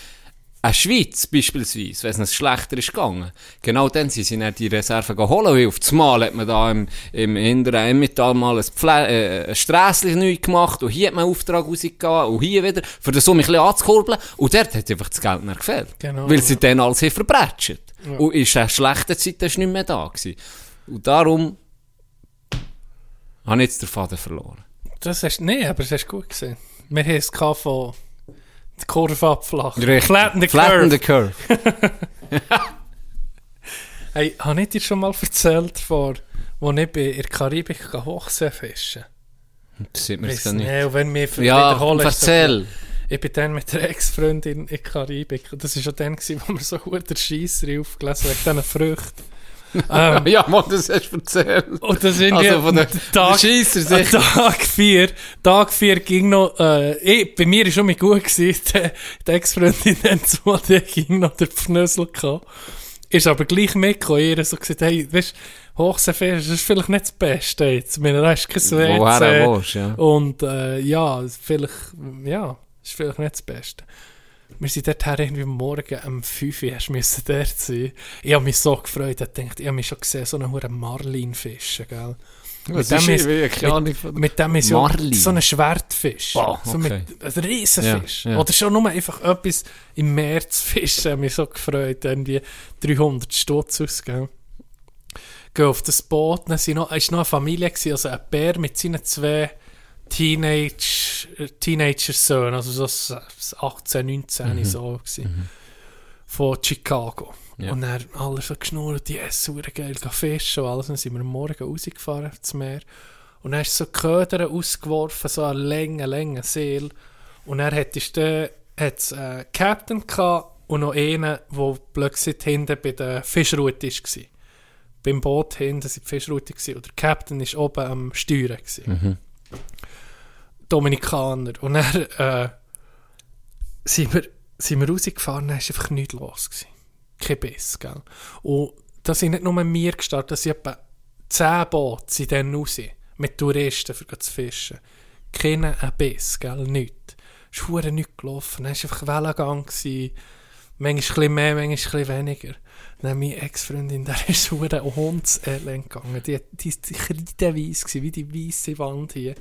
Eine Schweiz beispielsweise, wenn es schlechter ist gegangen, genau dann sind sie dann die Reserven geholt, weil auf das Mal hat man da im, im hinteren Emmental mal ein, Pfle äh, ein Strässchen neu gemacht und hier hat man einen Auftrag rausgegeben und hier wieder, für das um ein bisschen anzukurbeln und dort hat einfach das Geld nicht gefällt. Genau. Weil sie dann alles haben verbrätscht. Und in einer schlechten Zeit ist nicht mehr da gewesen. Und darum habe ich jetzt den Faden verloren. Das hast, nee, aber das hast du gut gesehen. Wir haben es von die Kurve abflachen. Flatten the Flatten the curve. [LAUGHS] Hey, habe ich dir schon mal erzählt, vor, wo ich in der Karibik Hochsee fischen Das sieht Weiss dann nicht. und wenn wir Ja, erzähl. Ich bin dann mit der Ex-Freundin in der Karibik. Das war schon dann, gewesen, wo wir so gut der Scheisser aufgelesen wegen diesen Früchten. Ähm, Ja, Mann, das hast du erzählt. und das sind Also von der- [LAUGHS] Tag, sicher. [LAUGHS] Tag 4. Tag 4 ging noch, äh, ich, bei mir war schon mal gut gewesen, die, die Ex-Freundin dann [LAUGHS] die ging noch der Pfnösel gehabt. Ist aber gleich mitgekommen, ihr so gesagt, hey, weißt du, Hochseefest, das ist vielleicht nicht das Beste jetzt. Meine, da ist kein Woher er willst, ja. Und, äh, ja, vielleicht, ja, ist vielleicht nicht das Beste. Wir sind dort her irgendwie Morgen um 5 Uhr, hast müssen dort sein. Ich habe mich so gefreut, ich dachte, ich habe mich schon gesehen, so einen hohen Marlin fischen, gell. Dem ist ist- ich Mit dem ist ja so ein Schwertfisch. Boah, so okay. mit, ein Riesenfisch. Ja, ja. Oder schon nur einfach etwas im Meer zu fischen, habe mich so gefreut. Irgendwie 300 Stutz ausgegeben. Gehen auf das Boot, dann sind noch, es war noch eine Familie, gewesen, also ein Bär mit seinen zwei Teenage, äh, Teenager-Söhnen, also so s- s- 18, 19 so gewesen, von Chicago. Ja. Und dann alle so geschnurrt, die essen super geil, fischen und alles. Dann sind wir am Morgen rausgefahren aufs Meer. Und dann hast du so Köder ausgeworfen, so eine Länge, Länge Seel. Und dann hattest du hat's, äh, Captain gehabt und noch einen, der plötzlich hinten bei der Fischroute war. Beim Boot hinten war die Fischroute und der Captain war oben am Steuern. Gewesen. Dominikaner. Und dann äh, sind, wir, sind wir rausgefahren, dann war einfach nichts los. Gewesen. Kein Biss, gell. Und da sind nicht nur wir gestartet, da sind etwa 10 Boote sind dann raus, mit Touristen für zu fischen. Keinen ein Biss, gell, nichts. Es ist nichts gelaufen, dann war einfach Wellengang. Gewesen. Manchmal ein bisschen mehr, manchmal ein bisschen weniger. Dann meine Ex-Freundin, [LAUGHS] der ist so ein Hundselend gegangen. Die, die, die kreideweiss gewesen, wie die weisse Wand hier.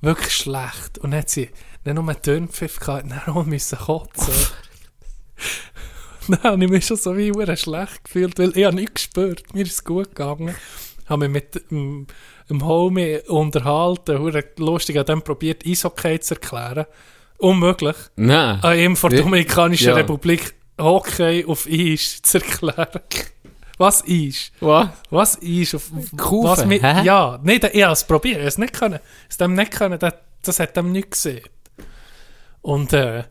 Wirklich schlecht. Und dann hat sie dann noch einen Turnpfiff gehabt, dann auch müssen kotzen. [LAUGHS] dann habe ich mich schon so wie verdammt schlecht gefühlt, weil ich habe nichts gespürt. Mir ist es gut gegangen. Habe mich mit dem, dem Homie unterhalten, verdammt lustig, habe dann probiert, Eishockey zu erklären. Unmöglich. Nein. An ihm von der Ja. Dominikanischen Ja. Republik Hockey auf Eis zu erklären. Was Eis? Was? Was Eis? Auf, Kufen, was mit, hä? Ja, nee, da- ich habe es probiert, ich es nicht können. Es dem nicht können, das, das hat dem nicht gesehen. Und äh,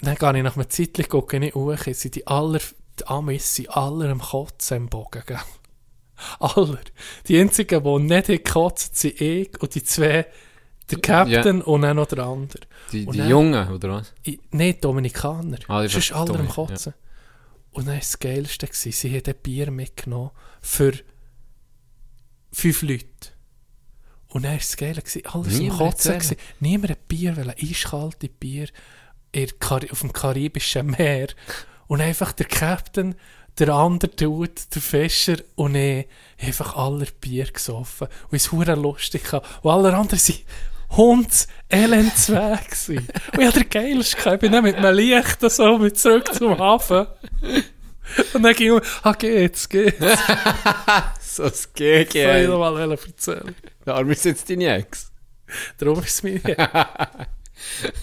dann gehe ich nach einer Zeit gucken, ich hoch, sind die aller, die Amis sind alle am Kotzen im Bogen, gell? [LAUGHS] Aller. Die einzigen, die nicht gekotzt sind ich und die zwei, der Captain und dann noch der andere. Die, die dann- Jungen, oder was? Nein, Dominikaner. Ah, die Sonst alle am Kotzen. Und dann war das Geilste, gewesen, sie haben ein Bier mitgenommen für fünf Leute. Und dann war das Geile, gewesen, alles Niemand am Kotzen. gewesen. Niemand ein Bier, weil ein eiskalte Bier auf dem Karibischen Meer. Und einfach der Captain, der andere Dude, der Fischer und ich, einfach alle Bier gesoffen. Und es war lustig. Und alle anderen sind Hunds elend weg gewesen. Und ich hatte den geilsten gehabt. Ich bin dann mit einem Licht so mit zurück zum Hafen. Und dann ging ich, ah, geht's, geht's. So das Das wollte ich Gegenteil. noch mal erzählen. Aber ist jetzt deine Ex? Darum ist es [LAUGHS] mir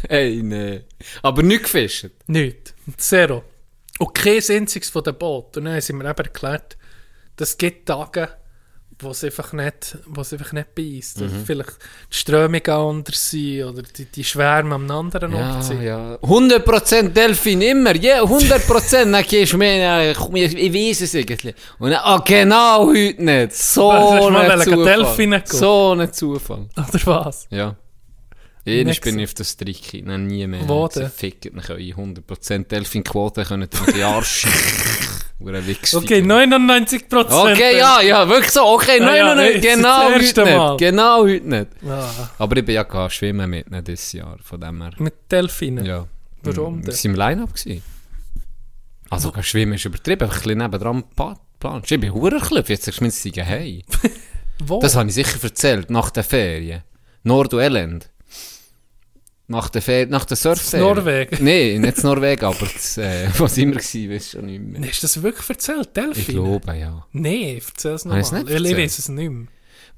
Ey, nee. Aber nicht gefischt. Nicht. Zero. Und kein einziges von den Booten. Und dann haben sie mir eben erklärt, dass es gibt Tage, wo es einfach nicht, wo es einfach nicht beißt. Oder Vielleicht die Strömungen anders sind oder die, die Schwärme am anderen Ort Ja, sind. ja. 100% Delfin, immer. Ja, 100%. Dann gehst du mir, ich, ich weiß es irgendwie. Und dann, ah, genau heute nicht. So Was, ein Zufall. So ein Zufall. Oder was? Ja. Nicht bin ich auf Trick, dann nie mehr. Wo denn? Ficken mich eure 100% Delfin-Quote können in die Arsch. [LAUGHS] Okay, 99 Prozent. Okay, ja, ja, wirklich so. Okay, Ah, nein, ja, nein, nein, jetzt das genau heute erste Mal. nicht. Genau heute nicht. Ah, Aber ich bin ja gar schwimmen mit nicht dieses Jahr, von dem her. mit Delfinen. Ja. Warum Wir denn? waren im Line-Up. Also, gehen schwimmen ist übertrieben, ein bisschen nebendran planst. Ich bin Hurenklöpf, jetzt sagst du mir, sie gehen hey. Wo? Das habe ich sicher erzählt, nach der Ferien. Nord- und Elend. Nach der, Fer nach der Surfferien. Norwegen? [LAUGHS] Nein, nicht in Norwegen, aber das, äh, was immer war, weiß schon nicht mehr. Hast du das wirklich erzählt, Delfin? Ich glaube, ja. Nee, erzähl es nochmal. nicht Ich, weiß es nicht mehr.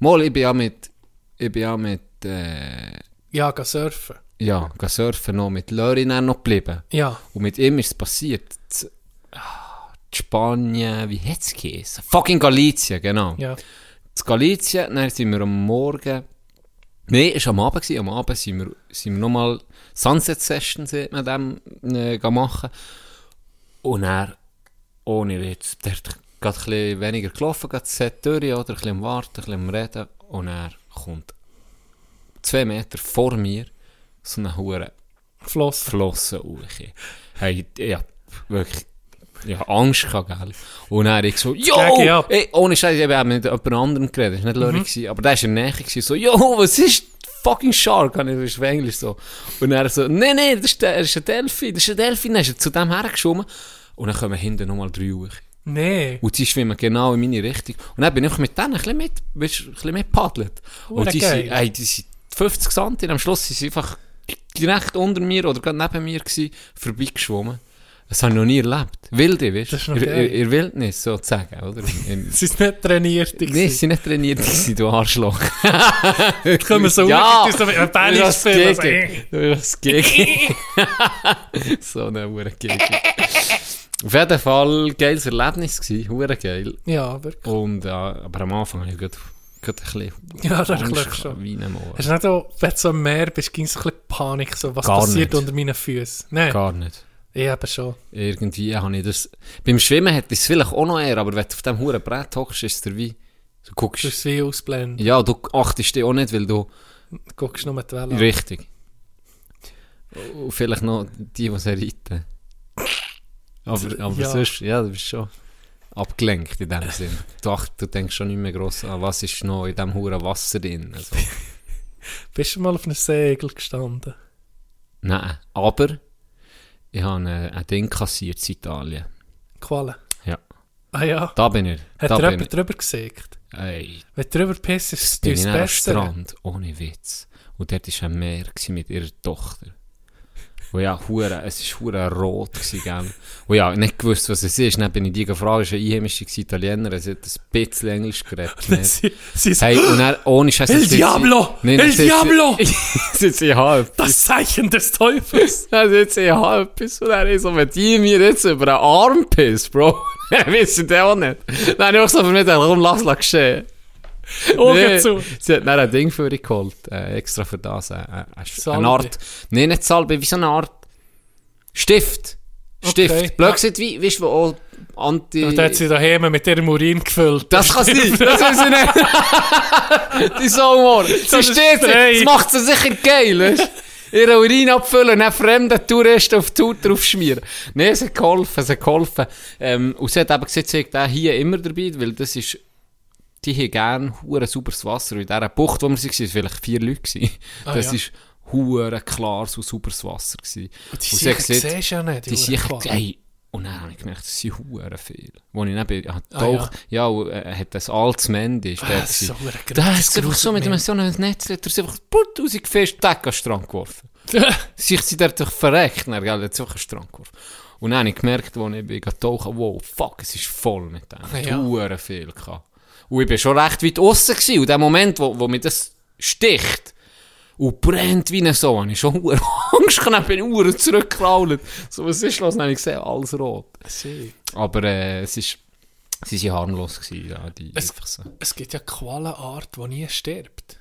Mal, ich bin ja mit, ich bin ja mit, äh, Ja, geh surfen. ja, gehen surfen noch, mit Lörin noch geblieben. Ja. Und mit ihm ist es passiert. Z- ah, Spanien, wie hat es geheißen? Fucking Galicien, genau. Ja. zu Galicien, dann sind wir am Morgen, nein, es war am Abend, gewesen. am Abend sind wir, sind wir nochmal Sunset Session man dem, äh, machen. Und dann, ohne Witz, der hat gerade ein bisschen weniger gelaufen, gerade Set durch, oder ein bisschen am Warten, ein bisschen am Reden. Und er kommt zwei Meter vor mir so eine hure Flossen. Flossen hoch. Hey, ja, wirklich, ich hatte Angst, gehabt, gell. Und dann ich so, jo! Ey, ohne Scheiß, ich habe mit jemand anderem geredet, das war nicht Lori, gewesen, aber der war in der Nähe, gewesen, so, jo, was ist fucking Shark? Und ich war Englisch so. Und er so, nee, nee, das ist, der, das ist ein Delfin, das ist ein Delfin, dann ist er zu dem hergeschoben. Und dann kommen hinten nochmal drei hoch. Nee. Und die schwimmen genau in meine Richtung. Und dann bin ich mit denen ein bisschen mit, weißt, ein bisschen mitpaddelt. Und Hure die sind, ey, die sind 50 cm, am Schluss sind sie einfach direkt unter mir oder gerade neben mir gewesen, vorbeigeschwommen. Das habe ich noch nie erlebt. Wilde, weißt du? In, in, Wildnis, sozusagen, oder? [LAUGHS] In, Sie sind nicht trainiert. Nein, sie sind nicht trainiert, gewesen, du Arschloch. [LAUGHS] können wir so ja, hoch, so ein Bälle das spielen. Du bist das Gegen. [LAUGHS] so eine Hure Gegen. Auf jeden Fall geiles Erlebnis gewesen, hure geil. Ja, wirklich. Und, ja, aber am Anfang habe ich gerade, gerade ein bisschen Ja, das ist schon. wie ein. Hast du nicht auch, wenn du so im Meer bist, ging es ein bisschen Panik, so, was Gar passiert nicht. unter meinen Füßen? Nein, Gar nicht. Ich eben schon. Irgendwie habe ich das... Beim Schwimmen hätte ich es vielleicht auch noch eher, aber wenn du auf dem huren Brett hockst, ist es wie... Du guckst... Du bist wie ausblenden. Ja, du achtest dich auch nicht, weil du... Du guckst nur die Welle. Richtig. Und vielleicht noch die, die sie reiten. Aber, [LAUGHS] aber Ja. sonst, ja, du bist schon abgelenkt in dem Sinn. Du, ach, du denkst schon nicht mehr gross an, was ist noch in diesem huren Wasser drin. Also, [LAUGHS] Bist du mal auf einem Segel gestanden? nein, aber ich habe ein, Ding kassiert in Italien. Qualen? Ja. Ah ja. Da bin ich. Hat da jemand drüber gesägt? Ey, Wenn du drüber pisst, ist es bin ich am. Strand, ohne Witz. Und dort war ein Meer mit ihrer Tochter. Und ja, hure, es war hure rot gewesen. Und ja, nicht gewusst, was es ist. Dann bin ich die gefragt, es war eine einheimische Italiener, sie hat ein bisschen Englisch geredet. [LAUGHS] nicht. Sie, sie Hey, und dann, ohne Scheiß... El Diablo! Nein, El Diablo! sitzt sie halb. Das Zeichen des Teufels! Dann sitzt sie halb. Und dann ist so, wenn die mir jetzt über einen Arm pisst, Bro, [LAUGHS] wissen die auch nicht. Dann habe ich auch so für mich komm, lass es geschehen. [LAUGHS] Augen Nee, zu! Sie hat dann ein Ding für dich geholt, äh, extra für das. Äh, äh, eine Art, nee, nicht Salbe, wie so eine Art Stift. Stift. Okay. Blöd gesagt, wie, weißt du, wo auch Anti... Und hat sie daheim mit ihrem Urin gefüllt. das kann sein, [LAUGHS] das will [LAUGHS] sie nicht. Die Saumor. Sie ist steht, das macht sie sicher geil, weißt du? Ihren Urin abfüllen dann fremden Touristen auf die Haut drauf schmieren. Nein, es hat geholfen, es hat geholfen. Ähm, und sie hat eben gesagt, sie hat den hier immer dabei, weil das ist, die haben gerne hure sauberes Wasser. Und in dieser Bucht, wo wir waren, waren vielleicht vier Leute. Ah, das ja. ist hure klares und sauberes Wasser. Gewesen. Die Und sie sicher siehst du ja nicht. die sicher, ey, und dann habe ich gemerkt, das sind hure viel. Wo ich neben, ah, Ah, doch, ja, und, äh, hat das altes Mendy, ist Ah, der das ist so gewesen. hure Da grusig, ist einfach so mit einem so einem Netz, hat er sich einfach put, rausgefischt, Deck an den Strand geworfen. [LAUGHS] Sich sie dort verreckt, dann, gell, hat sich den Strand geworfen. Und dann habe ich gemerkt, als ich bin getauchen, wow, fuck, es ist voll mit dem. Ja. Ja. Hure viel gehabt. Und ich bin schon recht weit aussen gewesen. Und der Moment, wo, wo mir das sticht und brennt wie eine habe ich schon [LAUGHS] hure Angst gehabt, bin hure zurückgekrault. So, was ist los? Dann habe ich gesehen, alles rot. Aber äh, es ist, sie waren harmlos gewesen, ja, die Es- so. Es gibt ja Qualenart, die nie stirbt.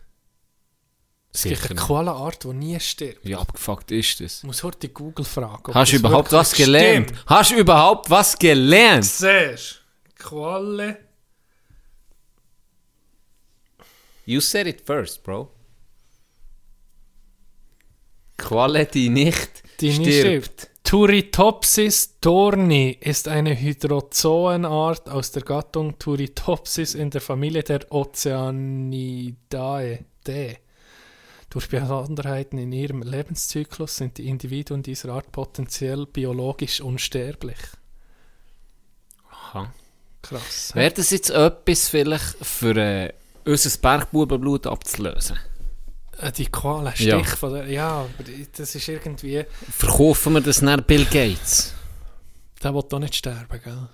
Es gibt eine. Qualenart, die nie stirbt. Wie abgefuckt ist das? Ich muss heute Google fragen. Hast du überhaupt was gelernt? stimmt. Hast du überhaupt was gelernt? Siehst? Qualle. You said it first, bro. Die nicht Die stirbt. Turritopsis dorni ist eine Hydrozoenart aus der Gattung Turritopsis in der Familie der Oceanidae. D. Durch Besonderheiten in ihrem Lebenszyklus sind die Individuen dieser Art potenziell biologisch unsterblich. Aha. Krass. Wäre das jetzt etwas vielleicht für äh, unser Bergbubenblut abzulösen? Äh, Die Koala Stich Ja. von der, ja, aber das ist irgendwie, Verkaufen wir das nach Bill Gates? der will doch nicht sterben, gell?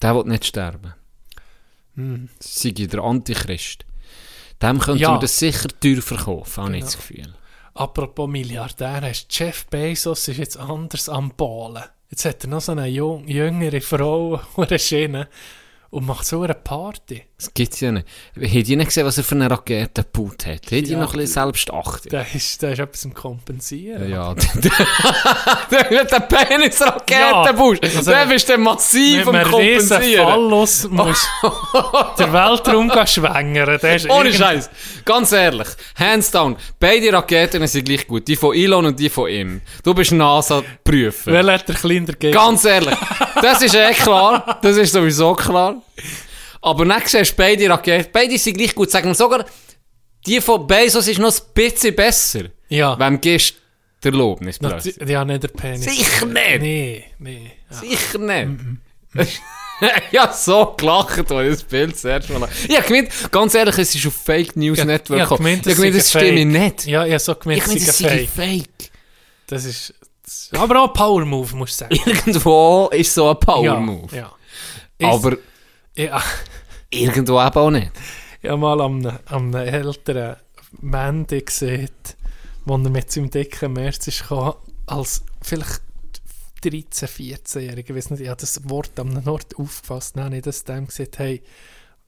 Der will nicht sterben. Hm. Sei der Antichrist. Dem könnten Ja. wir das sicher teuer verkaufen, habe ich Genau. das Gefühl. Apropos Milliardär, Jeff Bezos ist jetzt anders am Ballen. Jetzt hat er noch so eine jüngere Frau, [LAUGHS] eine Schiene, und macht so eine Party. Das gibt es ja nicht. Habt ihr nicht gesehen, was er für eine Rakete gebaut hat? Habt ihr Ja. noch ein bisschen Selbstachtung? Der ist, der ist etwas am Kompensieren. Ja, [LAUGHS] der hat eine Penisrakete Ja, also- Der bist du massiv am einem riesen Kompensieren. Phallus musst [LAUGHS] der Weltraum schwängern. Der ist Ohne Scheiß. Ganz ehrlich. Hands down. Beide Raketen sind gleich gut. Die von Elon und die von ihm. Du bist NASA-Prüfer. Wer hat der kleiner gegeben? Ganz ehrlich. Das ist eh klar. Das ist sowieso klar. Aber dann siehst du beide Raketen. Beide sind gleich gut. Sagen wir sogar, die von Bezos ist noch ein bisschen besser. Ja. Wem die Erlaubnis Na, plötzlich? Ja, nicht der Penis. Sicher nicht. Nee, nee. Ja. Sicher nicht. [LAUGHS] ich habe so gelacht, als ich das Bild das erste Mal Ich habe gemeint, ganz ehrlich, es ist auf Fake News Network Ja, gekommen. ich habe gemeint, das stimme nicht. Ja, ich habe so gemeint, Ich meine, es das fake. fake. Das ist, das ist aber auch ein Power-Move, musst du sagen. [LAUGHS] Irgendwo ist so ein Power-Move. Ja. ja. Aber Ja, irgendwo eben auch nicht. ich habe mal an einem, an einem älteren Mandy gesehen, wo er mit seinem dicken März ist gekommen, als vielleicht 13, 14-Jähriger, ich weiß nicht, ich habe das Wort am Ort aufgefasst, dann habe ich das dem gesagt, hey,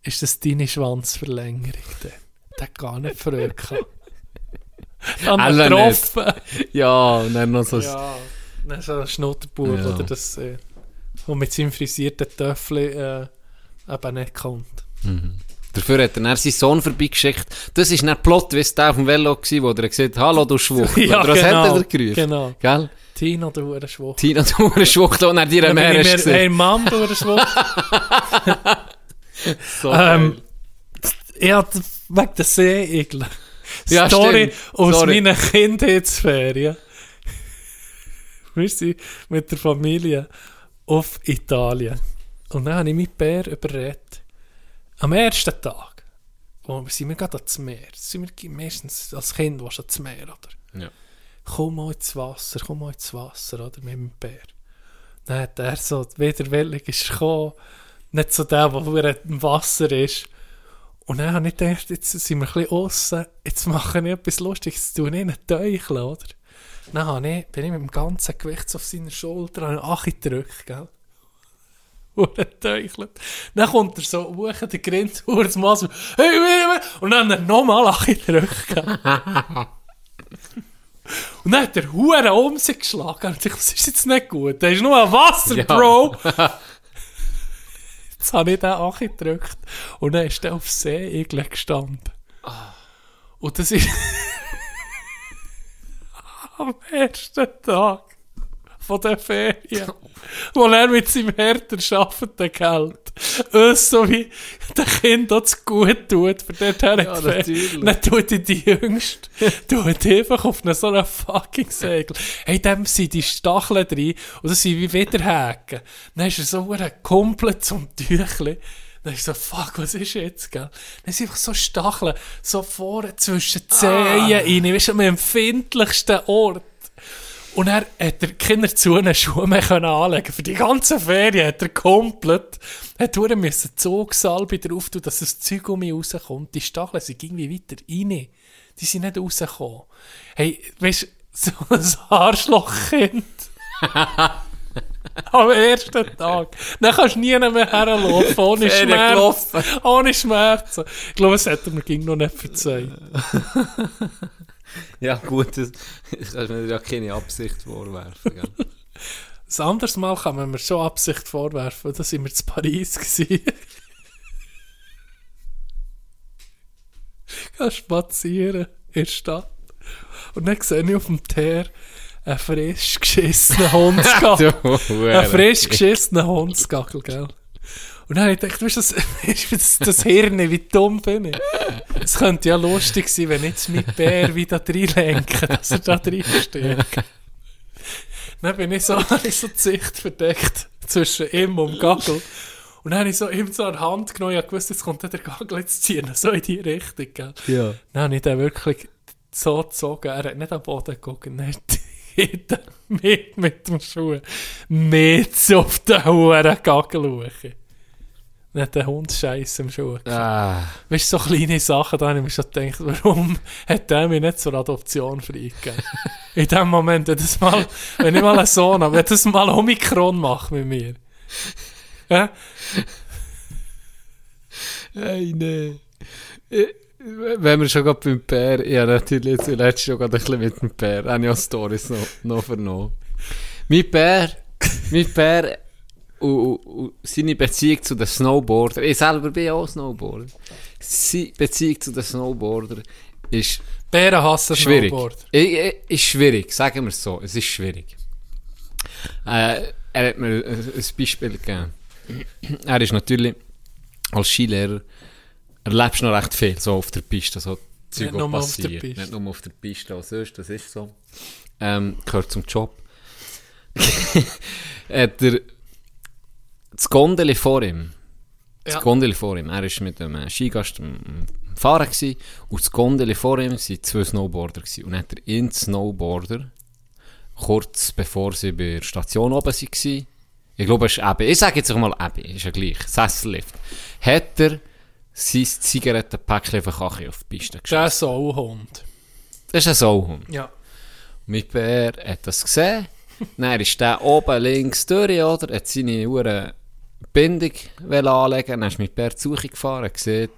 ist das deine Schwanzverlängerung? Der, der hat gar nicht. [LAUGHS] Dann Alle getroffen. Ja, und dann noch so... Ja, dann so ein Schnutterbub, Ja. oder das, äh, und mit seinem frisierten Töffel äh, eben nicht kommt. Dafür hat er dann seinen Sohn vorbeigeschickt. Das war dann Plot, wie es der auf dem Velo war, wo er gesagt hat, «Hallo, du Schwuchtel!» [LAUGHS] Ja, Oder was genau, hat er gerufen? genau. Gell? Tino, du hure Schwuchtel. Tina, du eine Schwuchtel, und er dir ich hast mir, hey gesehen. Mann, du hure Schwuchtel. [LAUGHS] So ähm, ich hatte wegen der Seeigel. [LAUGHS] Ja, Story stimmt. aus Sorry. meiner Kindheitsferien. Wir sind mit der Familie auf Italien. Und dann habe ich mit Bär überredet. Am ersten Tag, wo wir sind wir gerade ans Meer. Sind wir meistens als Kind warst du ans Meer, oder? Ja. Komm mal ins Wasser, komm mal ins Wasser, oder? Mit dem Bär. Dann hat er so, widerwillig ist gekommen, nicht so der, der im Wasser ist. Und dann habe ich gedacht, jetzt sind wir ein bisschen aussen, jetzt mache ich etwas Lustiges, tue ich ihn teucheln, oder? Dann habe ich, bin ich mit dem ganzen Gewicht auf seiner Schulter an Achi gedrückt, gell? Er. Dann kommt er so hoch, der grinst, und das Mal so, hey, hey, hey, und dann hat er nochmal gedrückt, gell? Und dann hat er Huren um sich geschlagen und ich das ist jetzt nicht gut, da ist nur ein Wasser, Ja. Bro! Jetzt habe ich den Achi gedrückt und dann ist der auf Seeigel gestanden. Und das ist [LAUGHS] am ersten Tag von der Ferien, wo er mit seinem härter schaffenden Geld uns so wie den Kindern das gut tut, für dort her Ja, natürlich. Dann tut er die Jüngste, tut einfach auf einen so einen fucking Segel. Hey, dem sind die Stacheln drin und das sind wie Widerhaken. Dann ist er so ein komplett zum Tüchli. Dann ist so, fuck, was ist jetzt, gell? Dann sind einfach so Stacheln, so vorne zwischen die Zehen rein, weißt du, am empfindlichsten Ort. Und er hat er keine Schuhe Schuhe [LAUGHS] mehr können anlegen. Für die ganze Ferien hat er komplett, hat er müssen Zugsalbe drauf tun, dass das Zeugummi rauskommt. Die Stacheln sind irgendwie weiter rein. Die sind nicht rausgekommen. Hey, weißt du, [LAUGHS] so ein Arschlochkind. Am ersten Tag. Dann kannst du nie mehr herlaufen, [LAUGHS] ohne Schmerzen. Ohne Schmerzen. Ich glaube, das hätte mir ging noch nicht verzeiht. [LAUGHS] Ja, gut, das, [LAUGHS] das kannst mir ja keine Absicht vorwerfen. Gell? Ein anderes Mal kann man mir schon Absicht vorwerfen, da sind wir zu Paris gewesen. [LAUGHS] Geh spazieren in der Stadt. Und dann sehe ich auf dem Teer einen frisch geschissenen Hundsgackel. einen frisch geschissenen Hundsgackel, gell? Und dann habe ich gedacht, weißt du, das, [LAUGHS] das, Hirn, wie dumm bin ich. Es könnte ja lustig sein, wenn jetzt mit Bär wieder reinlenke, dass er da reinsteht. Dann bin ich so, [LAUGHS] habe ich so die Sicht verdeckt zwischen ihm und dem Gagel. Und dann habe ich so ihm so an die Hand genommen, ich wusste, jetzt kommt der Gagel jetzt ziehen, so in die Richtung, gell. Ja. Dann habe ich den wirklich so gezogen, er hat nicht am Boden geguckt, [LAUGHS] er hat mit, mit dem Schuh mit auf den hohen Gagel schauen. Dann hat der Hund Scheiße im Schuh. Ah, Weißt du, so kleine Sachen, da habe ich mir schon gedacht, warum [LAUGHS] hat der mich nicht zur Adoption freigegeben? [LAUGHS] In dem Moment, wenn, das mal, wenn ich mal einen Sohn habe, wenn das mal Omikron macht mit mir. Ja? hey, nee. Wenn wir schon gerade beim Bär, ja natürlich zuletzt schon gerade ein bisschen mit dem Bär, habe ich auch Storys noch, noch vernommen. Mein Bär, mein Bär und, und, seine Beziehung zu den Snowboarder, ich selber bin auch Snowboarder, seine Beziehung zu den Snowboarder ist Bären hassen schwierig. Snowboard. I- i- Ist schwierig, sagen wir es so. Es ist schwierig. Äh, er hat mir ein ein Beispiel gegeben. Er ist natürlich als Skilehrer erlebst du noch recht viel, so auf der Piste, so Zeug, Nicht was nur auf der passiert. Piste. Nicht nur auf der Piste, was sonst, das ist so. Ähm, gehört zum Job. [LAUGHS] hat er das Gondeli vor ihm, das Ja. Gondeli vor ihm, er war mit einem Skigast am Fahren gewesen, und das Gondeli vor ihm waren zwei Snowboarder gewesen. und dann hat er in den Snowboarder, kurz bevor sie bei der Station oben waren, ich glaube, es ist Abby, ich sage jetzt auch mal Abby, ist ja gleich, Sessellift, hat er sein Zigarettenpäckchen einfach auf die Piste Das geschickt. ist ein Sauhund. Das ist ein Sauhund. Ja. Mein Bär hat das gesehen. Dann ist der oben links durch, oder? Hat seine Uhr Bindung anlegen. Dann ist mein Bär zu Suche gefahren. Gesehen,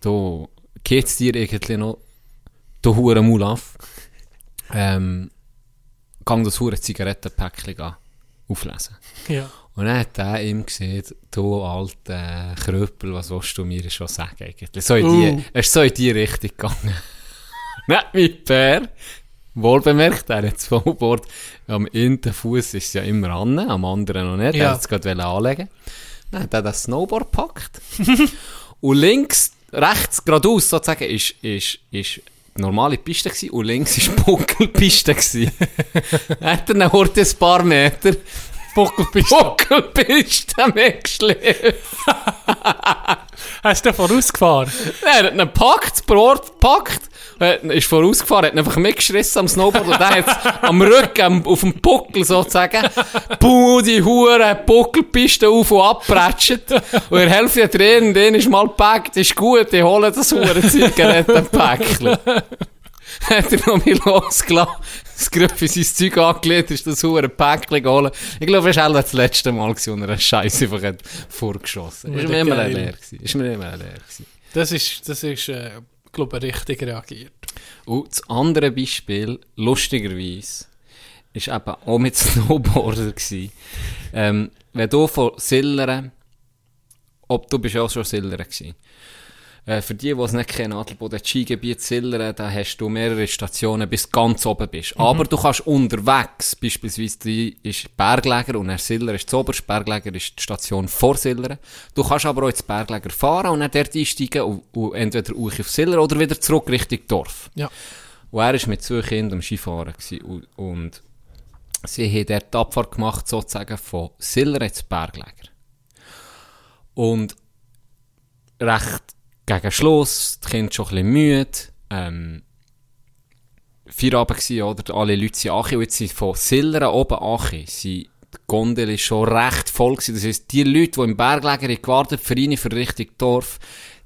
da geht's dir irgendwie noch, du hure Mulaf. Ähm, gang das hure Zigarettenpäckchen an, auflesen. Ja. Und dann hat er ihm gesehen, du alter Kröpel, was willst du mir schon sagen eigentlich? So in die, Uh. Er ist so in die Richtung gegangen. [LAUGHS] Nicht mit Bär. Wohlbemerkt, er hat das Snowboard am einen Fuß ist ja immer an, am anderen noch nicht. Ja. Er hat es gerade anlegen. Dann hat er das Snowboard gepackt. [LAUGHS] und links, rechts, geradeaus sozusagen, ist, ist, ist die normale Piste gewesen, und links ist die Buckelpiste. [LAUGHS] Dann hat er dann ein paar Meter Buckelpiste. Buckelpiste weggeschliffen. [LAUGHS] Hast du den vorausgefahren? Er hat ihn gepackt, das Brot gepackt, ist vorausgefahren, hat ihn einfach mitgeschrissen am Snowboard und dann hat am Rücken, am- auf dem Buckel sozusagen, puh, die Hure Buckelpiste auf und abprätscht. Und in der Hälfte drin, den ist mal gepackt, ist gut, ich hole das Hure Zigarettenpäckchen. hat [LAUGHS] er noch mal losgelassen, das Gruppe sein Zeug angelegt, ist das Hure Päckchen geholt. Ich glaube, es war auch das letzte Mal, wo er einen Scheiß einfach hat vorgeschossen. Ist Wieder mir immer geil. leer gewesen. Ist mir immer leer gewesen. Das ist, das ist, äh, glaube ich, richtig reagiert. Und das andere Beispiel, lustigerweise, ist eben auch mit [LAUGHS] Snowboarder gewesen. Ähm, wenn du von Silleren, ob du bist ja auch schon Silleren gewesen, äh, für die, die es nicht kennen, Adelboden, das Skigebiet Silleren, da hast du mehrere Stationen, bis du ganz oben bist. Aber du kannst unterwegs, beispielsweise die ist Bergläger und dann Silleren ist das oberste, Bergläger ist die Station vor Silleren. Du kannst aber auch ins Bergläger fahren und dann dort einsteigen und, und entweder auch auf Silleren oder wieder zurück Richtung Dorf. Ja. Und er war mit zwei Kindern am Skifahren. gewesen. Und, und sie haben dort die Abfahrt gemacht, sozusagen von Siller ins Berglager. Und recht gegen Schluss, die Kinder schon ein bisschen müde, ähm, Feierabend gewesen, oder? Alle Leute sind angekommen, und jetzt sind von Silleren oben angekommen, sind die Gondel ist schon recht voll gewesen. Das heisst, die Leute, die im Berglager gewartet für ihn, für Richtung Dorf,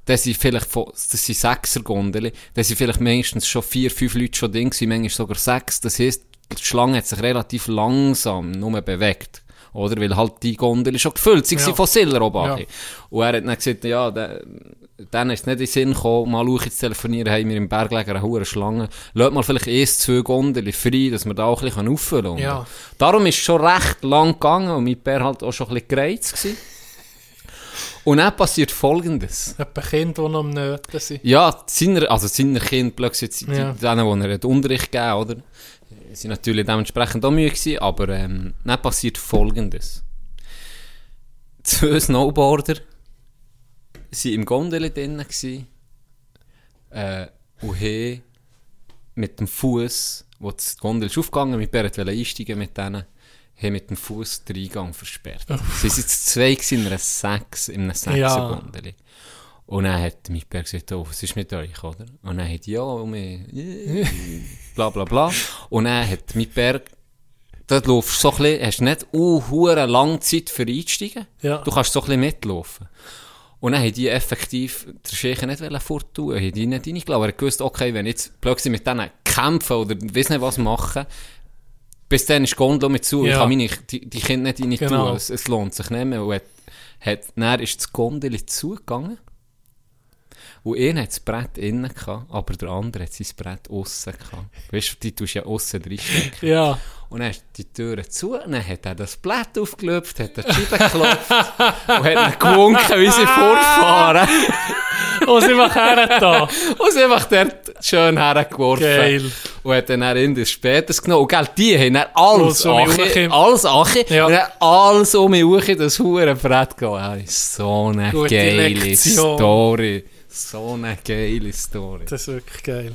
das sind vielleicht von, das sind sechser Gondeli, das sind vielleicht meistens schon vier, fünf Leute schon drin gewesen, manchmal sogar sechs. Das heisst, die Schlange hat sich relativ langsam nur bewegt. Oder? Weil halt die Gondel schon gefüllt. Sie Ja. waren von Siller oben. Ja. Und er hat dann gesagt, ja, der, dann ist es nicht in den Sinn gekommen, mal schauen zu telefonieren, haben wir im Berglager eine hohe Schlange. Lass mal vielleicht erst zwei Gondeli frei, dass wir da auch ein bisschen auffüllen können. Ja. Darum ist es schon recht lang gegangen und mein Bär halt auch schon ein bisschen gereizt gewesen. [LAUGHS] Und dann passiert Folgendes. Etwa Kinder, die noch am Nöten sind. Ja, seiner, also seiner Kind, gesagt, die- Ja. denen, die er hat Unterricht gegeben oder? sind natürlich dementsprechend auch müde gewesen, aber ähm, dann passiert Folgendes. Zwei Snowboarder waren im Gondel drinnen gewesen, äh, und haben mit dem Fuß, wo die Gondel ist aufgegangen, mit wollte einsteigen mit denen, haben mit dem Fuß den Eingang versperrt. Sie waren jetzt zwei in einer Sechs, in einem Sechser-Gondeli. Und dann hat mein Bär gesagt, oh, was ist mit euch, oder? Und dann hat ja, und wir, [LAUGHS] bla bla bla. Und dann hat mein Bär, dort laufst du so ein bisschen, hast nicht uh, lange Zeit für einsteigen. Ja. Du kannst so ein bisschen mitlaufen. Und dann haben die effektiv den Schächen nicht wollen forttun, haben die nicht reingelassen. Er hat gewusst, okay, wenn ich jetzt plötzlich mit denen kämpfen oder weiss nicht was machen, bis dann ist die Gondel mit zu, ich Ja. kann meine, die, die Kinder nicht rein Genau. tun, es, es lohnt sich nicht mehr. Und hat, hat, dann ist das Gondel zugegangen. Und einer hat das Brett innen gehabt, aber der andere hat sein Brett aussen gehabt. Weißt du, die tust ja aussen reinstecken. Ja. Und dann ist die Türe zu, und dann hat er das Blatt aufgelöpft, hat er die Scheibe geklopft und hat dann gewunken, wie sie fortfahren. [LAUGHS] Und sie machen her da. und sie einfach dort schön hergeworfen. Geil. Und hat dann, in das Spätes genommen. Und gell, die haben dann alles um Ache, alles Ache, Ja. und dann alles um herum in das hure Brett gehen. Ja, so eine Gute geile Lektion. Story. So eine geile Story. Das ist wirklich geil.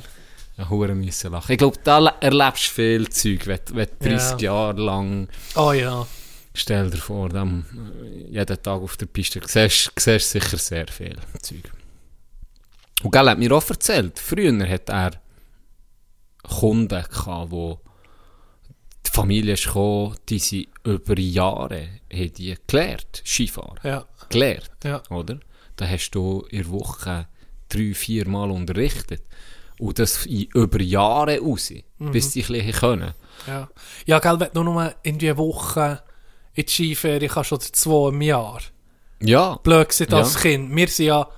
Hure müssen lachen. Ich glaube, da le- erlebst du viel Zeug, wenn, du- wenn du 30 Ja. Jahre lang Oh ja. Stell dir vor, dann, äh, jeden Tag auf der Piste siehst siehst sicher sehr viel Zeug. Und gell, hat mir auch erzählt, früher hat er Kunden gehabt, wo die Familie ist gekommen, die sie über Jahre haben die gelernt, Skifahren. Ja. Gelernt, Ja. oder? Da hast du in der Woche drei, vier Mal unterrichtet. Und das über Jahre raus, bis die ein können. Ja. Ja, gell, wenn du nur in die Woche in die Skiferie kannst oder zwei im Jahr. Ja, Blöd gesagt als Ja. Kind. Wir sind ja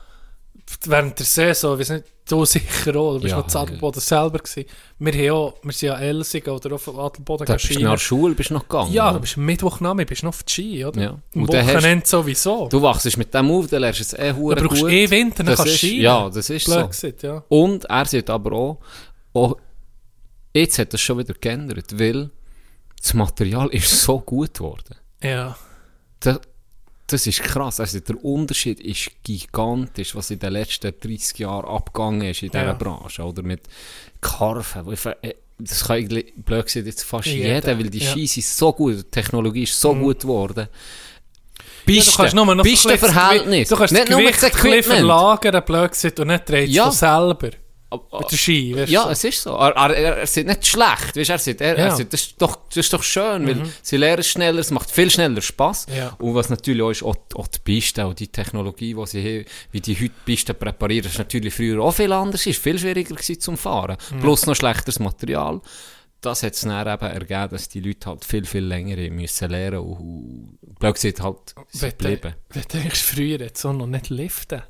während der Saison, wir sind nicht, du sicher auch, du bist Ja, noch zu Adelboden selber gewesen. Wir, haben auch, wir sind ja Elsig oder auf Adelboden da bist du nach der Schule bist du noch gegangen. Ja, du bist am Mittwochnachmittag, bist noch auf die Ski, oder? Ja. Am Und dann Wochenende sowieso. Du wachst mit dem auf, dann lernst du es eh Du hure brauchst gut. eh Winter, dann das kannst du Ski. Ja, das ist Blöd so. gesagt, ja. Und er sagt aber auch, auch, jetzt hat das schon wieder geändert, weil das Material ist so gut geworden. Ja. Das, das ist krass. Also der Unterschied ist gigantisch, was in den letzten 30 Jahren abgegangen ist in dieser Ja. Branche. Oder mit ver- äh, Das kann eigentlich, blöd gesagt, jetzt fast Jeder, jeder, weil die ja. Mhm. Ski sind so gut, die Technologie ist so gut geworden. Piste, Ja, Pistenverhältnis. Gewicht- Du kannst nicht das nur Gewicht Equipment. verlagern, blöd gesagt, und nicht drehst Ja. du selber. Mit der Ski, weißt Ja, du? es ist so. Er, er, er, er sieht nicht schlecht. Weißt, er sieht, er, er Ja. Mhm. sieht, das, ist doch, das ist doch schön, weil sie lernen schneller, es macht viel schneller Spass. Ja. Und was natürlich auch ist, auch, die- auch die Piste, auch die Technologie, die sie haben, wie die heute Pisten präparieren, ist natürlich früher auch viel anders, ist viel schwieriger gewesen zum Fahren. Plus noch schlechteres Material. Das hat es dann eben ergeben, dass die Leute halt viel, viel länger müssen lernen und, blöd gesagt halt du geblieben. wenn du denkst, früher jetzt so noch nicht liften.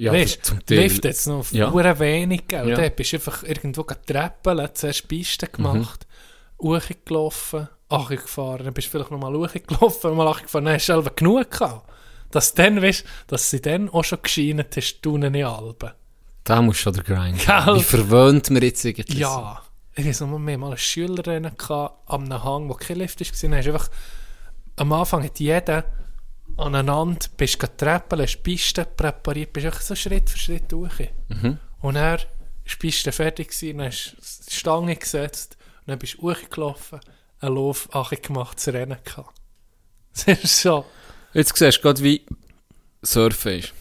Ja, weißt du. Lift jetzt noch Ja. wenig, gell? Ja. Da bist du einfach irgendwo treppeln, zuerst Piste Mhm. gemacht, hochgelaufen, Ache gefahren, dann bist du vielleicht nochmal hochgelaufen, mal Ache gefahren, dann hast du selber genug gehabt. Dass du dann, weißt, dass sie dann auch schon gescheint hast, du nicht Alben. Da muss schon der Grind Gell? Wie verwöhnt wir jetzt eigentlich Ja. Ich weiß noch, wir mal einen Hang, wo kein Lift war. Dann hast du einfach, am Anfang hat jeder aneinander, bist du Treppen, hast die Piste präpariert, bist einfach so Schritt für Schritt durch. Mhm. Und dann war die Piste fertig, gewesen, dann hast du die Stange gesetzt, und dann bist du hochgelaufen, einen Lauf gemacht, das Rennen gehabt. [LAUGHS] Das ist so. Jetzt siehst du gerade, wie Surfen ist.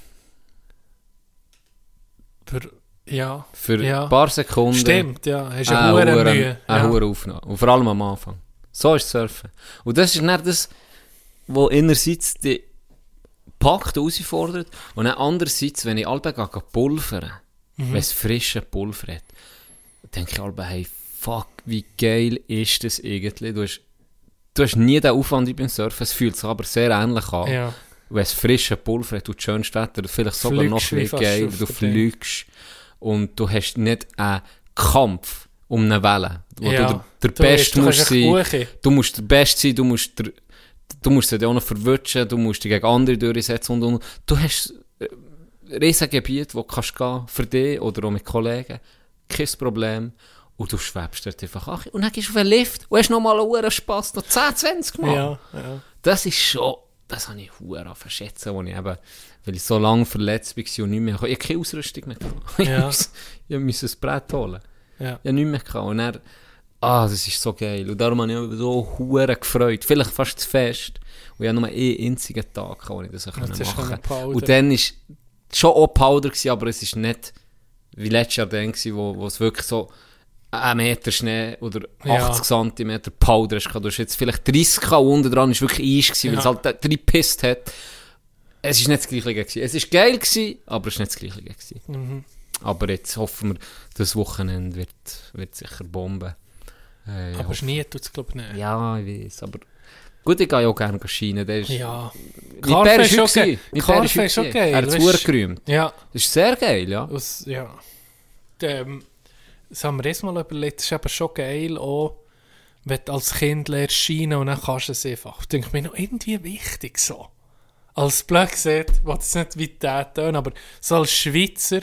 Für, ja. Für Ja. ein paar Sekunden. Stimmt, ja. Hast Eine eine hohe Mühe. Eine Ja. hohe Aufnahme. Und vor allem am Anfang. So ist Surfen. Und das ist dann das, was einerseits die packt, herausfordert, und dann andererseits, wenn ich alle pulvern, Mhm. wenn es frische Pulver hat, denke ich alle, hey, fuck, wie geil ist das eigentlich? Du hast, du hast nie den Aufwand beim Surfen, es fühlt sich aber sehr ähnlich an. Ja. Wenn es frische Pulver hat, du das schönste Wetter, vielleicht sogar Fliegst noch fast geil, du fliegst und du hast nicht einen Kampf um eine Welle, wo Ja. du der, der Beste musst sein. Du musst der Beste sein, du musst der, du musst dich auch noch verwutschen, du musst dich gegen andere durchsetzen und, und. Du hast äh, riesen Gebiet, wo du kannst gehen, für dich oder auch mit Kollegen, kein Problem. Und du schwebst dort einfach an. Und dann gehst du auf einen Lift und hast nochmal einen Spass, noch 10, 20 Mal. Ja, ja. Das ist schon, das habe ich hure verschätzen, wo ich eben, weil ich so lange verletzt war und nicht mehr, ich habe keine Ausrüstung mehr gehabt. [LAUGHS] Ja. Ich musste- ich musste ein Brett holen. Ja. Ich habe nichts mehr gehabt. Und dann, Ah, das ist so geil. Und darum habe ich mich so hure gefreut. Vielleicht fast zu fest. Und ich hatte nur einen einzigen Tag, wo ich das das machen konnte. Und dann ist schon auch Powder gewesen, aber es ist nicht wie letztes Jahr dann gewesen, wo, wo es wirklich so ein Meter Schnee oder Ja. 80 cm Powder ist. Du hast jetzt vielleicht 30 gehabt und unten dran ist wirklich Eis gewesen, weil es Ja. halt drei gepisst hat. Es ist nicht das Gleiche gewesen. Es ist geil gewesen, aber es ist nicht das Gleiche gewesen. Mhm. Aber jetzt hoffen wir, das Wochenende wird, wird sicher bomben. Äh, Aber Schnee tut es, glaube ich, nicht. ja, ich weiß, aber gut, ich gehe ja auch gerne Schienen. Der ist, Ja. Karfe ist okay. Karfe ist okay. Er hat es weißt- verdammt gerühmt. Ja. Das ist sehr geil, ja. Das, ja. Ähm, das haben wir erst mal überlegt, das ist aber schon geil, auch wenn du als Kind lernst Schienen und dann kannst du es einfach. Das denke mir noch irgendwie wichtig so. Als gesagt, ich will es nicht wie der tun, aber so als Schweizer,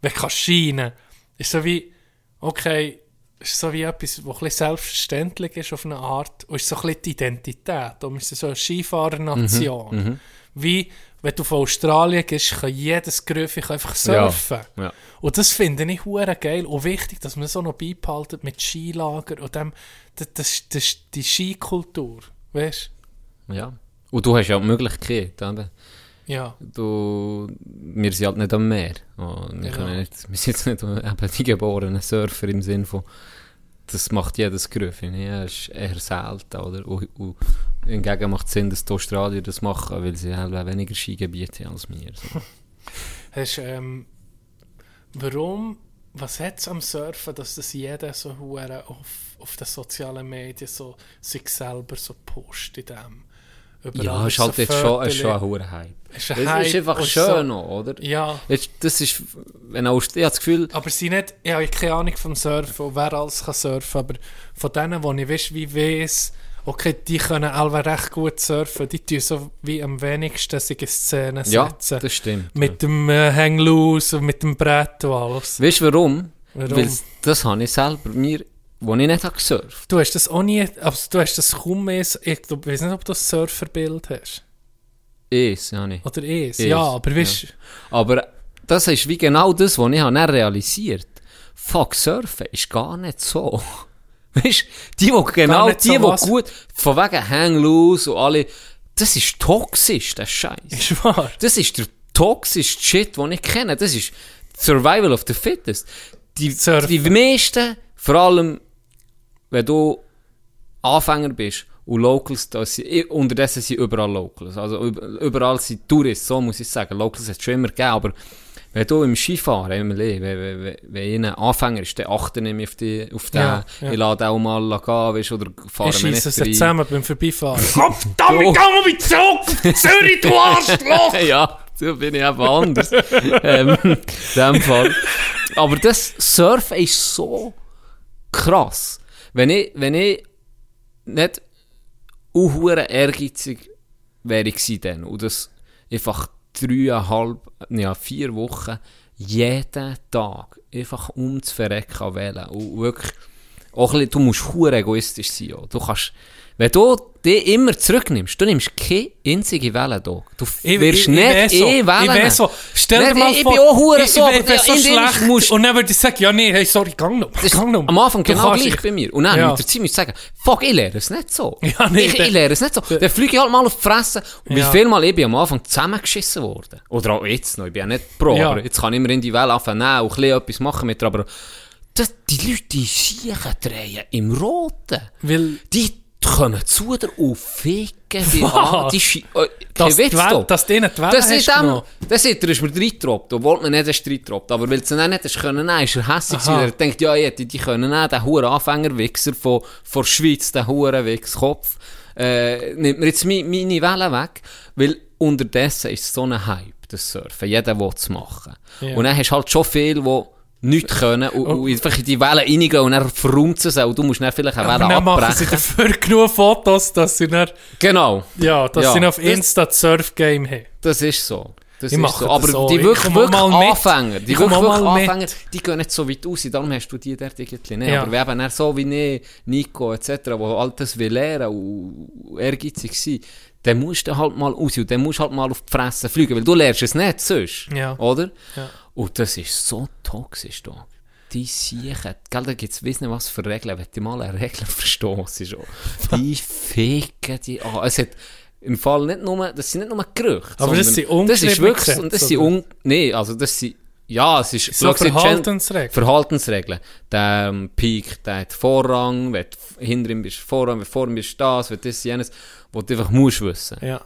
wenn du kannst Schienen, ist so wie, okay, ist so wie etwas, was ein selbstverständlich ist auf eine Art und ist so ein bisschen die Identität. Darum ist es so eine Skifahrernation. Wie, wenn du von Australien gehst, kann jedes Gröfe einfach surfen. Ja, ja. Und das finde ich hure geil und wichtig, dass man so noch beibehaltet mit Skilager und dem, das, das, das die Skikultur, weißt ja. Und du hast ja auch die Möglichkeit, eben. Ja. Du, wir sind halt nicht am Meer. Oh, wir, können nicht, wir sind jetzt nicht eben die geborenen Surfer im Sinn von, das macht jedes Gerüff. Ja, ist eher selten, oder? Und, und hingegen macht es Sinn, dass die Australier das machen, weil sie halt weniger Skigebiete haben als wir. So. [LAUGHS] Hast, ähm, warum, was hat es am Surfen, dass das jeder so auf, auf den sozialen Medien so sich selber so postet in dem? Ja, ist halt jetzt schon, ist schon ein hoher Hype. Ist ein Hype ist einfach schön so- noch, oder? Ja, Jetzt, das ist, wenn auch, ich habe das Gefühl, aber sie nicht, ich habe keine Ahnung vom Surfen und wer alles kann surfen, aber von denen, die ich weiss, wie weiss, okay, die können alle recht gut surfen, die tun so wie am wenigsten sich in Szene ja, setzen. das stimmt. mit dem äh, Hang Loose und mit dem Brett und alles. Weißt du warum? Warum? Weil das habe ich selber mir, wo ich nicht habe gesurft. Du hast das auch nie, also du hast das kaum mehr, ich glaub, weiß nicht, ob du das Surferbild hast. Ist, ja nicht. Oder es, Is, ja, aber weißt du, Aber das ist wie genau das, was ich dann realisiert Fuck, Surfen ist gar nicht so. [LAUGHS] Weißt du, die, die genau, die, so die was? gut, von wegen Hang Loose und alle, das ist toxisch, das Scheiß. ist wahr. Das ist der toxischste Shit, den ich kenne. Das ist Survival of the Fittest. Die, Surfen. die meisten, vor allem, wenn du Anfänger bist und Locals, da sind, i- unterdessen sind überall Locals. Also üb- überall sind Touristen, so muss ich sagen. Locals hat es schon immer gegeben, aber wenn du im Skifahren, immer wenn, wenn, wenn, wenn ein Anfänger ist, dann achte ich auf, die, auf den. Ja, ja. Ich lade auch mal gehen, weißt, oder fahren Ich wir nicht es rein. zusammen beim Vorbeifahren. Verdammt, Geh mal wieder zurück! Zürich, du Arschloch! [LAUGHS] ja, so bin ich eben anders. ähm, in dem Fall. Aber das Surfen ist so krass. Wenn ich, wenn ich nicht unhure ehrgeizig wäre ich dann und das einfach dreieinhalb, ja vier Wochen jeden Tag einfach um zu verrecken wählen und wirklich auch bisschen, du musst hure egoistisch sein. auch. Du kannst, wenn du dich immer zurücknimmst, du nimmst keine einzige Welle da. Du Ich- wirst ich- ich nicht weiss so. eh Wellen. Ich weiß so. Stell dir mal ich vor, bin auch hure ich, so, ich, aber ich bin so schlecht musst- und dann würde ich sagen, ja nee, hey, sorry, gang noch. Gang noch. am Anfang Du genau gleich dich- bei mir. Und dann Ja. mit der Zeit musst du sagen, fuck, ich lehre es nicht so. [LAUGHS] Ja, nee, ich, der- ich lehre es nicht so. Dann fliege ich halt mal auf die Fresse. Und Ja. wie viel Mal ich bin am Anfang zusammengeschissen worden. Oder auch jetzt noch. Ich bin ja nicht Pro, Ja. aber jetzt kann ich immer in die Welle anfangen und ein etwas machen mit ihr. Aber das, die Leute, die Siechen drehen im Roten. Weil Die kommen zu dir und ficken dich an. Die Schi äh, dass, Witz doch. dass denen die Das hast ist dem, das ist, er ist mir reingetroppt, obwohl man nicht einen Streit troppt. Aber weil es dann nicht hast können, nein, ist er hässlich gewesen. Er denkt, ja, ja, die, die können nicht, der hure Anfängerwichser von, von der Schweiz, der hure Wichskopf, äh, nimmt mir jetzt meine, meine Welle weg. Weil unterdessen ist es so ein Hype, das Surfen. Jeder will es machen. Ja. Und dann hast du halt schon viele, die nichts können und, und einfach in die Welle reingehen und dann verrummt und du musst dann vielleicht eine Welle Aber dann machen sie abbrechen. dafür genug Fotos, dass sie dann, Genau. ja, dass Ja, sie auf Insta das Surf-Game haben. Das ist so. Das Ich ist so. Aber so. die Ich wirklich, wirklich. Anfänger, die wirklich, wirklich mit. Anfänger, die gehen nicht so weit aus. Darum hast du die dort irgendwie nicht. Ja. Aber wir haben so wie ich, Nico etc., wo all das will lernen und ehrgeizig sein, dann musst du halt mal raus und dann musst du halt mal auf die Fresse fliegen, weil du lernst es nicht sonst. Ja. Oder? Ja. Und das ist so toxisch da. die Siechen, gell, da gibt's weiss nicht was für Regeln, wenn die mal eine Regel verstoßen schon. Die ficken die an. Es hat im Fall nicht nur, das sind nicht nur Gerüchte. Aber das sind Das ist wirklich, und das Gesetze, sind un, nee, also das sind, ja, es ist, So es Verhaltensregeln. Verhaltensregeln. Der ähm, Peak, der hat Vorrang, wenn du hinter ihm bist, Vorrang, wenn du vor ihm bist, das, wenn das, jenes, wo du einfach musst wissen. Ja.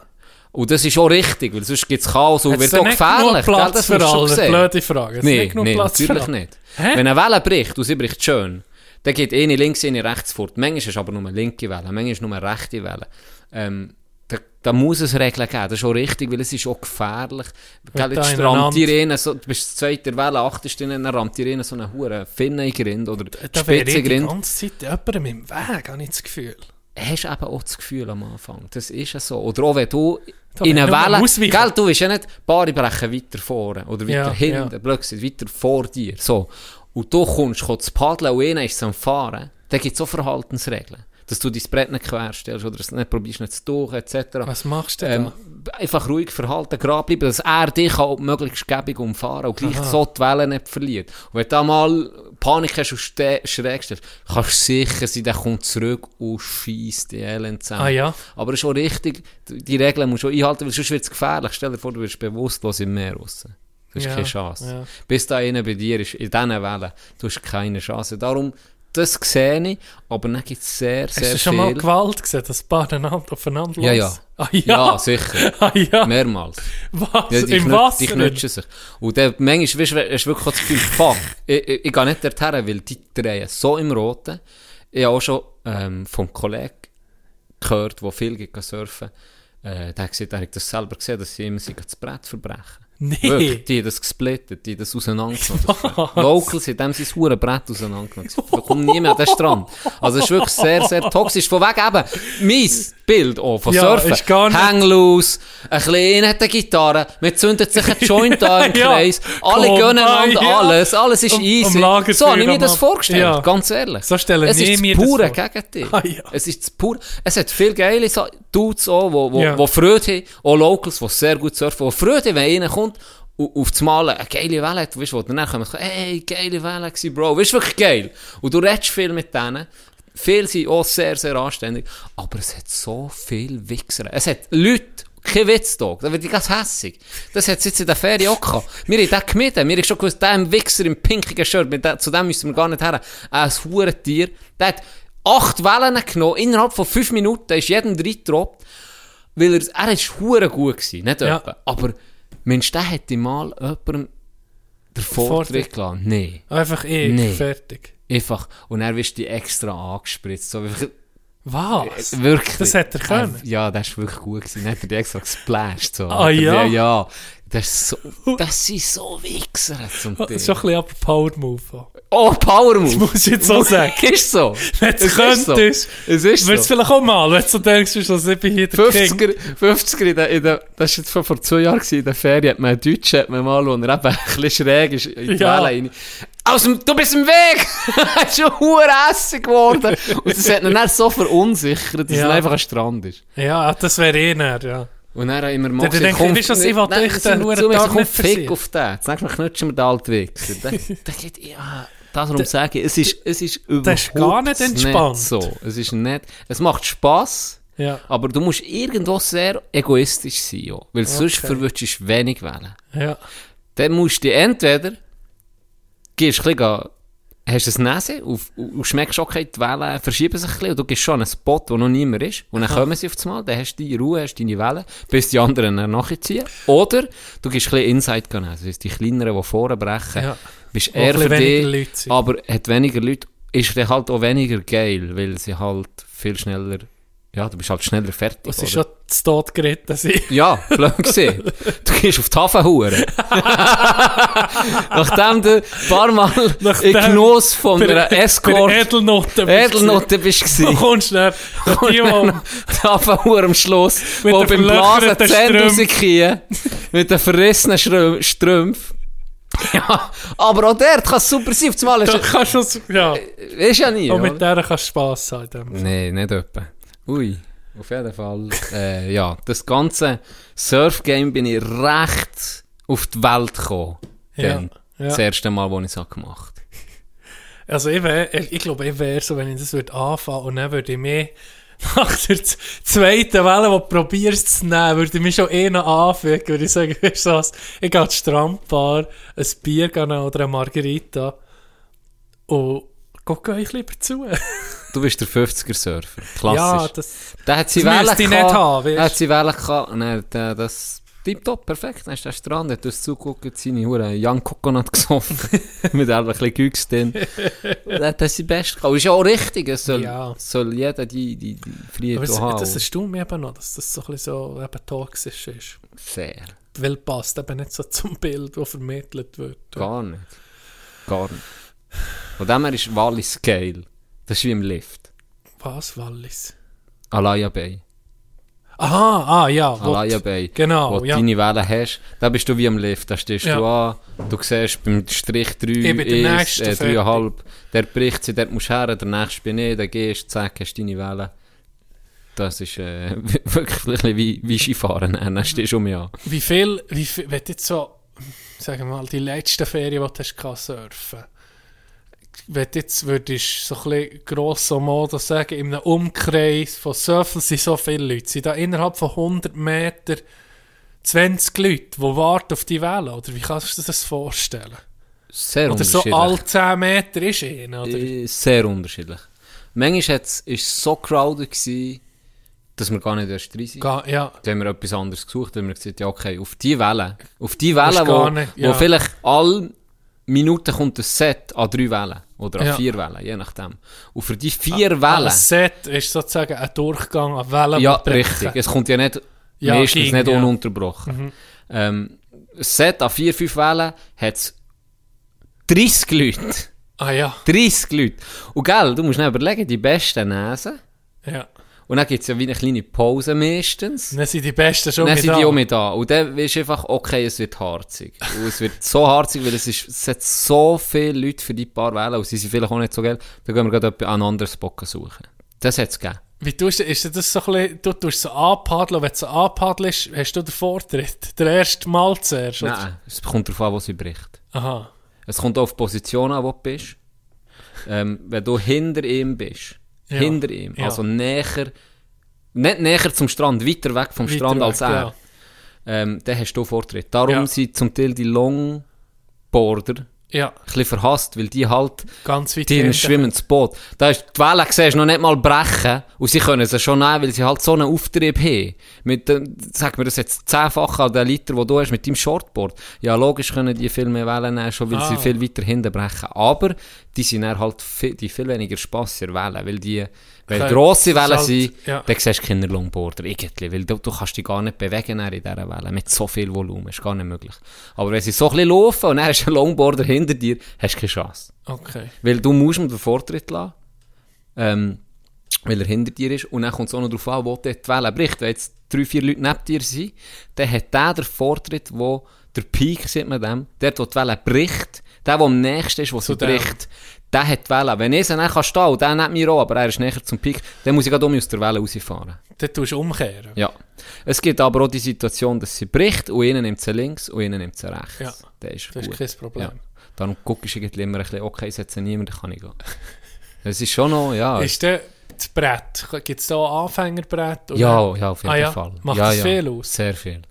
Und das ist auch richtig, weil sonst gibt es Chaos und Hat's wird da auch gefährlich. Platz Das für du alle? sehen. Blöde Frage. Hat's Nee, natürlich nicht. Hä? Wenn eine Welle bricht und sie bricht schön, dann geht eine links, eine rechts fort. Manchmal ist es aber nur eine linke Welle, manchmal ist es nur eine rechte Welle. Ähm, da, da muss es Regeln geben, das ist auch richtig, weil es ist auch gefährlich. Gell, da jetzt rammt dir einer so, du bist zweite Welle, achtest drin, dann rammt dir so eine hure Finne in den Grind oder Da wäre ich spitze die Grind. ganze Zeit jemandem im Weg, habe ich das Gefühl. hast du eben auch das Gefühl am Anfang. Das ist ja so. Oder auch wenn du Da in einer Welle... Gell, du bist ja nicht, Paare brechen weiter vorne oder weiter Ja, hinten, ja. blöd gesagt, weiter vor dir. So. Und du kommst, kommst zu paddeln und einer ist am Fahren. Dann gibt es auch Verhaltensregeln. Dass du dein Brett nicht querstellst oder es nicht probierst nicht zu tauchen, etc. Was machst du denn Ähm, einfach ruhig verhalten, gerade bleiben, dass er dich auch möglichst gäbig umfahren und gleich Aha. so die Wellen nicht verliert. Und wenn du da mal Panik hast und ste- schräg stellst, kannst du sicher sein, der kommt zurück und schießt die Elend zusammen. Ah ja? Aber es ist schon richtig, die Regeln musst du auch einhalten, weil sonst wird es gefährlich. Stell dir vor, du wirst bewusstlos im Meer raus. Du hast Ja, keine Chance. ja. Bis da einer bei dir ist, in diesen Wellen, du hast keine Chance. Darum, das sehe ich, aber dann gibt es sehr, sehr Hast du schon mal viel. Gewalt gesehen, dass ein paar einander aufeinander Ja, ja. Ah, ja. Ja, sicher. [LAUGHS] Ah, ja. Mehrmals. Was? Ja, Im Wasser? die knutschen sich. Und dann, manchmal weißt, hast du wirklich das Gefühl, fuck, ich, ich, ich gehe nicht dorthin, weil die drehen so im Roten. Ich habe auch schon ähm, vom Kollegen gehört, der viel geht surfen äh, der hat gesagt, er hat das selber gesehen, dass sie immer das Brett verbrechen. Nee. Wirklich, die haben das gesplittet, die haben das auseinandergenommen. [LAUGHS] Locals haben dem sein hure Brett auseinandergenommen. Da kommt nie mehr an den Strand. Also es ist wirklich sehr, sehr toxisch. Von wegen eben, mein Bild auch von Ja, Surfen. ist gar nicht- Hang loose, ein kleiner hat eine Gitarre, man zündet sich einen Joint an im [LAUGHS] Ja. Kreis, alle Komm, gönnen einander ja. alles, alles ist Um- easy. um so habe ich mir das vorgestellt, Ja. ganz ehrlich. So stellen es ist mir das das pure. Gegenteil. [LAUGHS] Ah, ja. Es ist das pure, es hat viele geile Dudes auch, wo, wo, Ja. wo Freude haben, auch Locals, die sehr gut surfen, die Freude haben, wenn einer kommt und auf das Mal eine geile Welle hat, weißt du, wo dann kommen, hey, geile Welle gewesen, Bro, weißt du, wirklich geil. Und du redest viel mit denen, viele sind auch sehr, sehr anständig, aber es hat so viel Wichser. Es hat Leute, kein Witz, da, da wird ich ganz hässig. Das hat es jetzt in der Ferien auch gehabt. Wir haben den gemieden, wir haben schon gewusst, der Wichser im pinkigen Shirt, mit dem, zu dem müssen wir gar nicht her. Ein Hurentier, der hat acht Wellen genommen, innerhalb von fünf Minuten ist jedem reingetroppt, weil er, er ist hure gut gewesen, nicht Ja. etwa. Aber, Mensch, der hätte mal jemandem den Vortritt gelassen. Nee. Einfach eh, Nee. fertig. Einfach. Und er wirst die extra angespritzt. So, wirklich, Was? wirklich. Das hätte er können? Äh, ja, das war wirklich gut gewesen. Dann hat er die extra gesplasht. So. Ah, ja? Ja, ja. Das, ist so, das sind so Wichser zum Das Teil. ist schon ein bisschen aber Power Move. Oh, Power Move. Das muss ich jetzt so [LAUGHS] sagen. ist so. Wenn Es so. könntest, Es ist würdest so. du vielleicht auch mal, wenn du so denkst, dass ich bin hier der King. 50er, 50er in der, in der, das war jetzt vor, vor zwei Jahren gewesen, in der Ferien, hat man einen Deutschen, hat man mal, wo er eben ein bisschen schräg ist, in die Ja. Welle rein. Aus dem, du bist im Weg! [LAUGHS] Er ist schon hurässig geworden. Und das hat ihn dann so verunsichert, dass Ja. er einfach am Strand ist. Ja, das wäre eh näher, ja. Und dann wir mal gesagt, denkt, weißt du was, ich will sind den huren Tag komm, nicht fick auf den. Jetzt sagst du, knutschen wir den alten Wichser. Der, der geht, ja, darum sage ich, es ist, es ist überhaupt Das ist gar nicht entspannt. so. Es ist nicht, es macht Spass. Ja, Aber du musst irgendwo sehr egoistisch sein, ja. weil sonst Okay. verwünschst du wenig wählen. ja. Dann musst du entweder, gehst ein bisschen, hast ein Nase und, und schmeckst, okay, die Wellen verschieben sich ein bisschen und du gehst schon an einen Spot, wo noch niemand ist und dann kommen sie auf das Mal, dann hast du deine Ruhe, hast deine Wellen, bis die anderen dann nachziehen. Oder du gehst ein bisschen Inside gehen, das heisst, die kleineren, die vorne brechen, Ja. bist eher für dich, aber hat weniger Leute, ist dann halt auch weniger geil, weil sie halt viel schneller, ja, du bist halt schneller fertig. Das oder? ist schon zu Tod geritten. Ja, blöd gesehen. Du gehst auf die Hafenhure. [LAUGHS] Nachdem du ein paar Mal Nachdem in Genuss von Bei- einer Escort Edelnoten. Edelnote bist Du gewesen. [LAUGHS] kommst [LAUGHS] dann, die, Hafenhure am Schluss, Mit wo beim Blasen die Zähne rausgehen, mit den verrissenen Strüm- Strümpfen. Ja, aber auch dort kann super sein. Auf einmal da ist kannst du ja. ist ja nie, Und oder? mit der kannst du Spass haben. Nein, nicht etwa. Ui, auf jeden Fall. äh, ja, das ganze Surfgame bin ich recht auf die Welt gekommen. Ja, ja. Das erste Mal, wo ich es habe gemacht [LAUGHS] Also ich, wär, ich, glaube, ich wäre so, wenn ich das würde anfangen und dann würde ich mich [LAUGHS] nach der zweiten Welle, die du probierst zu nehmen, würde ich mich schon eh noch anfügen, würde ich sagen, [LAUGHS] weißt du was, ich gehe ins Strandbar, ein Bier gehen oder eine Margarita und gucke euch lieber zu. Du bist der 50er-Surfer. Klassisch. ja, das, Der hat sie das Wellen müsste ich nicht haben, hat sie gehabt. Und er hat äh, das tipptopp, perfekt. Dann ist der Strand, hat uns zugeguckt, seine Hure Young Coconut [LAUGHS] gesoffen. Mit ein bisschen Güchs drin. Das sein Bestes gehabt. Und ist ja auch richtig. Es soll, Ja. soll jeder die, die, die Freiheit Aber haben. das erstaunt mich eben noch, dass das so ein bisschen so eben toxisch ist. Sehr. Weil passt eben nicht so zum Bild, das vermittelt wird. Gar nicht. Gar nicht. Von dem her ist Wallis geil. Das ist wie im Lift. Was, Wallis? Alaya Bay. Aha, ah ja. Alaya Bay. Genau, Wo du ja. deine Wellen hast, da bist du wie am Lift. Da stehst Ja. du an, du siehst beim Strich 3, Ich bin der Nächste, äh, fertig. 3,5, der bricht sie, dort musst du her, der nächste bin ich, dann gehst du, zack, hast deine Wellen. Das ist äh, [LAUGHS] wirklich ein bisschen wie, wie Skifahren. Dann stehst du um mich an. Wie viel, wie viel, wenn du jetzt so, sagen wir mal, die letzte Ferien, die du hast surfen, wenn du jetzt würdest, so ein bisschen grosso modo sagen, in einem Umkreis von so viel sind so viele Leute, sind da innerhalb von 100 Meter 20 Leute, die warten auf die Welle, oder wie kannst du dir das vorstellen? Sehr Oder so unterschiedlich. alle 10 Meter ist einer, oder? Äh, Sehr unterschiedlich. Manchmal ist es so crowded gewesen, dass wir gar nicht erst rein sind. Ga- Ja, Da haben wir etwas anderes gesucht, da haben wir gesagt, ja okay, auf die Welle, auf die Welle, wo, nicht, wo ja. vielleicht alle Minuten kommt ein Set an drei Wellen oder an Ja. vier Wellen, je nachdem. Und für die vier Ein Wellen, Set ist sozusagen ein Durchgang an Wellen, ja richtig, es kommt ja nicht, Ja, meistens ging, nicht ja. Mhm. ununterbrochen. Ähm, ein Set an vier, fünf Wellen hat 30 Leute. Ah ja, 30 Leute. Und gell, du musst nicht überlegen, die besten Nesen. ja. Und dann gibt es ja wie eine kleine Pause meistens. Dann sind die Besten schon Dann mit sind da. die auch mit da. Und dann du einfach, okay, es wird harzig. Und es wird so harzig, weil es, ist, es hat so viele Leute für die paar Wählen und sie sind vielleicht auch nicht so geil. Dann gehen wir gerade einen anderen Spot suchen. Das hat es gegeben. Wie tust du, ist das so ein bisschen, du tust so anpaddeln, wenn du so anpaddelst, hast du den Vortritt, der erste Mal zuerst, oder? Nein, es kommt darauf an, wo sie bricht. Aha, Es kommt auch auf die Position an, wo du bist. Ähm, wenn du hinter ihm bist, Ja. hinter ihm, Ja. also näher, nicht näher zum Strand, weiter weg vom Weiter Strand weg, als er, ja. ähm, dann hast du Vortritt. Darum sind zum Teil die Longboarder ja, ein bisschen verhasst, weil die halt ganz weit die in ein schwimmendes Boot. Da ist die Welle, siehst noch nicht mal brechen. Und sie können sie schon nehmen, weil sie halt so einen Auftrieb haben. Mit, dem- sag mir das jetzt zehnfach an den Liter, wo du hast, mit deinem Shortboard. Ja, logisch können die viel mehr Wellen nehmen, schon weil sie Ah. viel weiter hinten brechen. Aber die sind dann halt viel, die viel weniger Spass in der Welle, weil die, wenn Okay, grosse Wellen halt- sind, ja. dann siehst du keine Longboarder, irgendwie, weil du, du kannst dich gar nicht bewegen in dieser Welle, mit so viel Volumen, ist gar nicht möglich. Aber wenn sie so ein bisschen laufen und dann hast du einen Longboarder hinter dir, hast du keine Chance. Okay. Weil du musst ihm den Vortritt lassen, ähm, weil er hinter dir ist. Und dann kommt es auch noch darauf an, wo die Welle bricht. Wenn jetzt drei, vier Leute neben dir sind, dann hat der den Vortritt, wo der Peak, sieht man dem, dort, wo die Welle bricht, der, der am nächsten ist, wo sie dem. bricht, der hat die Welle. Wenn ich sie dann kann stehen und der nicht mir auch, aber er ist näher zum Peak, dann muss ich gerade um mich aus der Welle rausfahren. Dann tust du umkehren. Ja. Es gibt aber auch die Situation, dass sie bricht und innen nimmt sie links und innen nimmt sie rechts. Ja. Das ist Das ist kein Problem. Ja. Darum guckst du irgendwie immer ein bisschen, okay, es hat sie niemand, dann kann ich gehen. Es ist schon noch, ja. Ist der, das Brett, gibt es da Anfängerbrett? oder? ja, ja, auf jeden Ah ja? Fall. Macht ja, das ja. viel aus? Sehr viel.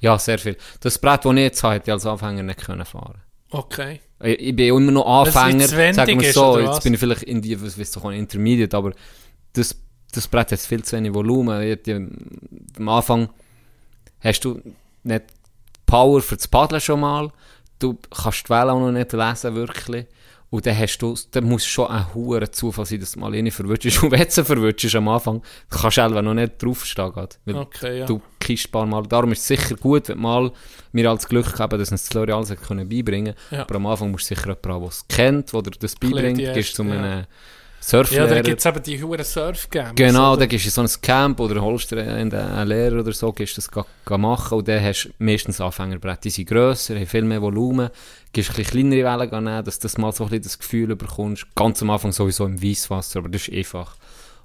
Ja, sehr viel. Das Brett, das ich jetzt habe, hätte ich als Anfänger nicht können fahren Okay. Ich, ich bin immer noch Anfänger, sagen wir so. Jetzt bin ich vielleicht in die, was weißt du, Intermediate, aber das, das Brett hat viel zu wenig Volumen. Hätte- Am Anfang hast du nicht Power für das Paddeln schon mal. Du kannst die Welle auch noch nicht lesen, wirklich. Und dann, hast du, dann muss schon ein hoher Zufall sein, dass du mal eine verwutschst. [LAUGHS] Und wenn du verwutschst am Anfang, kannst du selber noch nicht draufstehen. Weil Okay, ja. du kischst ein paar Mal. Darum ist es sicher gut, wenn mal mir als Glück haben, dass uns das hat können beibringen Ja. Aber am Anfang musst du sicher jemanden haben, der es kennt, der dir das beibringt. die Gehst zu erste, einem ja. Ja, Surflehrer. da gibt es eben die hohen Surf-Games. Genau, oder? dann gehst du in so ein Camp oder holst dir einen, einen Lehrer oder so, gehst das ga, ga machen und dann hast du meistens Anfängerbrett. Die sind grösser, haben viel mehr Volumen, gehst ein bisschen kleinere Wellen nehmen, dass du das mal so ein bisschen das Gefühl bekommst. Ganz am Anfang sowieso im Weisswasser, aber das ist einfach.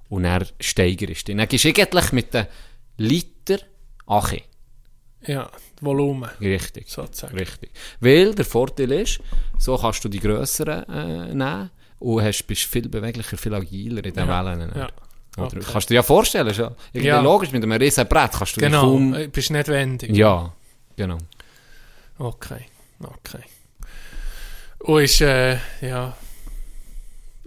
Und dann steigerst du. Dann gehst du eigentlich mit den Liter Ache. Ja, Volumen, Richtig. sozusagen. Richtig. Weil der Vorteil ist, so kannst du die grösseren äh, nehmen und hast, bist viel beweglicher, viel agiler in den Ja, Wellen. ja. Okay. Kannst du dir ja vorstellen, schon. Ja. logisch, mit einem riesen Brett kannst du Genau, kaum... äh, bist nicht wendig. Ja, genau. Okay, okay. Und ist, äh, ja...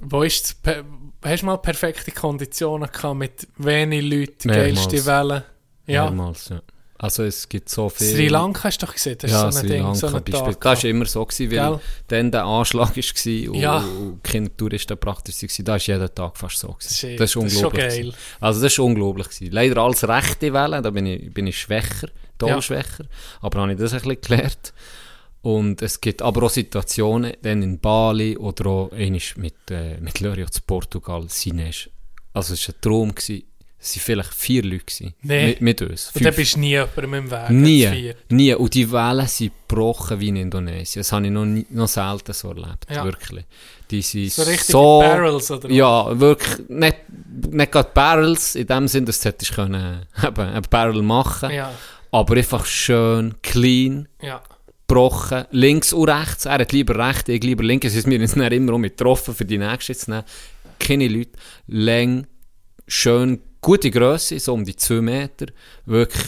Wo ist das Hast du mal perfekte Konditionen gehabt mit wenig Leuten, Mehrmals. geilste Wellen? Ja. Mehrmals, ja. Also es gibt so viel... Sri Lanka hast du doch gesehen, das ja, ist so ein Sri Ding, Lanka so ein Beispiel. Tag. Das war immer so, gewesen, weil Gell? dann der Anschlag war und, Ja. und keine Touristen praktisch waren. Da war jeden Tag fast so. Gewesen. Shit, das ist das ist unglaublich. geil. gewesen. Also das war unglaublich. Gewesen. Leider als rechte Welle, da bin ich, bin ich schwächer, toll Ja. schwächer. Aber habe ich das ein bisschen gelernt. Und es gibt aber auch Situationen, dann in Bali oder auch mit, äh, mit Lörio zu Portugal, Sines. Also es war ein Traum. Gewesen. Es waren vielleicht vier Leute gewesen, Nee. mit, mit uns. Und dann Fünf. bist du nie jemandem im Weg. Nie, nie. Und die Wellen sind gebrochen wie in Indonesien. Das habe ich noch, nie, noch selten so erlebt, Ja. wirklich. Die sind So richtig so... Barrels, oder? was? Ja, wirklich. Nicht, nicht gerade Barrels, in dem Sinn, dass du hättest können, [LAUGHS] eben, ein Barrel machen Ja, Aber einfach schön, clean, ja. gebrochen, links und rechts. Er hat lieber rechts, ich lieber links. Es ist mir jetzt nicht immer um getroffen, für die nächste zu nehmen. Keine Leute. Länge, schön, gute Größe, so um die 2 Meter. Wirklich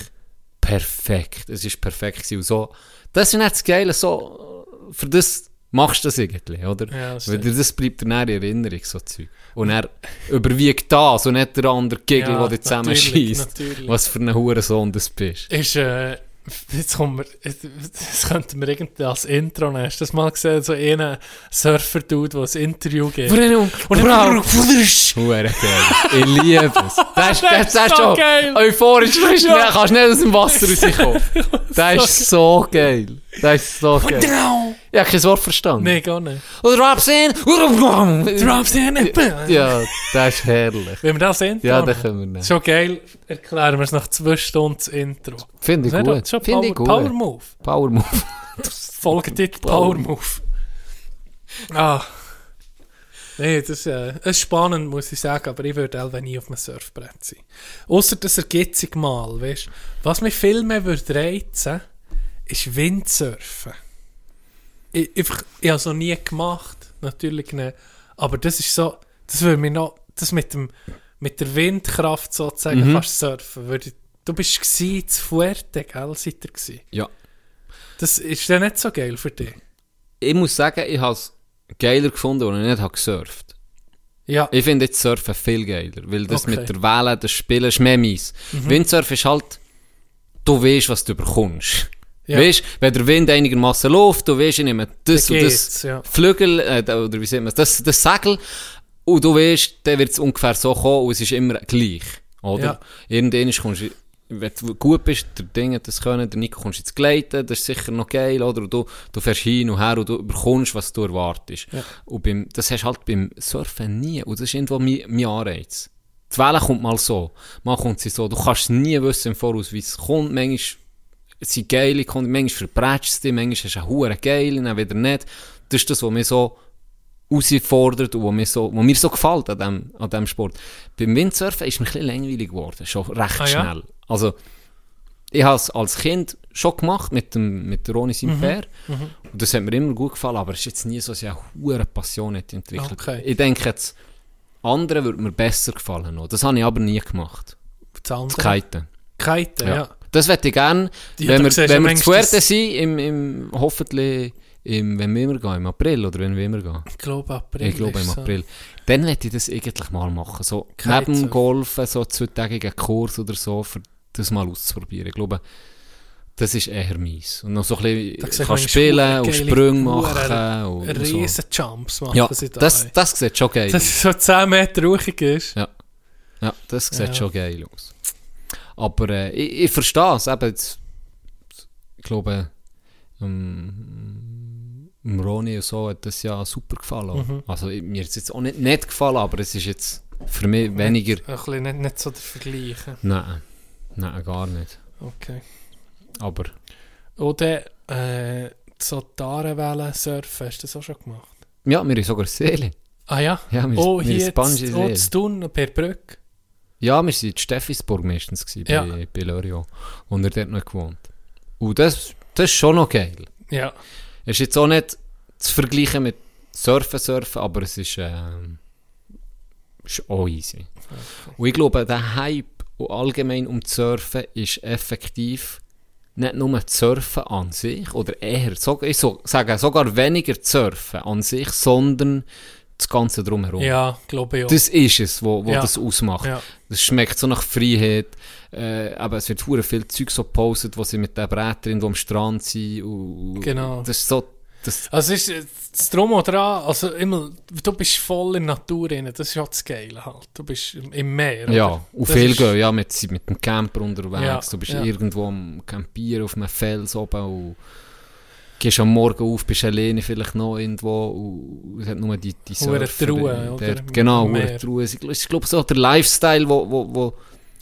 perfekt. Es ist perfekt gewesen. Und so, das ist nicht das Geile, so, für das machst du das irgendwie, oder? Ja, das Weil dir das bleibt dir in Erinnerung, so Zeug. Und er überwiegt das und nicht der andere Gegel, Ja, der dich zusammenschießt. Was für ein Hurensohn das bist. Ist, äh, jetzt kommen wir, das könnten wir irgendwie als Intro nehmen. Hast du das mal gesehen? So einen Surfer-Dude, der ein Interview gibt. Und Bro, Hure geil. Ich liebe es. Das ist, das, das ist so schon geil. euphorisch. Du kannst, Ja. nicht, kannst nicht aus dem Wasser [LAUGHS] rauskommen. Das ist so geil. Das ist so geil. Ich habe kein Wort verstanden. Nee, gar nicht. Und Drops in. Drops in. Ja, das ist herrlich. Wenn wir das Intro Ja, das können wir nehmen. Schon geil, erklären wir es nach zwei Stunden das Intro. Finde ich gut. Schon Finde Power, ich gut. Power Move. Power Move. Folgetitel Power Move. Ah. Nee, das, ist, äh, das ist spannend, muss ich sagen, aber ich würde auch nie auf einem Surfbrett sein. Außer das ergibt mal, weißt Was mich viel mehr würde reizen, ist Windsurfen. Ich, einfach, ich habe es noch nie gemacht, natürlich nicht. Aber das ist so, das würde mich noch, das mit, dem, mit der Windkraft sozusagen Mhm. fast surfen. Würde du bist gsi zu Fuerte, gell? Seid ihr gsi? Ja. Das ist dann nicht so geil für dich. Ich muss sagen, ich habe es geiler gefunden, als ich nicht habe gesurft Ja, Ich finde jetzt Surfen viel geiler, weil das Okay. mit der Welle, das Spielen ist mehr meins. Windsurfen ist halt, du weißt, was du bekommst. Ja. Weißt, wenn der Wind einigermaßen läuft, du weißt, ich nehme das und das ja. Flügel, äh, oder wie sagt man das, das Segel, und du weißt, dann wird es ungefähr so kommen und es ist immer gleich, oder? Ja. Irgendwann kommst du, wenn du gut bist, der Ding hat das können, der Nico kommst ins Gleiten, das ist sicher noch geil, oder? Und du, du fährst hin und her und du bekommst, was du erwartest. Und beim, das hast du halt beim Surfen nie, und das ist irgendwo mein, mein Anreiz. Die Welle kommt mal so, mal kommt sie so, du kannst nie wissen im Voraus, wie es kommt, manchmal es sind geile Kunden, manchmal verbrätst du dich, manchmal hast du eine geile, dann wieder nicht. Das ist das, was mich so herausfordert und was mir so, was mir so gefällt an dem, an dem Sport. Beim Windsurfen ist mir ein bisschen langweilig geworden, schon recht Ah, ja? schnell. Also, ich habe es als Kind schon gemacht mit dem, mit der Roni Mhm. Simper. Und das hat mir immer gut gefallen, aber es ist jetzt nie so, dass ich eine hure Passion hätte entwickelt. Okay. Ich denke jetzt, anderen würde mir besser gefallen noch. Das habe ich aber nie gemacht. das Das andere. Kiten. Kiten, ja. Das hätte ich gerne, Ja, wenn wir, wenn wir zu Fuerte sind, im, im, hoffentlich, im, wenn wir immer gehen, im April oder wenn wir immer gehen. Ich glaube April. Ich glaube im so. April. Dann hätte ich das eigentlich mal machen. So Kitesurfen. neben dem Golfen, so zweitägigen Kurs oder so, für das mal auszuprobieren. Ich glaube, das ist eher meins. Und noch so ein bisschen kann spielen und Sprünge machen. Und, so. Riesen Jumps machen Ja, sie da. das, das sieht schon geil Dass aus. es so 10 Meter ruhig ist. Ja, das sieht Ja. schon geil aus. Aber äh, ich, ich verstehe es. Eben jetzt, ich glaube, ähm, dem Roni und so hat das ja super gefallen. Mhm. Also ich- mir ist es jetzt auch nicht, nicht gefallen, aber es ist jetzt für mich weniger... Ein bisschen nicht, nicht so der Vergleich. Nein, nein, gar nicht. Okay. Aber Oder äh, so Tarenwellen surfen, hast du das auch schon gemacht? ja, wir haben sogar Seele. Ah ja? Ja, wir, Oh, wir hier jetzt, oh, tun, per Brücke. Ja, wir waren in Steffisburg meistens gewesen, Ja. bei, bei wo er dort noch gewohnt. Und das, das ist schon noch geil. Ja. Es ist jetzt auch nicht zu vergleichen mit surfen, surfen, aber es ist, ähm, ist auch easy. Und ich glaube, der Hype und allgemein um das Surfen ist effektiv nicht nur das Surfen an sich, oder eher, ich sage sogar weniger das Surfen an sich, sondern das Ganze drumherum. Ja, glaube ich auch. Das ist es, wo Ja. das ausmacht. Ja. Das schmeckt so nach Freiheit. Äh, aber es wird hure viel Zeug so gepostet, wo sie mit der Breiterin wo am Strand sind. Und, Genau. Das ist so, das, Also es ist das Drum und Dran, also immer, du bist voll in der Natur drin, das ist ja das Geile halt. Du bist im, Meer, ja, oder? und Das viel gehen, ja, mit, mit dem Camper unterwegs. Ja, du bist irgendwo am Campieren auf einem Fels oben und gehst am Morgen auf, bist alleine vielleicht noch irgendwo und es hat nur die, die Surfer, Truhe, oder? Genau, Meer. Truhe. Es ist, glaube so der Lifestyle, wo, wo, wo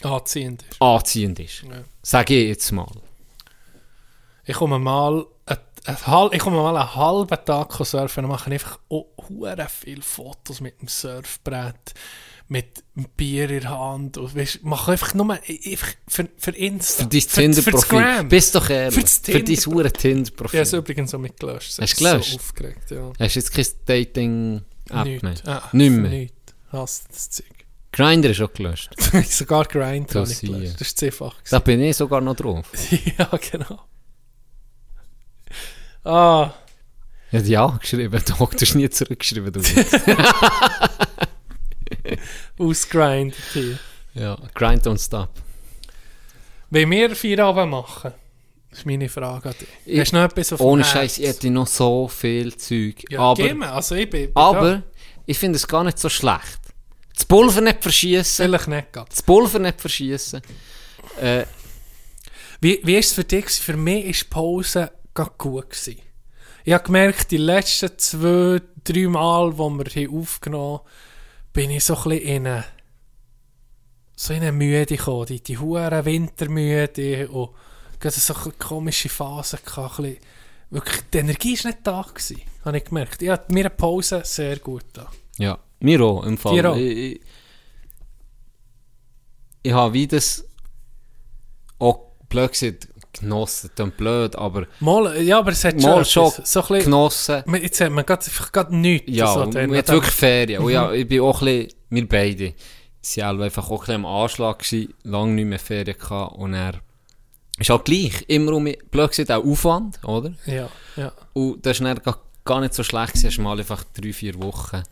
Anziehend ist. anziehend ist. Ja. Sag ich jetzt mal. Ich komme mal, ich komme mal einen halben Tag surfen und mache einfach auch hure viele Fotos mit dem Surfbrett, mit dem Bier in der Hand und weißt, mache einfach nur einfach für, für Insta. Für dein Tinder-Profil. Bist doch ehrlich. Für dein hure Tinder-Profil. habe es übrigens auch mitgelöscht. Hast du gelöscht? So aufgeregt, ja. Hast du jetzt kein Dating-App mehr? Ah, Nicht mehr? Nichts. Hast das Zeug. Grindr ist auch gelöscht. [LAUGHS] Sogar Grind Du habe ich gelöscht. Das ist zu einfach. Da bin ich sogar noch drauf. [LAUGHS] ja, genau. Ah, Ich habe ja geschrieben, [LAUGHS] doch, du hast nie zurückgeschrieben. Du. [LAUGHS] ausgrindet hier. ja, Grind don't stop. Wenn wir Feierabend machen, ist meine Frage an dich. Ich- Hast du noch etwas auf Ohne? Scheiß, ich hätte noch so viel Zeug. Ja, aber mir. Also ich bin, bin aber da. ich finde es gar nicht so schlecht. Das Pulver nicht verschießen. Vielleicht nicht ganz. Das Pulver nicht verschießen. Äh, Wie, wie ist es für dich? Für mich war die Pause gut. Gewesen. Ich habe gemerkt, die letzten zwei, drei Mal, wo wir hier aufgenommen haben, bin ich so ein bisschen in eine, so in eine Müde gekommen. Die, die hohen Wintermüde und gerade so eine komische Phase gehabt. ein bisschen- Wirklich, die Energie war nicht da gewesen, habe ich gemerkt. Ich mir eine Pause sehr gut da. Ja, mir auch, im Fall. Auch? Ich, ich, ich habe wie das auch blöd gesagt, genossen, das blöd, aber Mal, ja, aber es hat mal schon etwas. so bisschen, genossen. Man- Jetzt hat man gerade, nichts. Ja, so jetzt dann- wirklich Ferien. Und Mhm. ja, ich bin auch ein bisschen, wir beide, sind alle einfach auch ein bisschen am Anschlag gewesen, lange nicht mehr Ferien gehabt und er ist halt gleich, immer um, blöd gesagt, auch Aufwand, oder? Ja, ja. Und das ist dann gar, gar nicht so schlecht gewesen, hast mal einfach drei, vier Wochen.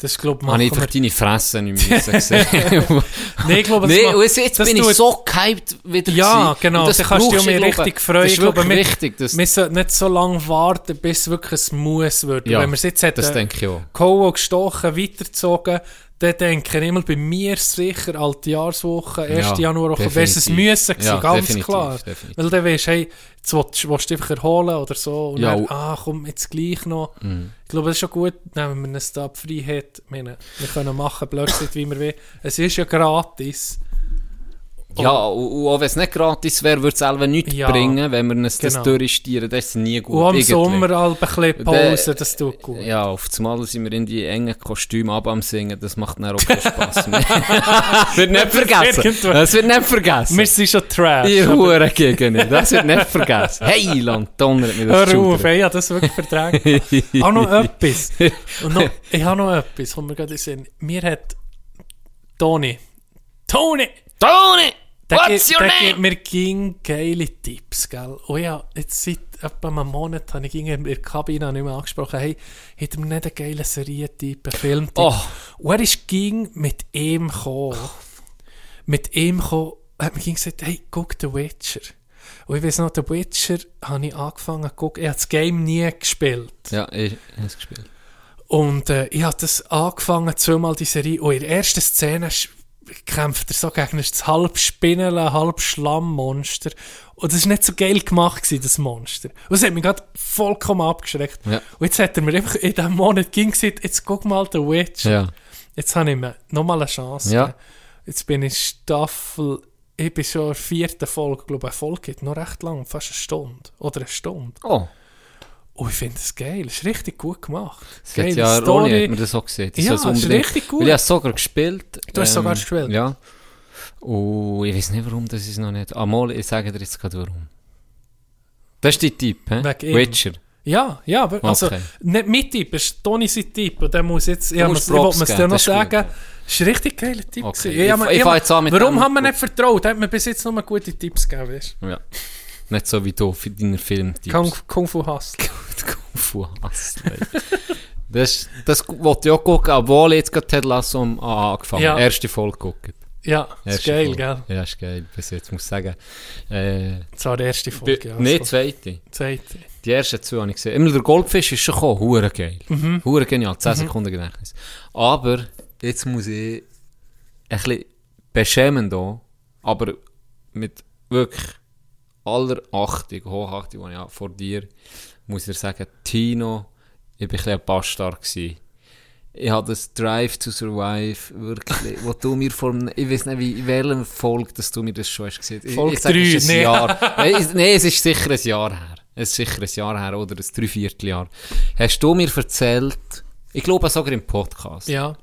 Das glaube Habe ich einfach deine Fresse nicht mehr [LAUGHS] sehen. [LAUGHS] Nee, ich glaube, das Nee, macht- jetzt, das bin ich so gehypt wieder Ja, genau, das da kannst du dich um ich richtig freuen. Das ist Ich glaube, wir- wichtig. Das, Wir sollten nicht so lange warten, bis wirklich ein Muss wird. Ja, wenn wir es jetzt das hätten, denke ich auch. Koho gestochen, weitergezogen, dann denke ich immer bei mir sicher alte Jahreswoche, 1. Ja, Januarwoche, wäre es. Müssen gewesen, Ja, ganz definitiv, klar. definitiv. Weil dann weisst du, hey, jetzt willst, willst du dich einfach erholen oder so. Und Ja, dann, ah, komm, jetzt gleich noch. Mhm. Ich glaube, das ist schon gut, nehmen wir uns da. Ich meine, wir können machen, blödsinn, wie wir wollen. Es ist ja gratis. Ja, und, auch wenn es nicht gratis wäre, würde es selber nichts Ja, bringen, wenn wir uns das genau. durchstieren. Das ist nie gut. Und am irgendwie. Sommer ein bisschen Pause, das tut gut. Ja, auf einmal sind wir in die engen Kostüme ab am Singen. Das macht dann auch keinen Spass mehr. [LAUGHS] wird nicht vergessen. Das wird nicht vergessen. Wir sind schon trash. Aber- Huren gegen Das wird nicht vergessen. Hey, Land, donnert mir das Hör auf, ey, habe das wirklich verdrängt. auch noch etwas. Und noch, ich habe noch etwas, kommt mir gerade in den Sinn. Mir hat Toni, Toni, Tony! What's your name? gibt mir ging geile Tipps, gell. Und ja, jetzt seit etwa einem Monat habe ich in der Kabine nicht mehr angesprochen, hey, hat mir nicht einen geilen Serientipp, einen Filmtipp. Oh. Und er ist ging mit ihm gekommen. Mit ihm gekommen, hat mir ging gesagt, hey, guck The Witcher. Und ich weiß noch, The Witcher habe ich angefangen zu gucken. Ich habe das Game nie gespielt. Ja, ich habe es gespielt. Und äh, ich habe das angefangen, zweimal die Serie. Und in der ersten Szene kämpft er so gegen ein halb Spinnele, halb Schlammmonster. Und das war nicht so geil gemacht, gewesen, das Monster. Und das hat mich gerade vollkommen abgeschreckt. Ja. Und jetzt hat er mir einfach in diesem Monat ging gesagt, jetzt guck mal The Witch. Ja. Jetzt habe ich mir nochmal eine Chance. Ja. Jetzt bin ich Staffel, ich bin schon in der vierten Folge, ich glaube, eine Folge geht noch recht lang, fast eine Stunde. Oder eine Stunde. Oh, Oh, ich finde das geil, ist richtig gut gemacht. es geht ja, Ronny hat mir das auch gesehen. Das Ja, ist richtig gut. Weil ich habe es sogar gespielt. Du hast es sogar gespielt? Ja. Und ich weiß nicht, warum das ist noch nicht... Ah, mal, ich sage dir jetzt gerade warum. Das ist dein Tipp, hä? Wegen ihm. Witcher. Ja, ja, aber also Okay. nicht mein Typ, es ist Toni sein Typ. Und der muss jetzt, ich musst muss Props es dir noch sagen, ja. es ist ein richtig geiler Typ. Okay. Ich- ich jetzt an mit Warum haben wir nicht vertraut? Er hat mir bis jetzt nur gute Tipps gegeben, weißt Ja. Nicht so wie du für deine du? Filmtipps. Kung, Kung Fu Hustle. [LAUGHS] Kung Fu Hustle. Das, das wollte ich auch gucken, obwohl ich jetzt gerade Ted Lasso ah, angefangen Ja. Erste Folge gucken. Ja, ist Erste geil, Folge. gell? Ja, ist geil. Bis jetzt muss ich sagen. Äh, Das war die erste Folge, ja. nee, so. zweite. Zweite. Die ersten zwei habe ich gesehen. Immer der Goldfisch ist schon gekommen. Hure geil. Mhm. Hure genial. 10 Sekunden Gedächtnis. Aber jetzt muss ich ein bisschen beschämend auch, aber mit wirklich aller Achtung, Hochachtung, die ich habe vor dir, muss ich dir sagen, Tino, ich war ein bisschen ein Bastard. Gewesen. Ich habe das Drive to Survive wirklich, wo du mir vor, ich weiß nicht, wie, in welcher Folge, dass du mir das schon hast gesehen. Ich- Folge ich sage, es ist drei, ein nee. Jahr. [LAUGHS] Nein, es- Nein, es ist sicher ein Jahr her. Es ist sicher ein Jahr her oder ein Dreivierteljahr. Hast du mir erzählt, ich glaube sogar im Podcast, Ja.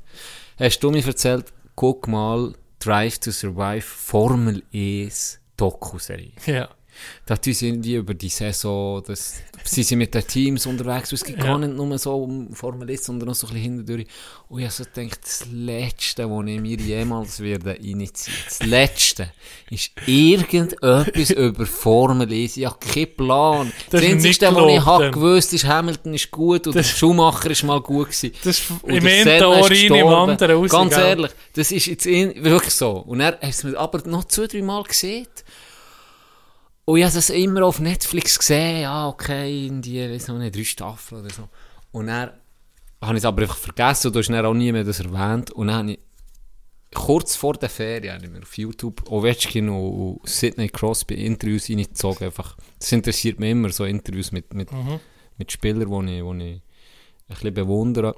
hast du mir erzählt, guck mal, Drive to Survive, Formel 1 Doku-Serie. Ja. Da tun sie irgendwie über die Saison, das, sie sind mit den Teams unterwegs, es geht Ja. gar nicht nur so um Formel 1, sondern auch so ein bisschen hintendurch. Und ich habe so gedacht, das Letzte, was ich mir jemals werde initiieren, das Letzte, ist irgendetwas über Formel 1. Ich habe keinen Plan. Das, Das ist Einzige, was ich habe gewusst, ist, Hamilton ist gut und der Schumacher ist mal gut gewesen. Das ist im einen Ohr rein, im anderen raus. Ganz ehrlich, das ist jetzt in, wirklich so. Und er hat es mir aber noch zwei, drei Mal gesehen. Und ich habe es immer auf Netflix gesehen. Ja, okay, in die, weiß noch nicht, drei Staffeln oder so. Und dann habe ich es aber einfach vergessen und du hast dann auch nie mehr das erwähnt. Und dann habe ich kurz vor der Ferien habe ich mir auf YouTube Ovechkin und Sidney Crosby Interviews reingezogen. Einfach. Das interessiert mich immer, so Interviews mit, mit, mit Spielern, die ich, wo ich ein bisschen bewundere.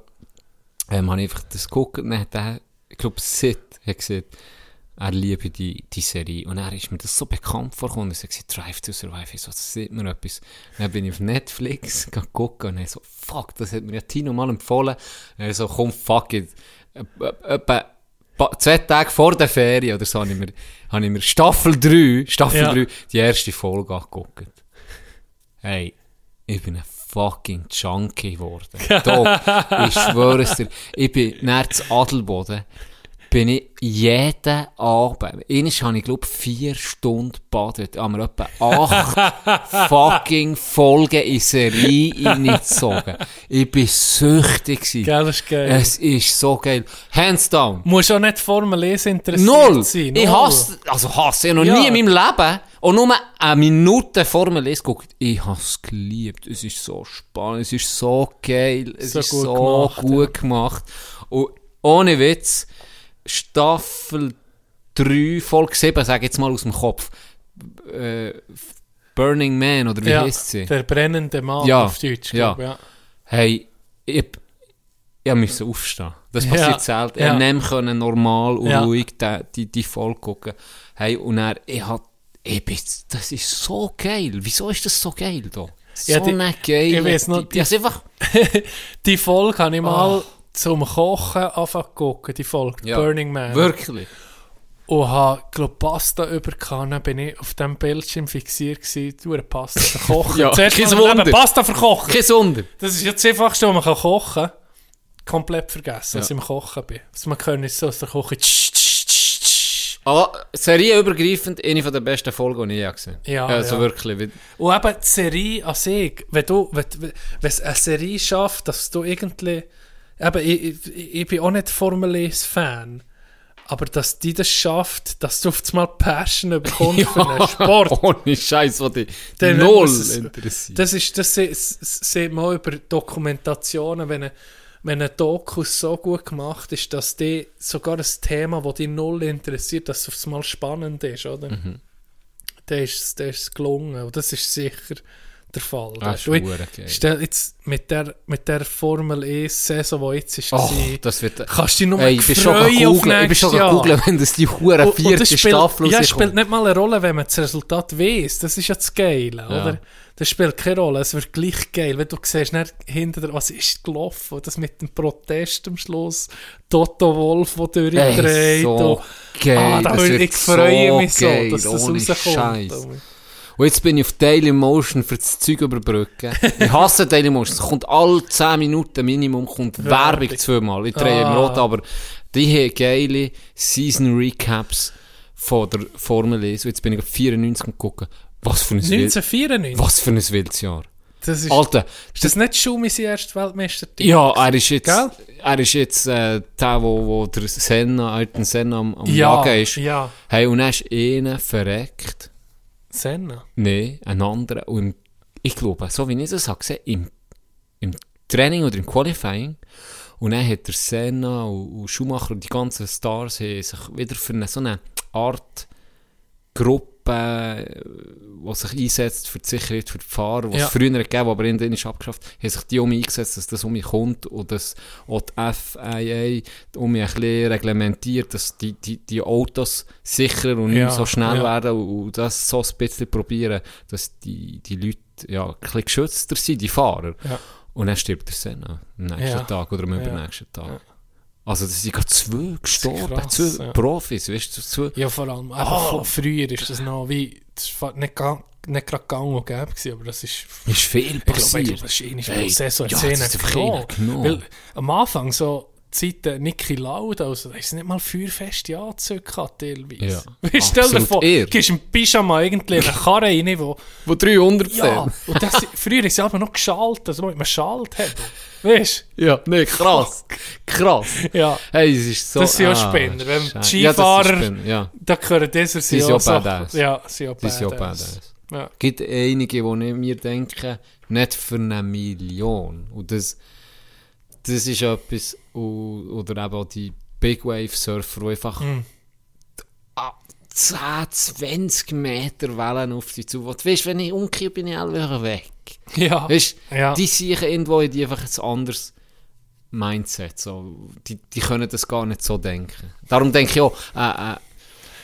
Ähm, habe ich einfach das geguckt und dann hat der, ich glaube, Sid hat gesagt, er liebe die, die Serie. Und er ist mir das so bekannt vorgekommen. Hat gesagt, Drive to Survive. Ich so, das sieht mir etwas. Dann bin ich auf Netflix [LAUGHS] geguckt und er so, fuck, das hat mir ja Tino mal empfohlen. Und er so, komm, fuck it. Ä- ä- Etwa zwei Tage vor der Ferien oder so habe ich mir, habe ich mir Staffel 3, Staffel Ja. 3, die erste Folge angeguckt. Hey, ich bin ein fucking Junkie geworden. [LAUGHS] Doch, ich schwöre es dir. Ich bin nach zu Adelboden, bin ich jeden Abend, einmal habe ich glaube vier Stunden gebadet, haben wir etwa acht [LAUGHS] fucking Folgen in Serie reingezogen. Ich bin süchtig gewesen. Gell, das ist geil. Es ist so geil. Hands down. Muss auch nicht Formel 1 interessiert Null! sein. Ich null. hasse, also hasse ich noch Ja. nie in meinem Leben und nur eine Minute Formel 1 geguckt. Ich habe es geliebt. Es ist so spannend, es ist so geil, es So ist gut so gemacht, gut gemacht. Und ohne Witz, Staffel 3, Folge 7, sag ich jetzt mal aus dem Kopf. Äh, Burning Man, oder wie ja, heisst sie? Der brennende Mann Ja, auf Deutsch. ja. glaub, ja. Hey, ich, ich musste aufstehen. Das Ja, passiert selten. ja. Nehmen können normal und Ja. ruhig die, die, die Folge gucken. Hey, und er, ich hab, ich bin, das ist so geil. Wieso ist das so geil da? So Ja, die- eine geil. ich weiss noch, die, die, die Die Folge habe ich mal Ah. Zum Kochen angefangen zu gucken, die Folge, ja, Burning Man. Wirklich. Und habe, glaube Pasta dann bin ich auf dem Bildschirm fixiert gewesen, du eine Pasta verkochen. [LAUGHS] Ja, Zuerst kein Wunder. Pasta verkochen. Kein Wunder. Das ist ja das Einfachste, was man kann kochen kann. Komplett vergessen, Ja. dass ich im Kochen bin. Also man kann nicht so aus der Küche. Aber serieübergreifend eine von der besten Folgen, die ich je gesehen habe. Ja, Also ja. wirklich. Und eben die Serie an sich, wenn du, wenn, wenn es eine Serie schafft, dass du irgendwie, eben, ich, ich, ich bin auch nicht Formel 1 Fan, aber dass die das schafft, dass du auf einmal Passion bekommst [LAUGHS] für einen Sport, [LAUGHS] Ohne Scheiß, was dich null es- interessiert. das ist, das sieht man auch über Dokumentationen, wenn ein, wenn ein Doku so gut gemacht ist, dass die sogar ein Thema, das dich null interessiert, dass es auf einmal spannend ist, oder? Mhm. Dann ist es gelungen und das ist sicher der Fall. Ah, ist Du, verdammt geil. stell jetzt mit der, mit der Formel E-Saison, die jetzt ist, Oh, das wird... kannst du dich nur Ey, ich bin schon googlen, ich bin schon googlen, wenn das die hure vierte das spielt, Staffel Ja, spielt nicht mal eine Rolle, wenn man das Resultat weiß. Das ist ja das Geile, oder? Das spielt keine Rolle. Es wird gleich geil, wenn du siehst, hinter der, was ist gelaufen, das mit dem Protest am Schluss, Toto Wolf, der durchdreht. Ey, so und- geil. Ah, da das ich freue so mich so, dass das rauskommt. Scheiß. Und jetzt bin ich auf Daily Motion für das Zeug überbrücken. ich hasse Daily Motion. Es kommt alle 10 Minuten Minimum kommt Werbung zweimal. Ich drehe im Ah. Rot, aber die haben geile Season Recaps von der Formel 1. Und jetzt bin ich auf 94 und gucken, was für ein wild, 1994. was für ein wildes Jahr. Das ist, Alter, ist das nicht Schumi sein erster Weltmeistertitel? ja, er ist jetzt, Gell? er ist jetzt äh, der, wo, wo der Senna, Ayrton Senna am, am ja, Jagen ist. ja. Hey, und dann ist einer verreckt. Senna. Nein, ein anderer. Und ich glaube, so wie ich das habe gesehen, im, im Training oder im Qualifying. Und dann hat der Senna und, und Schumacher und die ganzen Stars sich wieder für eine, so eine Art Gruppe, äh, die sich einsetzt für die Sicherheit für die Fahrer, die Ja. es früher gegeben aber in ist abgeschafft, haben sich die um mich eingesetzt, dass das um mich kommt und dass auch die FIA um mich ein bisschen reglementiert, dass die, die, die Autos sicherer und Ja, nicht so schnell ja. werden und, das so ein bisschen probieren, dass die, die Leute ja, ein bisschen geschützter sind, die Fahrer. Ja. Und dann stirbt der Senna am nächsten Ja. Tag oder am Ja. übernächsten Tag. Also das sind gerade zwei gestorben, krass, zwei ja. Profis, weißt du, zwei... Ja, vor allem. Aber von früher ist das noch wie. Das war nicht, gerade gang und gäbe, gewesen, aber das ist. Ist viel glaube, ich passiert. glaube, das ist eigentlich Hey, hey, Saison ja, ja, das ist einfach einer genommen. Weil am Anfang so Zeiten Niki Lauda, also, da ist nicht mal feuerfeste Anzüge gehabt, teilweise. Ja, [LAUGHS] stell dir vor, du gehst im Pyjama irgendwie in eine Karre rein, wo, Wo 300 ja, und das, früher ist sie aber noch geschaltet, also mit einem Schalt haben. Weißt Ja, nee, krass. Krass. du? Ja. Hey, es ist so... Das sind ja ah, Spinner. Wenn. Ja, Skifahrer- Spinner, ja. Da gehören diese Die sind ja ja badass. Ja, sie sind ja ja badass. Ja. gibt einige, die mir denken, nicht für eine Million. Und das, das ist etwas, oder eben auch die Big Wave Surfer, die einfach ah, 10, 20 Meter Wellen auf dich zu. Weißt du, wenn ich umkehre, bin ich einfach weg. Ja. Weißt Ja. die sehen irgendwo in die einfach ein anderes Mindset. So. Die, die können das gar nicht so denken. Darum denke ich auch, äh, äh,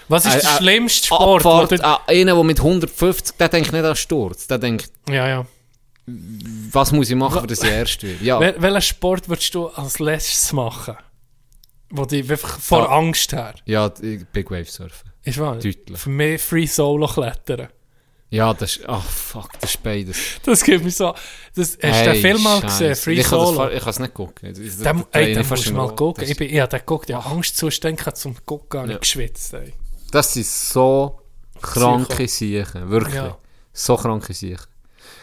Was ist Äh, der äh, schlimmste Sport? wo Abfahrt, du- äh, einer, der mit 150, der denkt nicht an Sturz. Der denkt, Ja, ja. Was muss ich machen, für das ich erst werde? Ja, Wel welchen Sport würdest du als letztes machen? Wo dich einfach vor Ja. Angst her. ja, die Big Wave Surfen. Ist wahr? Deutlich. Für mich Free Solo klettern. Ja, das ist, ach fuck, das ist beides. Das gibt mir so. Das, hast du Hey, den Film mal gesehen? Free ich kann das Solo? Ich kann es nicht gucken. Das- Dem, das ey, den ich musst du mal gucken. Ich, bin, ich habe den geguckt, ja, Angstzustände zum Gucken, nicht Ja. geschwitzt. Ey. Das sind so kranke Psycho. Siechen. Wirklich. Ja. So kranke Siechen.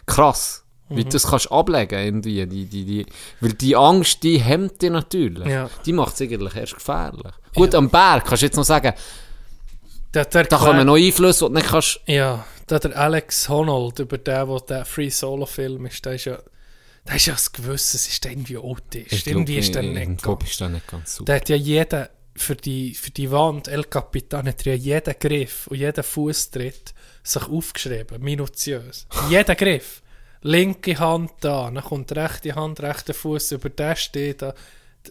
Krass. Mhm. Du das kannst ablegen irgendwie. Die, die, die, weil die Angst, die hemmt dich natürlich. Ja. Die macht es eigentlich erst gefährlich. Gut, am Berg kannst du jetzt noch sagen, Der, der da kommen noch Einflüsse, die du nicht kannst... Ja, der, der Alex Honnold, über den, wo der Free Solo Film ist, der ist ja. Der ist ja das Gewissen, es ist irgendwie autistisch. Irgendwie ist der nicht. Ich ist der nicht ganz super. Der hat ja jeden, für die, für die Wand, El Capitan, hat ja jeden Griff und jeden Fußtritt sich aufgeschrieben, minutiös. Jeden Griff. Linke Hand da, dann kommt rechte Hand, rechter Fuß über den steht da.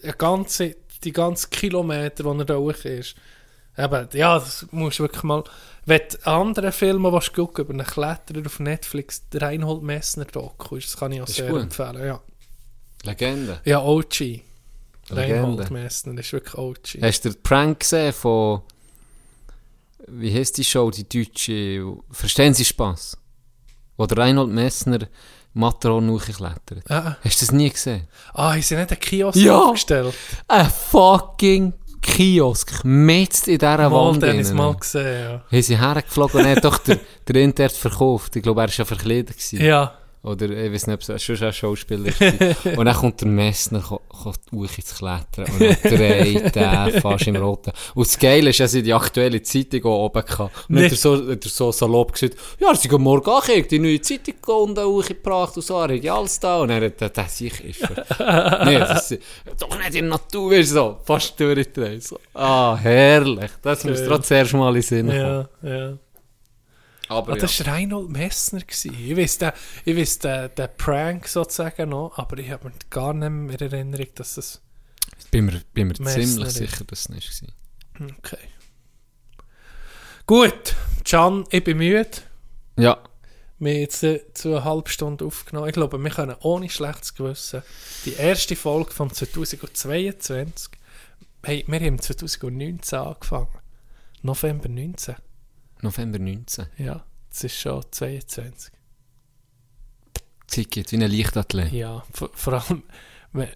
Die ganze, die ganzen Kilometer, die er da hoch ist. Eben, ja, das musst du wirklich mal. Wenn du andere Filme willst gucken über einen Kletterer auf Netflix, der Reinhold Messner Doku, das kann ich auch Ist sehr gut. empfehlen. Ja, Legende. ja OG. Reinhold Legende. Messner ist wirklich OG. Hast du den Prank gesehen von... Wie heißt die Show, die deutsche... Verstehen Sie Spaß? Wo der Reinhold Messner Matterhorn hochklettert. Ah, Hast du das nie gesehen? ah, haben sie nicht einen Kiosk Ja. aufgestellt? Ein fucking Kiosk. Mit in dieser Mal, Wand. den ich mal gesehen, ja. Haben sie hergeflogen und er hat doch der, der Intert verkauft. Ich glaube, er war ja verkleidet. Gewesen. Ja, Oder ich weiß nicht, ob es schon ein Schauspieler war. [LAUGHS] und dann kommt der Messner, kommt hoch ins Klettern und dann dreht er fast im Roten. Und das Geile ist, dass ich die aktuelle Zeitung auch oben hatte. Und dann hat er so, hat er so salopp gesagt, ja, sie gehen morgen auch die neue Zeitung unten hochgebracht und so, er hat ja alles da. Und er hat der, der sich ist. [LAUGHS] nee, das ist, doch nicht in der Natur, so, fast durchgedreht. So. Ah, herrlich. Das muss Schön. trotzdem zuerst mal in Sinn kommen. ja, ja. Aber ja. das war Reinhold Messner. gewesen. Ich weiß den, ich weiss den, den Prank sozusagen noch, aber ich habe mir gar nicht mehr in Erinnerung, dass das... bin mir, bin mir Messner ziemlich ist. sicher, dass es nicht war. Okay. Gut, Can, ich bin müde. Ja. Wir haben jetzt äh, zweieinhalb Stunden aufgenommen. Ich glaube, wir können ohne schlechtes Gewissen die erste Folge von 2022... Hey, wir haben 2019 angefangen. November 19. November 19. Ja. Es ist schon 22. Zeit geht wie ein Leichtathlet. Ja, vor, vor allem, eben,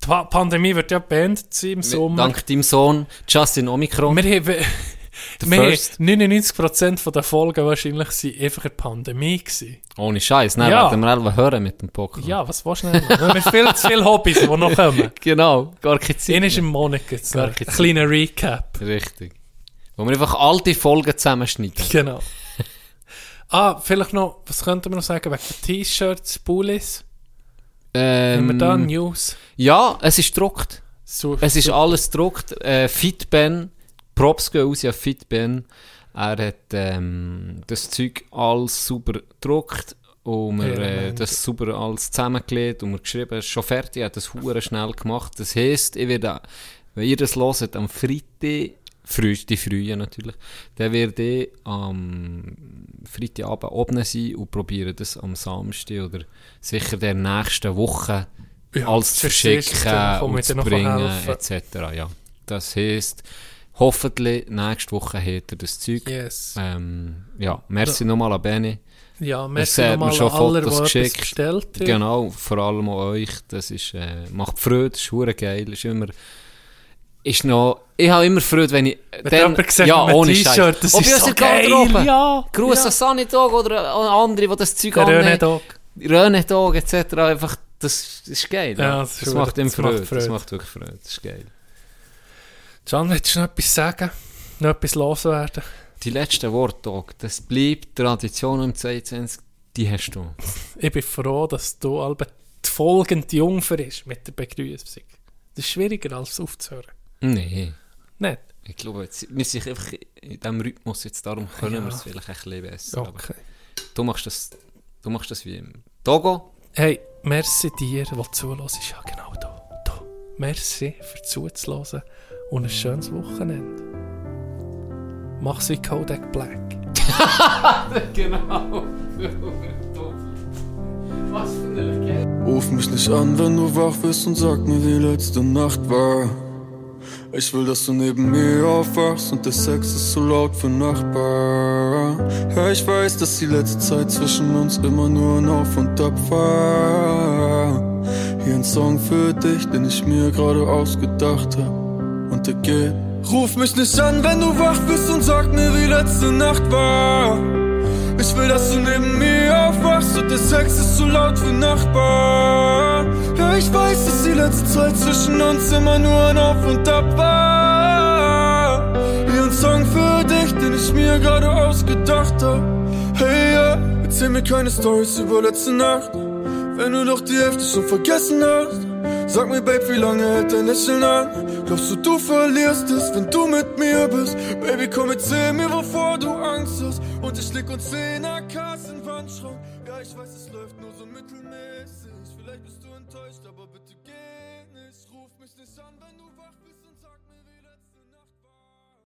die Pa- Pandemie wird ja beendet sein im Sommer. Dank deinem Sohn Justin Omikron. Wir haben, [LAUGHS] wir haben 99% von der Folgen wahrscheinlich sind einfach eine Pandemie gewesen. Ohne Scheiß, ne? Ja. Werden wir selber hören mit dem Podcast. Ja, was willst du denn? Wir haben viel zu viele Hobbys, die noch kommen. [LAUGHS] Genau, gar keine Zeit. Einen ist im Monat jetzt. Ein kleiner Recap. Richtig. Wo wir einfach alte Folgen zusammenschneiden. [LAUGHS] Genau. ah, vielleicht noch, was könnten wir noch sagen wegen T-Shirts, Bullies? Haben wir Ähm, da News? ja, es ist gedruckt. So, Es ist alles gedruckt. Äh, Fitben, Props gehen aus an Fitben. Er hat ähm, das Zeug alles super gedruckt und wir Ja, äh, das super alles zusammengelegt und wir geschrieben, es ist schon fertig, er hat das hure schnell gemacht. Das heisst, ich werde, wenn ihr das hört, am Freitag, früh, die Frühe natürlich, dann werde ich am Freitagabend oben sein und probiere das am Samstag oder sicher der nächsten Woche Ja, alles zu verschicken und zu bringen, etc. Ja. Das heisst, hoffentlich nächste Woche hat er das Zeug. Yes. Ähm, ja, merci nochmal an Benny. Ja, merci nochmal schon an alle, die Fotos geschickt. bestellt. Genau, vor allem an euch. Das ist, äh, macht Freude, ist geil. Ist immer, ist noch, ich habe immer Freude, wenn ich, sieht ja, ohne T-Shirt, das Ob ist ich so der Garderobe- geil, ja. Gruß ja. an Sunny Dog oder an andere, die das Zeug René annehmen. Dog. René Dog etc. Einfach, das, ist geil. Ja, das das, macht ihm das macht Freude. Das Freude. macht wirklich Freude. Das ist geil. Can, willst du noch etwas sagen? Noch etwas loswerden? Die letzten Worte, Dog, das bleibt Tradition im 22. Die hast du. Ich bin froh, dass du Albert die folgende Jungfer ist mit der Begrüßung. Das ist schwieriger als aufzuhören. Nee. Nicht? Ich glaube, jetzt, wir sind einfach in diesem Rhythmus jetzt, darum können Ja. wir es vielleicht ein bisschen besser. Aber Okay. du machst das, du machst das wie im Togo. Hey, merci dir, der zuhörst. Ja, genau da. da. Merci für zuzulassen und ein schönes Wochenende. Mach's wie Kodak Black. [LAUGHS] Genau. Was für eine Legende. Ruf mich nicht an, wenn du wach bist und sag mir, wie letzte Nacht war. Ich will, dass du neben mir aufwachst und der Sex ist zu laut für Nachbar. Ja, ich weiß, dass die letzte Zeit zwischen uns immer nur ein Auf und Ab war. Hier ein Song für dich, den ich mir gerade ausgedacht hab. Und der geht. Ruf mich nicht an, wenn du wach bist und sag mir, wie letzte Nacht war. Ich will, dass du neben mir aufwachst und der Sex ist zu laut für Nachbar. Ja, ich weiß, dass die letzte Zeit zwischen uns immer nur ein Auf und Ab war. Hier ein Song für dich, den ich mir gerade ausgedacht hab. Hey, ja, erzähl mir keine Stories über letzte Nacht. Wenn du doch die Hälfte schon vergessen hast. Sag mir, Babe, wie lange hält dein Lächeln an? Glaubst du, du verlierst es, wenn du mit mir bist? Baby, komm, erzähl mir, wovor du Angst hast. Und ich leg uns 10 AKs in den Wandschrank. Ja, ich weiß, es läuft nur